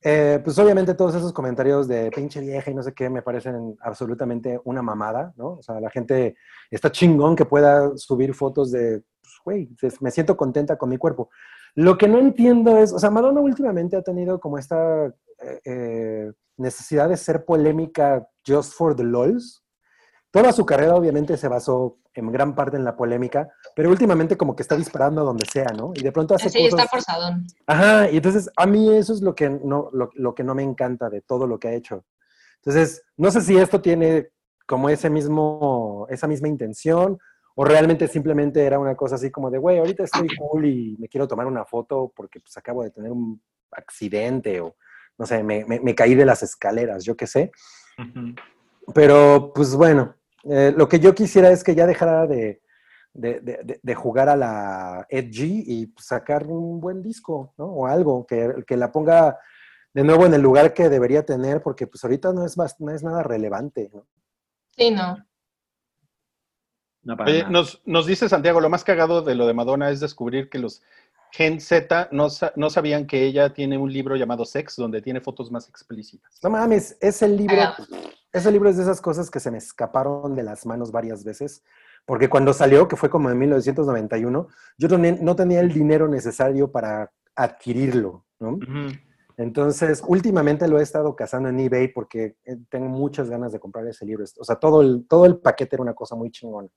eh, pues obviamente todos esos comentarios de pinche vieja y no sé qué me parecen absolutamente una mamada, ¿no? O sea, la gente está chingón que pueda subir fotos de, pues, güey, me siento contenta con mi cuerpo. Lo que no entiendo es, o sea, Madonna últimamente ha tenido como esta eh, eh, necesidad de ser polémica just for the lols. Toda su carrera obviamente se basó en gran parte en la polémica, pero últimamente como que está disparando a donde sea, ¿no? Y de pronto hace Sí, está cosas... forzadón. Ajá, y entonces a mí eso es lo que no, lo, lo que no me encanta de todo lo que ha hecho. Entonces, no sé si esto tiene como ese mismo, esa misma intención o realmente simplemente era una cosa así como de, güey, ahorita estoy cool y me quiero tomar una foto porque pues acabo de tener un accidente o no sé, me, me- me caí de las escaleras, yo qué sé. Ujú. Pero pues bueno, eh, lo que yo quisiera es que ya dejara de, de, de- jugar a la edgy y sacar un buen disco, ¿no? O algo que, que la ponga de nuevo en el lugar que debería tener, porque pues ahorita no es, bas- no es nada relevante, ¿no? Sí, no. No para Oye, nada. nos, nos dice Santiago, lo más cagado de lo de Madonna es descubrir que los Gen Z no, no sabían que ella tiene un libro llamado Sex, donde tiene fotos más explícitas. No mames, ese libro, ese libro es de esas cosas que se me escaparon de las manos varias veces, porque cuando salió, que fue como en 1991, yo no, no tenía el dinero necesario para adquirirlo, ¿no? Entonces, últimamente lo he estado cazando en eBay porque eh, tengo muchas ganas de comprar ese libro. O sea, todo el, todo el paquete era una cosa muy chingona.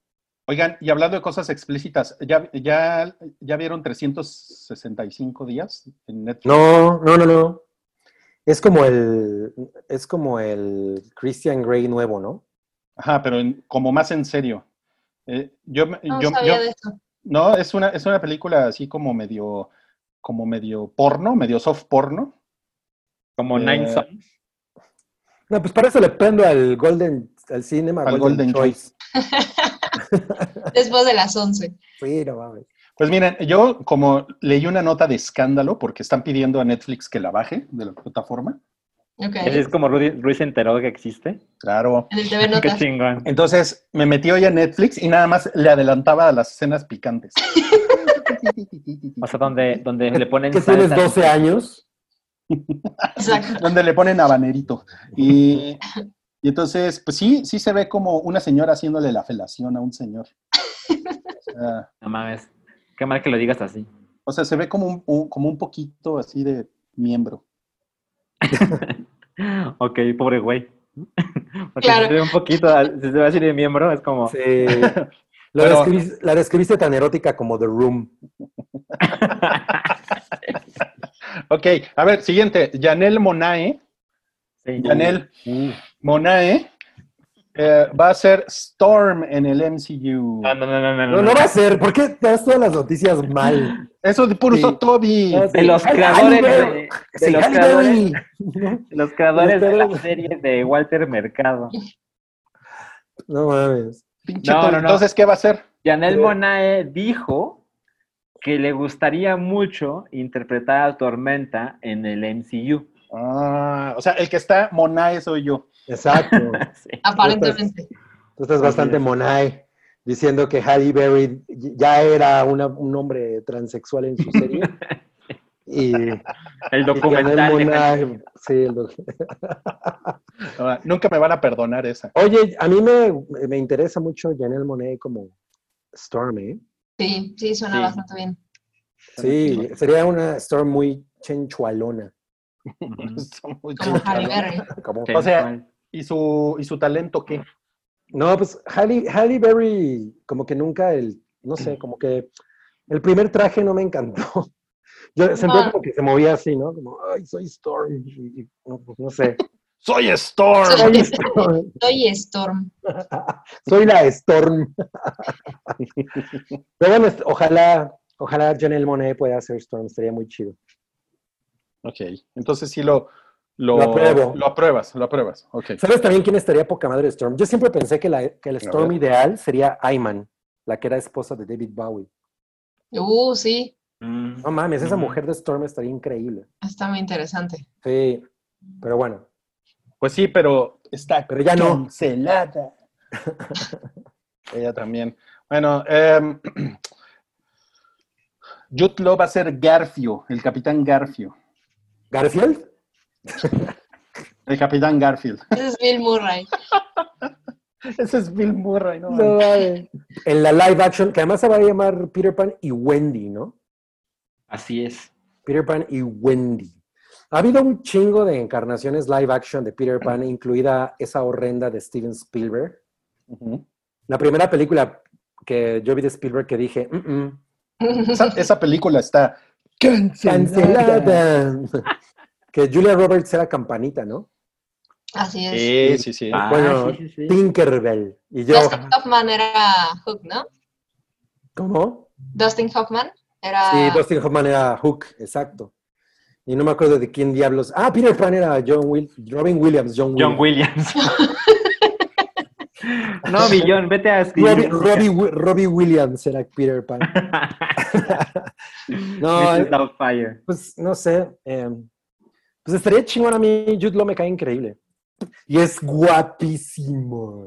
Oigan, y hablando de cosas explícitas, ¿ya, ya, ya vieron 365 días en Netflix? No, no, no, no. Es como el, es como el Christian Grey nuevo, ¿no? Ajá, pero en- como más en serio. Eh, yo, No yo- sabía yo- de eso. no, es una, es una película así como medio, como medio porno, medio soft porno. Como Eh, Nine Songs. No, pues para eso le prendo al Golden, al Cinema Al Golden, Golden Choice. Después de las 11. Sí, no mames. Pues miren, yo como leí una nota de escándalo porque están pidiendo a Netflix que la baje de la plataforma. Ok. Es como Rudy, Ruiz se enteró que existe. Claro. En el TV Qué Notas. chingón. Entonces me metí hoy a Netflix y nada más le adelantaba a las escenas picantes. O sea, donde, donde le ponen ¿Que tienes salsa. 12 años? Exacto. donde le ponen habanerito. Y, Y entonces, pues sí, sí se ve como una señora haciéndole la felación a un señor. O sea, No mames. Qué mal que lo digas así. o sea, se ve como un, un- como un poquito así de miembro. ok, pobre güey. Porque Claro. si se ve un poquito, si se ve así de miembro, es como... Sí. Lo Pero- describiste- la describiste tan erótica como The Room. Ok, a ver, siguiente. Janelle Monae. Sí. Janelle Monae eh, va a ser Storm en el MCU. No, no, no, no, no, No, no va a ser. ¿Por qué te das todas las noticias mal? Eso de puro Sí. Toby. De los Halle creadores Berry. de, los creadores, de los creadores de la serie de Walter Mercado. No mames. Pinche No, Toby. no, no. Entonces, ¿qué va a hacer? Janelle Sí. Monae dijo que le gustaría mucho interpretar a Tormenta en el MCU. Ah, o sea, el que está Monae soy yo. Exacto. Sí. Aparentemente. Tú estás bastante monae diciendo que Halle Berry ya era una- un hombre transexual en su serie. y El documental. y Monáe- sí, el doc- Ah, Nunca me van a perdonar esa. Oye, a mí me, me interesa mucho Janelle Monáe como Storm, ¿eh? Sí, sí, suena Sí. bastante bien. Sí, sería una Storm muy chenchualona. Como. Halle Berry. O sea-. ¿Y su, ¿Y su talento qué? No, pues Halle, Halle Berry, como que nunca el, no sé, como que el primer traje no me encantó. Yo sentía Ah. como que se movía así, ¿no? Como, ay, soy Storm. Y- y- no, pues, no sé. Soy Storm. Soy Storm. Soy Storm. Soy la Storm. Pero bueno, ojalá, ojalá Janelle Monáe pueda hacer Storm, estaría muy chido. Ok, entonces sí lo, lo, Lo apruebo. Lo apruebas, lo apruebas. Ok. ¿Sabes también quién estaría poca madre de Storm? Yo siempre pensé que, la, que el Storm ideal sería Ayman, la que era esposa de David Bowie. Uh, sí, Mm. No mames, esa Ujú. mujer de Storm estaría increíble. está muy interesante. Sí, pero bueno. Pues sí, pero está Pero ya no. cancelada. Ella también. Bueno, eh, Jude Law va a ser Garfio, el capitán Garfio. ¿Garfield? El capitán Garfield. Ese es Bill Murray. Ese es Bill Murray, ¿no? No, mames. En la live action, que además se va a llamar Peter Pan y Wendy, ¿no? Así es. Peter Pan y Wendy. Ha habido un chingo de encarnaciones live action de Peter Pan, incluida esa horrenda de Steven Spielberg. La primera película que yo vi de Spielberg que dije, "Mm, mm, esa, esa película está cancelada. que Julia Roberts era campanita, ¿no? Así es. Sí, sí, sí. Ah, bueno, sí, sí, sí. Tinkerbell. Y yo, Dustin Hoffman era Hook, ¿no? ¿cómo? Dustin Hoffman era. Sí, Dustin Hoffman era Hook, exacto. Y no me acuerdo de quién diablos. Ah, Peter Pan era John Will, Robin Williams, John John Williams. Williams. no, Millón, vete a escribir. Robbie Robbie Williams era Peter Pan. No, Mrs. eh, Doubtfire. pues no sé. eh, pues estaría chingón a mí. Jude Law me cae increíble. Y es guapísimo.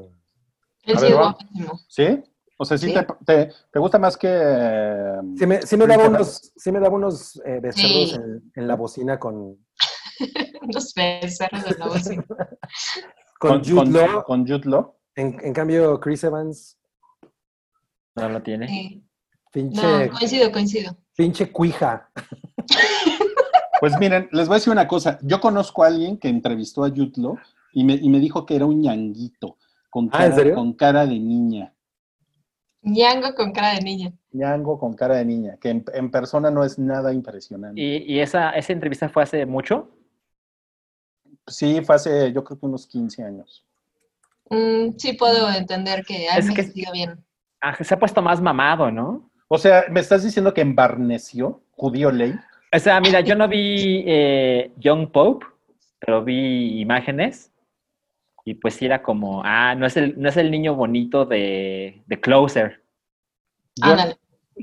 Él sí ver, es guapísimo. ¿Sí? O sea, ¿sí, Sí. Te, te- te gusta más que... eh, Sí me, sí me daba unos, sí me daba unos eh, becerros Sí. en, en la bocina con, Los becerros de la voz. con, Jude con, Law. con Jude Law? En, en cambio, Chris Evans, No lo tiene. Sí. pinche, No, coincido, coincido. pinche cuija. Pues miren, les voy a decir una cosa. Yo conozco a alguien que entrevistó a Law y me, y me dijo que era un ñanguito, con Ah, ¿en cara, serio? con cara de niña. Ñango con cara de niña. Ñango con cara de niña, que en, en persona no es nada impresionante. ¿Y, y esa, esa entrevista fue hace mucho? Sí, fue hace, yo creo que unos 15 años. Mm, sí puedo entender que ha envejecido bien. Ah, se ha puesto más mamado, ¿no? O sea, ¿me estás diciendo que embarneció judío ley? O sea, mira, yo no vi eh, Young Pope, pero vi imágenes y pues sí era como, ah, no es el, no es el niño bonito de, de Closer.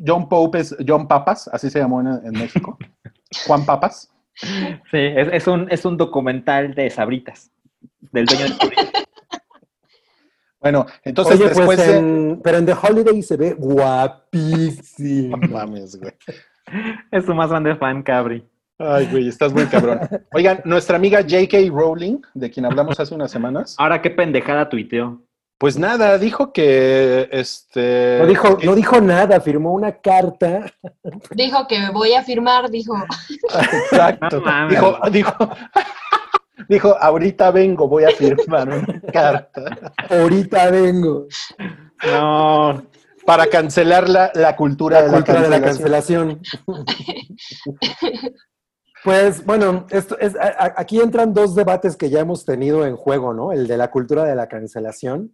John, Pope es John Papas, así se llamó en, en México. Juan Papas. Sí, es, es un, es un documental de sabritas, del dueño de Sabritas. Bueno, entonces Oye, después pues, de... en- pero en The Holiday se ve guapísimo. No mames, güey. Es su más grande fan, Cabri. Ay, güey, estás muy cabrón. Oigan, nuestra amiga J.K. Rowling, de quien hablamos hace unas semanas, Ahora qué pendejada tuiteó. pues nada, dijo que este. No dijo, no dijo nada, firmó una carta. Dijo que voy a firmar, dijo. Exacto. No dijo, dijo, dijo, ahorita vengo, voy a firmar una carta Ahorita vengo. No, para cancelar la, la cultura, La de, la cultura de la cancelación. Pues bueno, esto es, a- aquí entran dos debates que ya hemos tenido en juego, ¿no? El de la cultura de la cancelación,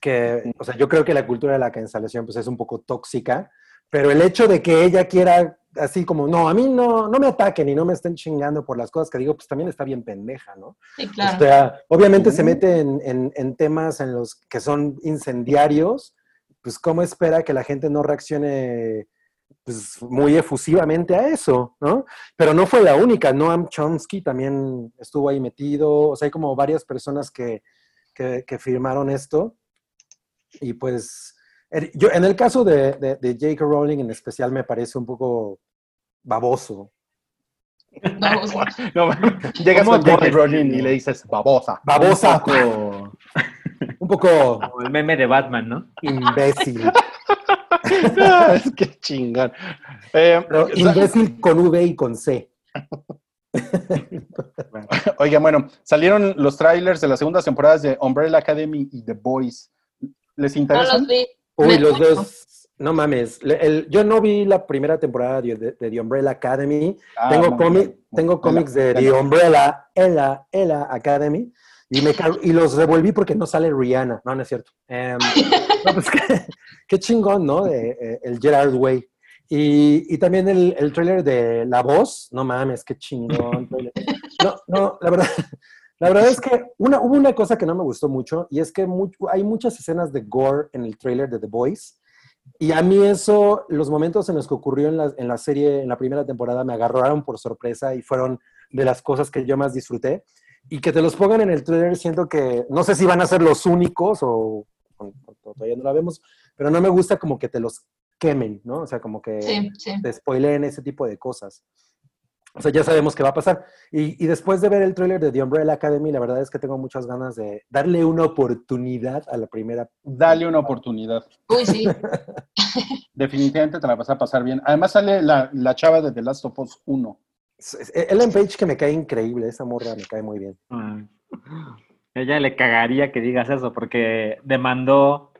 que, o sea, yo creo que la cultura de la cancelación pues es un poco tóxica, pero el hecho de que ella quiera así como, no, a mí no, no me ataquen y no me estén chingando por las cosas que digo, pues también está bien pendeja, ¿no? Sí, claro. O sea, obviamente se Ujú. mete en, en- en temas en los que son incendiarios, pues cómo espera que la gente no reaccione pues, muy efusivamente a eso, ¿no? Pero no fue la única, Noam Chomsky también estuvo ahí metido, o sea, hay como varias personas que, que, que firmaron esto. Y pues, yo, en el caso de, de, de J.K. Rowling en especial me parece un poco baboso. Vamos. No, llegas ¿Cómo con J.K. Rowling y le dices babosa. Babosa, poco como el meme de Batman, ¿no? imbécil. Es que chingón. Eh, Pero imbécil con V y con C. Oiga, bueno, salieron los trailers de las segundas temporadas de Umbrella Academy y The Boys. ¿Les No interesan? los vi. Uy, los dos. No mames. El- yo no vi la primera temporada de, de- de The Umbrella Academy. Ah, tengo cómic- cómics de. The Umbrella, Ella, Ella Academy. Y, me y los revolví porque no sale Rihanna. No, no es cierto. Em, no, pues qué, qué chingón, ¿no? De, eh, el Gerard Way. Y, y también el, el trailer de La Voz. No mames, qué chingón. trailer. No, no, la verdad. La verdad es que una, hubo una cosa que no me gustó mucho y es que mu- hay muchas escenas de gore en el trailer de The Boys y a mí eso, los momentos en los que ocurrió en la, en la serie, en la primera temporada, me agarraron por sorpresa y fueron de las cosas que yo más disfruté. Y que te los pongan en el trailer, siento que no sé si van a ser los únicos o, o- o todavía no la vemos, pero no me gusta como que te los quemen, ¿no? O sea, como que Sí, sí. te spoileen ese tipo de cosas. O sea, ya sabemos qué va a pasar. Y, y después de ver el tráiler de The Umbrella Academy, la verdad es que tengo muchas ganas de darle una oportunidad a la primera. Dale una oportunidad. Uy, sí. Definitivamente te la vas a pasar bien. Además sale la, la chava de The Last of Us 1. Ellen Page que me cae increíble, esa morra me cae muy bien. Ay. Ella le cagaría que digas eso porque demandó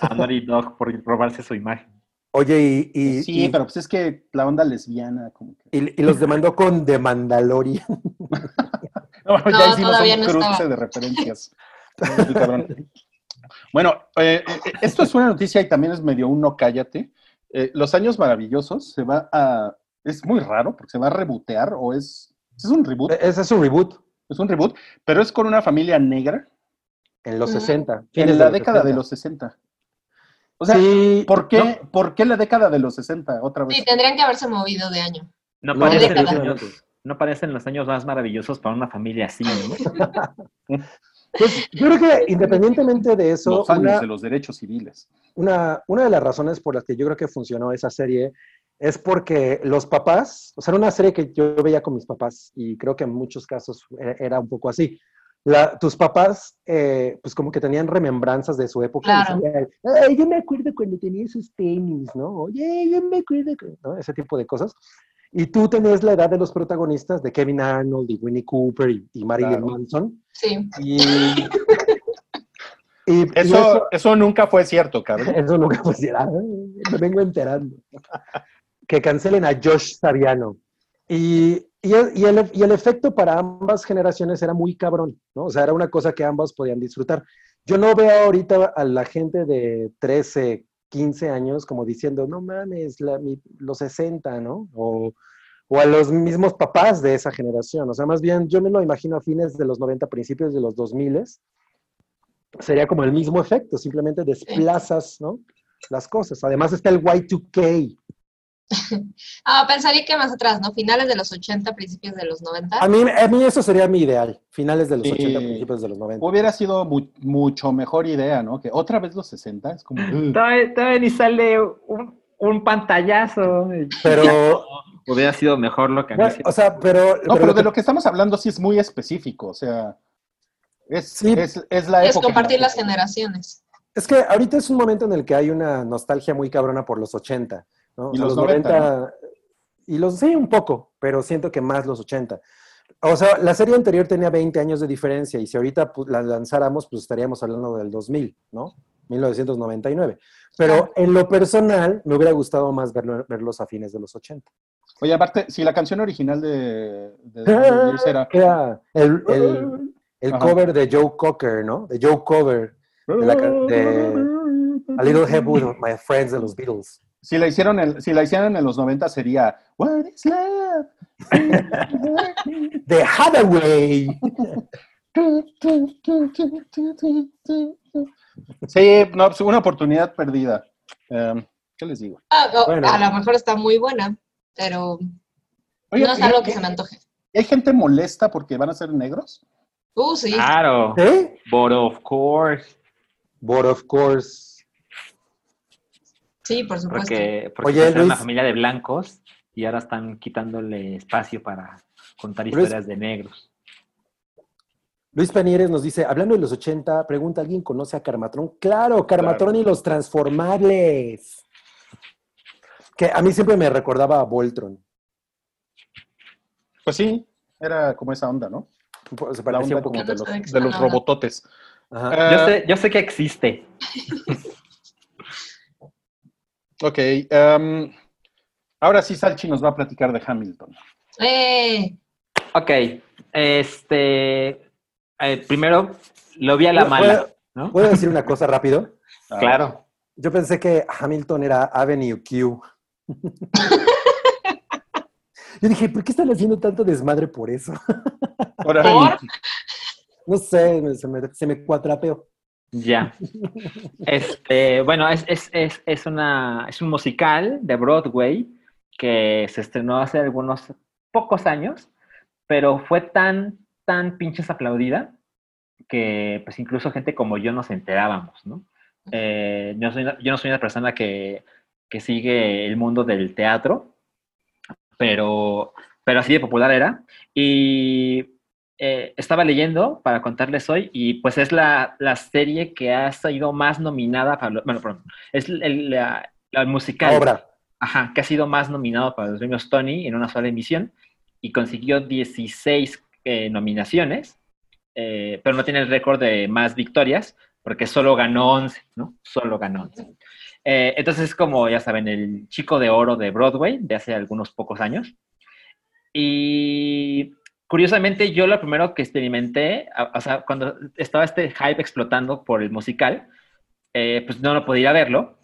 a Naughty Dog por robarse su imagen. Oye, y, y, sí, y- pero pues es que la onda lesbiana, como que. y- y los demandó con The Mandalorian. No, No, ya hicimos un no cruce estaba. de referencias. Bueno, eh, eh, esto es una noticia y también es medio un no cállate. Eh, Los Años Maravillosos se va a. Es muy raro porque se va a rebotear o es. Es un reboot. Ese es un reboot Es un reboot, pero es con una familia negra en los Ujú. 60. fines en la década 60. de los 60. O sea, Sí, ¿por, qué, no, ¿por qué la década de los 60 otra vez? Sí, tendrían que haberse movido de año. No No, parecen, los años, no parecen los años más maravillosos para una familia así, ¿no? pues, yo creo que independientemente de eso, los años una, de los derechos civiles. una, una de las razones por las que yo creo que funcionó esa serie es porque los papás, o sea, era una serie que yo veía con mis papás y creo que en muchos casos era, era un poco así. La- tus papás, eh, pues como que tenían remembranzas de su época. y Claro. decían, Ay, yo me acuerdo cuando tenía esos tenis, ¿no? Oye, yo me acuerdo, que-", ¿no? Ese tipo de cosas. Y tú tenés la edad de los protagonistas, de Kevin Arnold y Winnie Cooper y, y Marilyn Claro. Manson. Sí. Y, y- y Eso, eso nunca fue cierto, cabrón. eso nunca fue ah, me vengo enterando. Que cancelen a Josh Saviano. Y, y, el, y el- efecto para ambas generaciones era muy cabrón, ¿no? O sea, era una cosa que ambas podían disfrutar. Yo no veo ahorita a la gente de 13, 15 años como diciendo, no mames, la- mi- los 60, ¿no? O, o a los mismos papás de esa generación. O sea, más bien yo me lo imagino a fines de los 90, principios de los 2000 sería como el mismo efecto, simplemente desplazas, ¿no? Las cosas. Además está el Y2K. Ah, pensaría que más atrás, ¿no? Finales de los 80, principios de los 90. A mí, a mí eso sería mi ideal, finales de los Sí. 80, principios de los 90. Hubiera sido mu- mucho mejor idea, ¿no? Que otra vez los 60 es como... Todavía, todavía ni sale un, un pantallazo. Pero, Hubiera sido mejor lo que bueno, o sea, pero... No, pero de que- lo que estamos hablando sí es muy específico, o sea, es, Sí. es, es la Es época. en la compartir las generaciones. Es que ahorita es un momento en el que hay una nostalgia muy cabrona por los 80, ¿no? O Y sea, los 90, Y los, sí, un poco, pero siento que más los 80. O sea, la serie anterior tenía 20 años de diferencia y si ahorita pues, la lanzáramos, pues estaríamos hablando del 2000, ¿no? 1999. Pero en lo personal, me hubiera gustado más verlo- verlos a fines de los 80. Oye, aparte, si la canción original de, Years era Era el, el- cover de Joe Cocker, ¿no? De Joe Cover, de, la, de A Little Help with My Friends de los Beatles. Si la hicieron en, si la hicieron en los 90 sería What is love? De Hathaway. Sí, no, pues, una oportunidad perdida. Em, ¿Qué les digo? Ah, o- Bueno. A lo mejor está muy buena, pero Oye, no es ¿y- algo que se me antoje. ¿Hay gente molesta porque van a ser negros? Uh, sí. Claro, ¿Eh? but of course. But of course. Sí, por supuesto. Porque, porque Oye, pues, era una familia de blancos y ahora están quitándole espacio para contar Luis. historias de negros. Luis Panieres nos dice, hablando de los 80, pregunta, ¿alguien conoce a Carmatrón? Claro, Carmatrón y los transformables. Que a mí siempre me recordaba a Voltron. Pues sí, era como esa onda, ¿no? Se parecía un como poquito. de los, de los robototes. Ajá. Yo sé, yo sé que existe. Ok, em, ahora sí Salchi nos va a platicar de Hamilton. ¡Eh! Ok, este, eh, primero lo vi a la mala, ¿Puedo, ¿no? puedo decir una cosa rápido? Ah, Claro. Yo pensé que Hamilton era Avenue Q. Yo dije, ¿por qué están haciendo tanto desmadre por eso? No sé, se me, se me cuatrapeó. Ya. Este, bueno, es, es, es, es, una, es un musical de Broadway que se estrenó hace algunos pocos años, pero fue tan, tan pinches aplaudida que pues incluso gente como yo nos enterábamos, ¿no? Eh, yo, yo no soy una persona que, que sigue el mundo del teatro, pero, pero así de popular era. Y eh, estaba leyendo para contarles hoy y pues es la, la serie que ha sido más nominada para, lo- bueno, perdón, es el, la, la musical. La obra. Ajá, que ha sido más nominado para los premios Tony en una sola emisión y consiguió 16 eh, nominaciones, eh, pero no tiene el récord de más victorias porque solo ganó 11, ¿no? Solo ganó 11. Eh, entonces es como, ya saben, el chico de oro de Broadway de hace algunos pocos años. Y curiosamente yo lo primero que experimenté, o sea, cuando estaba este hype explotando por el musical, eh, pues no lo podía verlo,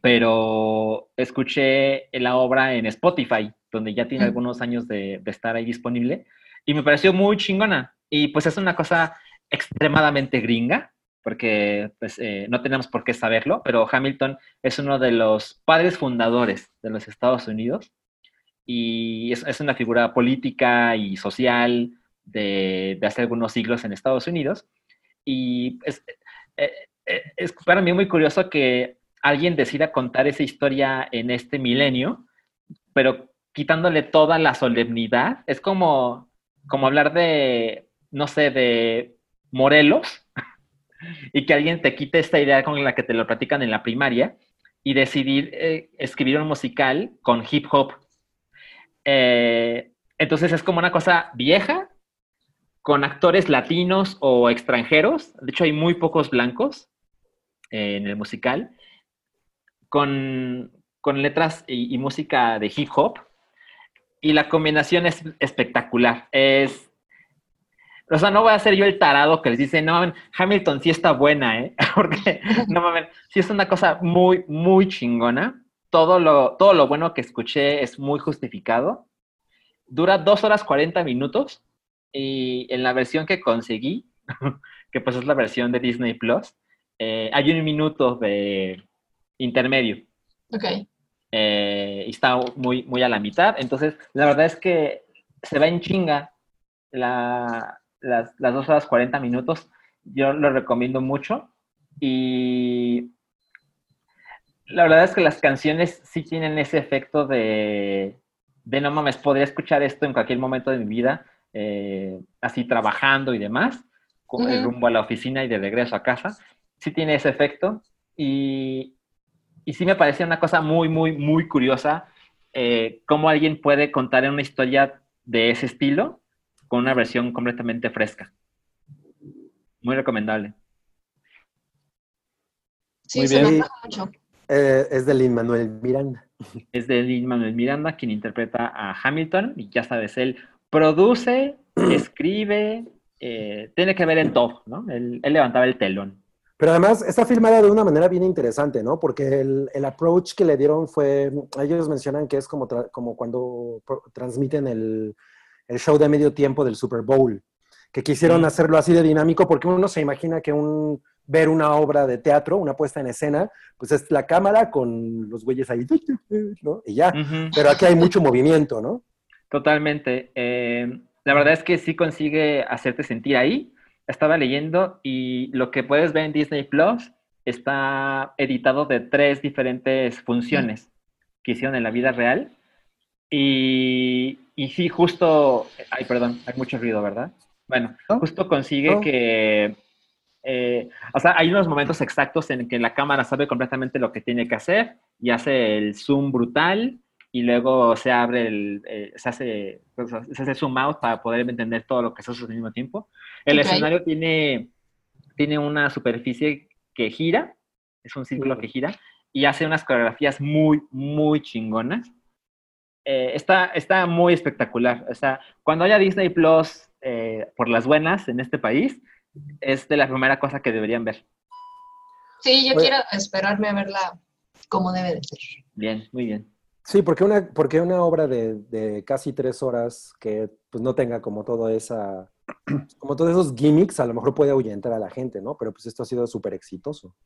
pero escuché la obra en Spotify, donde ya tiene algunos años de, de estar ahí disponible, y me pareció muy chingona. Y pues es una cosa extremadamente gringa, porque pues, eh, no tenemos por qué saberlo, pero Hamilton es uno de los padres fundadores de los Estados Unidos y es, es una figura política y social de, hace algunos siglos en Estados Unidos. Y es, eh, eh, es para mí muy curioso que alguien decida contar esa historia en este milenio, pero quitándole toda la solemnidad. Es como, como hablar de, no sé, de Morelos y que alguien te quite esta idea con la que te lo platican en la primaria y decidir eh, escribir un musical con hip hop. Eh, entonces es como una cosa vieja, con actores latinos o extranjeros. De hecho, hay muy pocos blancos eh, en el musical, con, con letras y, música de hip hop. Y la combinación es espectacular. Es, o sea, no voy a ser yo el tarado que les dice, no, mamen, Hamilton sí está buena, ¿eh? Porque, no mames, sí es una cosa muy, muy chingona. Todo lo, todo lo bueno que escuché es muy justificado. Dura dos horas 40 minutos y en la versión que conseguí, que pues es la versión de Disney Plus, eh, hay un minuto de intermedio Ok. eh, y está muy, muy a la mitad. Entonces, la verdad es que se va en chinga la- las, las dos horas 40 minutos. Yo lo recomiendo mucho. Y La verdad es que las canciones sí tienen ese efecto de, de no mames, podría escuchar esto en cualquier momento de mi vida, eh, así trabajando y demás, con el Ujú. rumbo a la oficina y de regreso a casa. Sí tiene ese efecto y, y sí me parecía una cosa muy, muy, muy curiosa eh, cómo alguien puede contar una historia de ese estilo con una versión completamente fresca. Muy recomendable. Sí, Muy se me bien. antoja mucho. Eh, es de Lin Manuel Miranda. Es de Lin Manuel Miranda, quien interpreta a Hamilton, y ya sabes, él produce, escribe, eh, tiene que ver en todo, ¿no? Él, él levantaba el telón. Pero además está filmada de una manera bien interesante, ¿no? Porque el, el approach que le dieron fue, ellos mencionan que es como, tra- como cuando transmiten el, el show de medio tiempo del Super Bowl, que quisieron Mm. hacerlo así de dinámico porque uno se imagina que un, ver una obra de teatro, una puesta en escena, pues es la cámara con los güeyes ahí, ¿no? Y ya. Pero aquí hay mucho movimiento, ¿no? Totalmente. Eh, la verdad es que sí consigue hacerte sentir ahí. Estaba leyendo y lo que puedes ver en Disney Plus está editado de tres diferentes funciones que hicieron en la vida real. Y, y sí, justo, ay, perdón, hay mucho ruido, ¿verdad? Bueno, ¿No? justo consigue No. que, eh, o sea, hay unos momentos exactos en que la cámara sabe completamente lo que tiene que hacer y hace el zoom brutal y luego se abre el, eh, se, hace, pues, se hace zoom out para poder entender todo lo que está sucediendo al mismo tiempo. El escenario tiene, tiene una superficie que gira, es un círculo que gira, y hace unas coreografías muy, muy chingonas. Eh, está, está muy espectacular. O sea, cuando haya Disney Plus eh, por las buenas en este país, es de la primera cosa que deberían ver. Sí, yo Oye. quiero esperarme a verla como debe de ser. Bien, muy bien. Sí, porque una, porque una obra de, de casi tres horas que pues no tenga como todo esa, como todos esos gimmicks, a lo mejor puede ahuyentar a la gente, ¿no? Pero pues esto ha sido súper exitoso.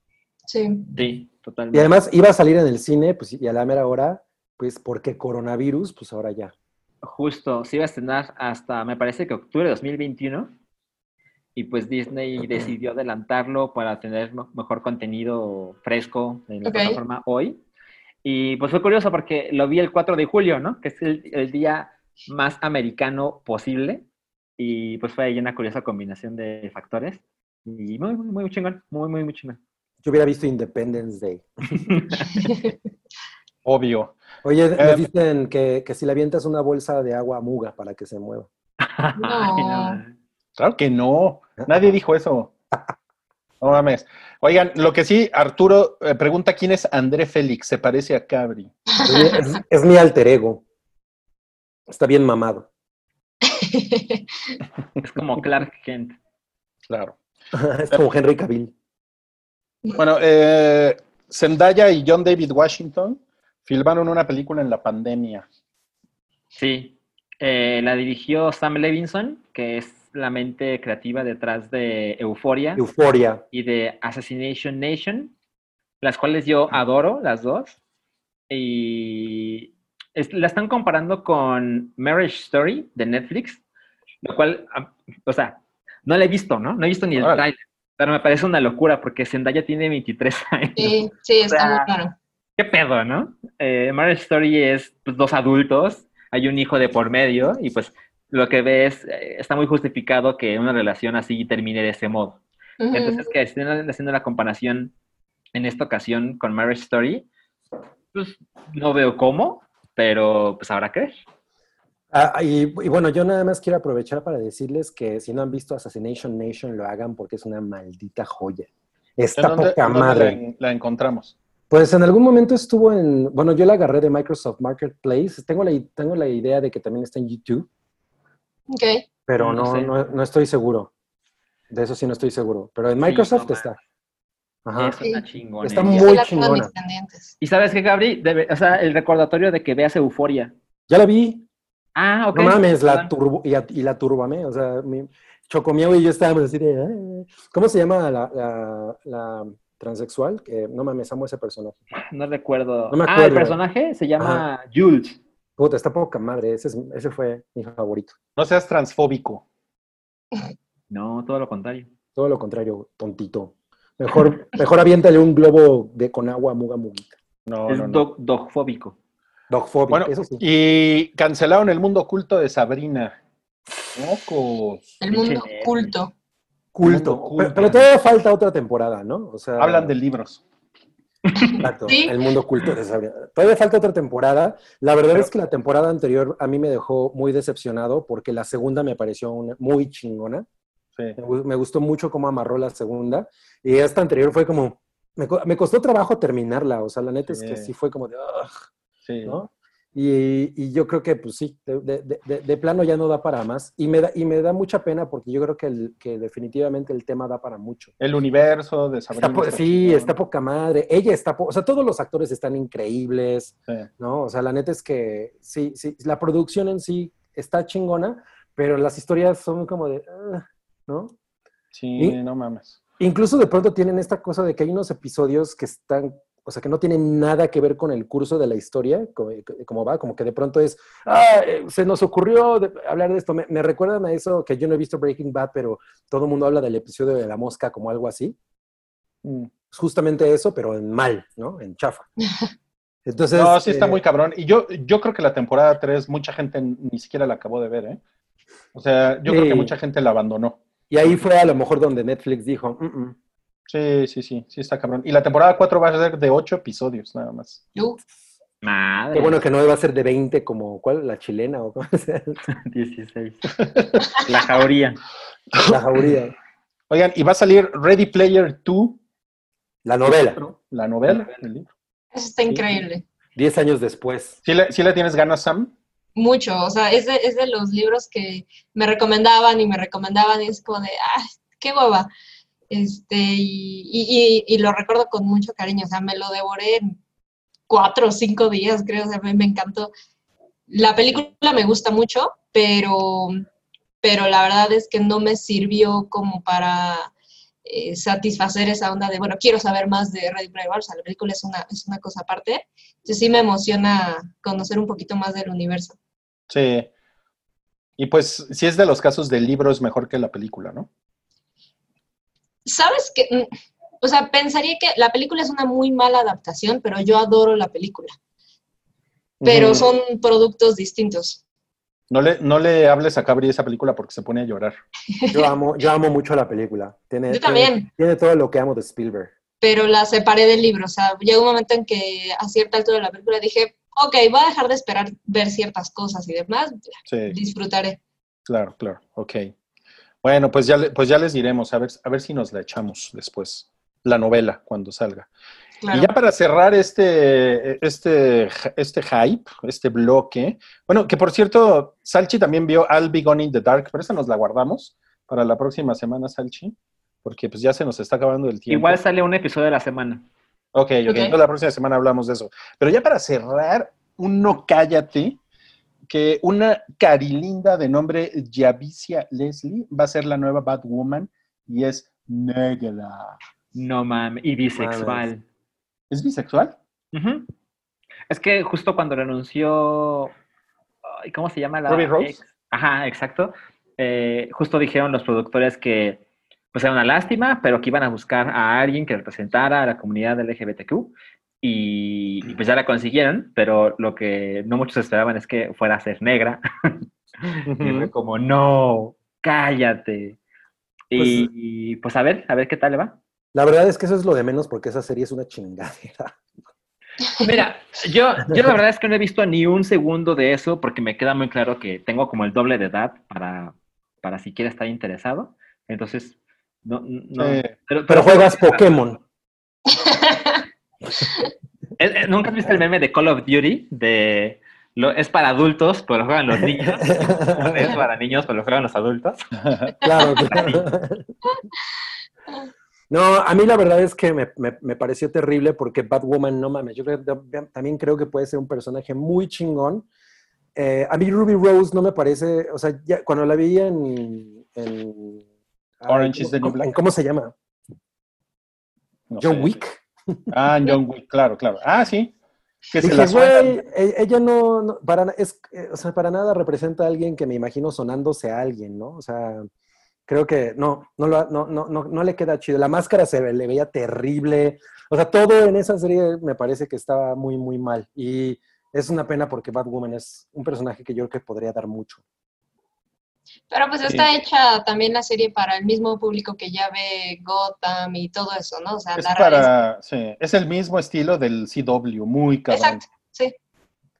Sí. Sí, Y totalmente. además iba a salir en el cine, pues y a la mera hora, pues porque coronavirus, pues ahora ya. Justo, se iba a estrenar hasta, me parece que octubre de 2021. Y pues Disney decidió adelantarlo para tener mejor contenido fresco en la Ok. plataforma hoy. Y pues fue curioso porque lo vi el 4 de julio, ¿no? Que es el, el día más americano posible. Y pues fue ahí una curiosa combinación de factores. Y muy, muy, muy chingón. Muy, muy, muy chingón. Yo hubiera visto Independence Day. Obvio. Oye, Eh, nos dicen que, que si le avientas una bolsa de agua a muga para que se mueva. No. Claro que no. Nadie dijo eso. No mames. Oigan, lo que sí, Arturo eh, pregunta quién es André Félix. Se parece a Cabri. Es mi alter ego. Está bien mamado. Es como Clark Kent. Claro. es como Henry Cavill. Bueno, eh, Zendaya y John David Washington filmaron una película en la pandemia. Sí, eh, la dirigió Sam Levinson, que es la mente creativa detrás de Euphoria Euforia. y de Assassination Nation, las cuales yo adoro, las dos. Y es- la están comparando con Marriage Story de Netflix, lo cual, o sea, no la he visto, ¿no? No he visto ni el trailer, pero me parece una locura porque Zendaya tiene 23 años. Sí, sí, está sea, muy claro. ¿Qué pedo, no? Eh, Marriage Story es pues, dos adultos, hay un hijo de por medio y pues lo que ves eh, está muy justificado que una relación así termine de ese modo. Ujú. Entonces, que estén haciendo la comparación en esta ocasión con Marriage Story, pues no veo cómo, pero pues habrá que ver. Ah, y, y bueno, yo nada más quiero aprovechar para decirles que si no han visto Assassination Nation, lo hagan porque es una maldita joya. ¿En Está dónde, poca madre. la, la encontramos? Pues en algún momento estuvo en, bueno, yo la agarré de Microsoft Marketplace. Tengo la, tengo la idea de que también está en YouTube, Ok. pero No no, sé. no, no estoy seguro. De eso sí no estoy seguro. Pero en Microsoft está. Ajá. Es una chingona. Está muy sí chingona. ¿Y sabes qué, Gabri? Debe- o sea, el recordatorio de que veas Euforia. Ya la vi. Ah, ok. No mames, la turbo, y, la turbamé. O sea, mi, Chocomiao y yo estábamos así de. ¿Cómo se llama la, la, la transexual? Que no mames, amo ese personaje. No recuerdo. No me Ah, el personaje se llama Jules. Puta, está poca madre. Ese, es- ese fue mi favorito. No seas transfóbico. No, todo lo contrario. Todo lo contrario, tontito. Mejor, mejor aviéntale un globo de, con agua Muga Muguita. No, es no, no. dog- dogfóbico. Dogphobia, Bueno, eso sí. y cancelaron el mundo oculto de Sabrina. Locos. El mundo nerd. Culto. Culto. culto. Pero, pero todavía falta otra temporada, ¿no? O sea, Hablan de libros. Exacto, Sí. el mundo Sabrina. Todavía falta otra temporada. La verdad es que la temporada anterior a mí me dejó muy decepcionado porque la segunda me pareció una- muy chingona. Sí. Me gu- me gustó mucho cómo amarró la segunda. Y esta anterior fue como... Me, me costó trabajo terminarla. O sea, la neta es que Sí. sí fue como de... "Ugh", Sí. ¿no? Y, y yo creo que, pues sí, de, de- de- de plano ya no da para más. Y me da, y me da mucha pena porque yo creo que, el- que definitivamente el tema da para mucho. El universo de Sabrina. Está po- está sí, está poca madre. Ella está, po- o sea, todos los actores están increíbles, Sí. ¿no? O sea, la neta es que sí, sí, la producción en sí está chingona, pero las historias son como de, "Ugh", ¿no? Sí, ¿Y? no mames. Incluso de pronto tienen esta cosa de que hay unos episodios que están, o sea, que no tienen nada que ver con el curso de la historia, como, como va, como que de pronto es, ah, eh, se nos ocurrió de- hablar de esto. Me, me recuerdan a eso que yo no he visto Breaking Bad, pero todo el mundo habla del episodio de la mosca como algo así. Mm. Es justamente eso, pero en mal, ¿no? En chafa. Entonces, No, sí está eh, muy cabrón. Y yo, yo creo que la temporada 3 mucha gente ni siquiera la acabó de ver, ¿eh? O sea, yo creo que mucha gente la abandonó. Y ahí fue a lo mejor donde Netflix dijo, "Mm, mm". Sí, sí, sí, sí está cabrón. Y la temporada 4 va a ser de 8 episodios nada más. Uh, Madre. qué bueno que no iba a ser de 20 como, ¿cuál? La chilena o cómo se llama? 16. La jauría. La jauría. Oigan, y va a salir Ready Player 2, La novela, la novela, el libro. eso está increíble. 10 años después. ¿Sí le, sí le tienes ganas, Sam? Mucho, o sea, es de, es de los libros que me recomendaban y me recomendaban y es como de, ah, qué hueva. Este, y, y, y- lo recuerdo con mucho cariño, o sea, me lo devoré en cuatro o cinco días, creo, o sea, me, me encantó. La película me gusta mucho, pero, pero la verdad es que no me sirvió como para eh, satisfacer esa onda de, bueno, quiero saber más de Ready Player One, o sea, la película es una, es una cosa aparte. Entonces sí me emociona conocer un poquito más del universo. Sí. Y pues, si es de los casos del libro, es mejor que la película, ¿no? ¿Sabes qué? Mm, O sea, pensaría que la película es una muy mala adaptación, pero yo adoro la película. Pero son productos distintos. No le, no le hables a Cabri de esa película porque se pone a llorar. Yo amo, yo amo mucho la película. Tiene, Yo tiene- todo lo que amo de Spielberg. Pero la separé del libro. O sea, llegó un momento en que a cierta altura de la película dije, ok, voy a dejar de esperar ver ciertas cosas y demás. Sí, Disfrutaré. claro, claro. Ok. Bueno, pues ya, le- pues ya les diremos, a ver, a ver si nos la echamos después. La novela, cuando salga. Claro. Y ya para cerrar este, este, este hype, este bloque, bueno, que por cierto, Salchi también vio I'll Be Gone in the Dark, pero esa nos la guardamos para la próxima semana, Salchi, porque pues ya se nos está acabando el tiempo. Igual sale un episodio a la semana. Ok, ok, Ok. entonces la próxima semana hablamos de eso. Pero ya para cerrar, un no cállate, que una carilinda de nombre Yavicia Leslie va a ser la nueva Batwoman y es negra. No mames. Y bisexual. ¿Es bisexual? Es que justo cuando renunció. ¿Cómo se llama la Ruby Rose. ex? Ajá, exacto. eh, justo dijeron los productores que pues era una lástima, pero que iban a buscar a alguien que representara a la comunidad LGBTQ. Y, y pues ya la consiguieron, pero lo que no muchos esperaban es que fuera a ser negra. Y fue como, no, cállate. Y pues a ver, a ver qué tal le va. La verdad es que eso es lo de menos porque esa serie es una chingadera. Mira, yo, yo la verdad es que no he visto ni un segundo de eso porque me queda muy claro que tengo como el doble de edad para, para siquiera estar interesado. Entonces, no, no. Eh, pero, Pero juegas Pokémon. Eh, eh, ¿Nunca has visto el meme de Call of Duty? De lo, es para adultos, pero lo juegan los niños. es para niños, pero lo juegan los adultos. Claro, claro. No, a mí la verdad es que me, me- me pareció terrible porque Batwoman, no mames, yo creo- también creo que puede ser un personaje muy chingón. Eh, a mí Ruby Rose no me parece, o sea, ya cuando la vi en... en Orange ay, is the New ¿cómo- Black. ¿Cómo se llama? no John sé. Wick. Ah, John Wick, claro, claro. Ah, sí. Que se Dije, la sueltan. güey, e- ella no, no- para, es, eh, o sea, para nada representa a alguien que me imagino sonándose a alguien, ¿no? O sea, Creo que no, no, lo- no, no, no, no le queda chido. La máscara se ve- le veía terrible. O sea, todo en esa serie me parece que estaba muy, muy mal. Y es una pena porque Batwoman es un personaje que yo creo que podría dar mucho. Pero pues está hecha también la serie para el mismo público que ya ve Gotham y todo eso, ¿no? O sea, Es para, sí, es el mismo estilo del CW, muy cabrón. Exacto, sí.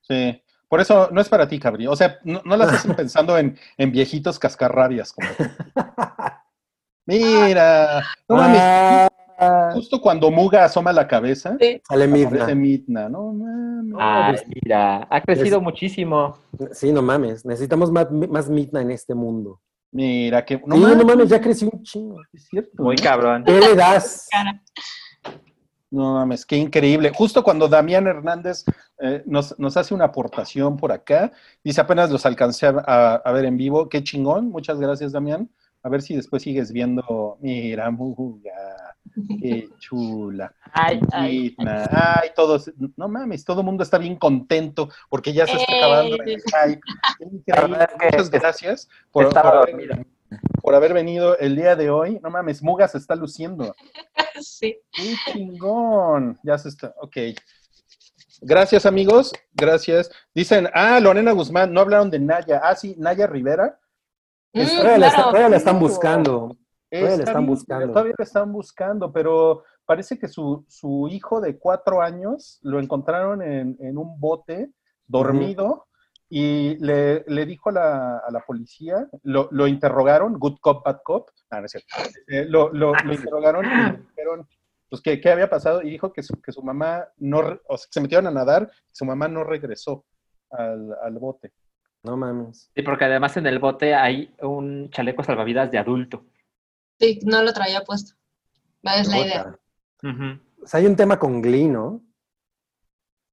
Sí. Por eso no es para ti, Cabri. O sea, no, no las hacen pensando en, en viejitos cascarrabias como tú. Mira, no mames, Ah, justo cuando Muga asoma la cabeza, Sí. sale Midna. Midna, no mames. Ay, mira, ha crecido muchísimo. Sí, no mames. Necesitamos más, más Midna en este mundo. Mira que no sí, mames, no mames, ya creció un chingo. es cierto. Muy ¿no? cabrón. ¿Qué le das? No mames, qué increíble. Justo cuando Damián Hernández eh, nos, nos hace una aportación por acá, dice apenas los alcancé a, a- a ver en vivo. Qué chingón, muchas gracias, Damián. A ver si después sigues viendo. Mira, Muga, qué chula. Ay, ay. Ay, todos, no mames, todo el mundo está bien contento porque ya se está acabando el hype. Muchas gracias por, por haber, por haber venido el día de hoy. No mames, Muga se está luciendo. Sí. ¡Qué chingón! Ya se está. Ok. Gracias, amigos. Gracias. Dicen, ah, Lorena Guzmán, no hablaron de Naya. Ah, sí, Naya Rivera. Mm, Todavía la, está- claro. todavía la están buscando. Todavía la Está están bien, buscando. Todavía la están buscando, pero parece que su, su hijo de cuatro años lo encontraron en, en un bote, dormido, y le, le dijo a la, a la policía, lo, lo interrogaron, good cop, bad cop, ah, no es cierto, Eh, lo, lo- lo interrogaron y le dijeron pues, ¿qué, qué había pasado, y dijo que su, que su mamá no, o sea, que se metieron a nadar, su mamá no regresó al, al bote. No mames. Sí, porque además en el bote hay un chaleco salvavidas de adulto. Sí, no lo traía puesto. Es la idea. O sea, hay un tema con Glee, ¿no?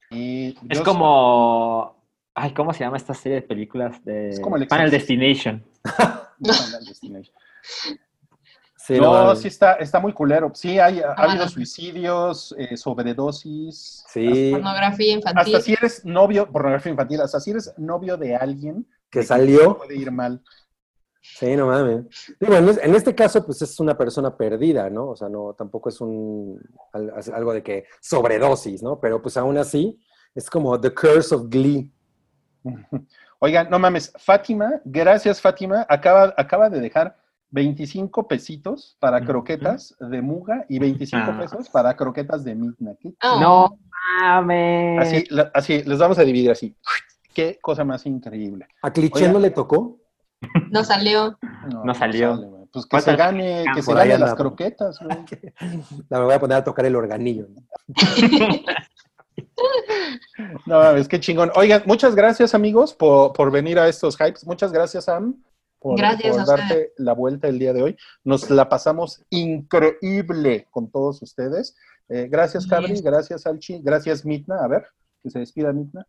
Y Es como. Ay, ¿cómo se llama esta serie de películas de Es como el Final. Destination? Final Destination. Sí, no, sí está, está muy culero. Sí, hay, ha Ah, habido no. suicidios, eh, sobredosis. Sí, Pornografía infantil. Hasta si eres novio, pornografía infantil, hasta si eres novio de alguien, que salió. puede ir mal. Sí, no mames. Digo, en, es- en este caso, pues es una persona perdida, ¿no? O sea, no, tampoco es un al- algo de que sobredosis, ¿no? Pero pues aún así, es como The Curse of Glee. Oigan, no mames, Fátima, gracias Fátima, acaba, acaba de dejar 25 pesitos para croquetas de Muga y 25 Ah. pesos para croquetas de Midna. ¿Qué Oh, No mames. Así, la- así, les vamos a dividir así. Qué cosa más increíble. ¿A Cliché no le tocó? No salió. No salió. sale, güey. pues que se gane, que se gane las croquetas, güey. La me voy a poner a tocar el organillo. ¿no? No, mames, qué chingón. Oigan, muchas gracias, amigos, por, por venir a estos hypes. Muchas gracias, Sam, por, Gracias por darte la vuelta el día de hoy. Nos la pasamos increíble con todos ustedes. Eh, gracias, Cabri. Gracias, Alchi. Gracias, Mitna. A ver, que se despida Mitna.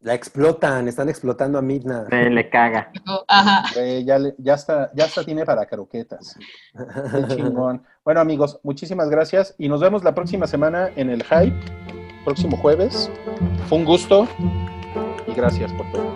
La explotan, están explotando a Midna. Se le caga. Ajá. Eh, ya, le- ya, está, ya está tiene para croquetas. Qué chingón. Bueno, amigos, muchísimas gracias y nos vemos la próxima semana en el Hype, próximo jueves. Fue un gusto y gracias por todo.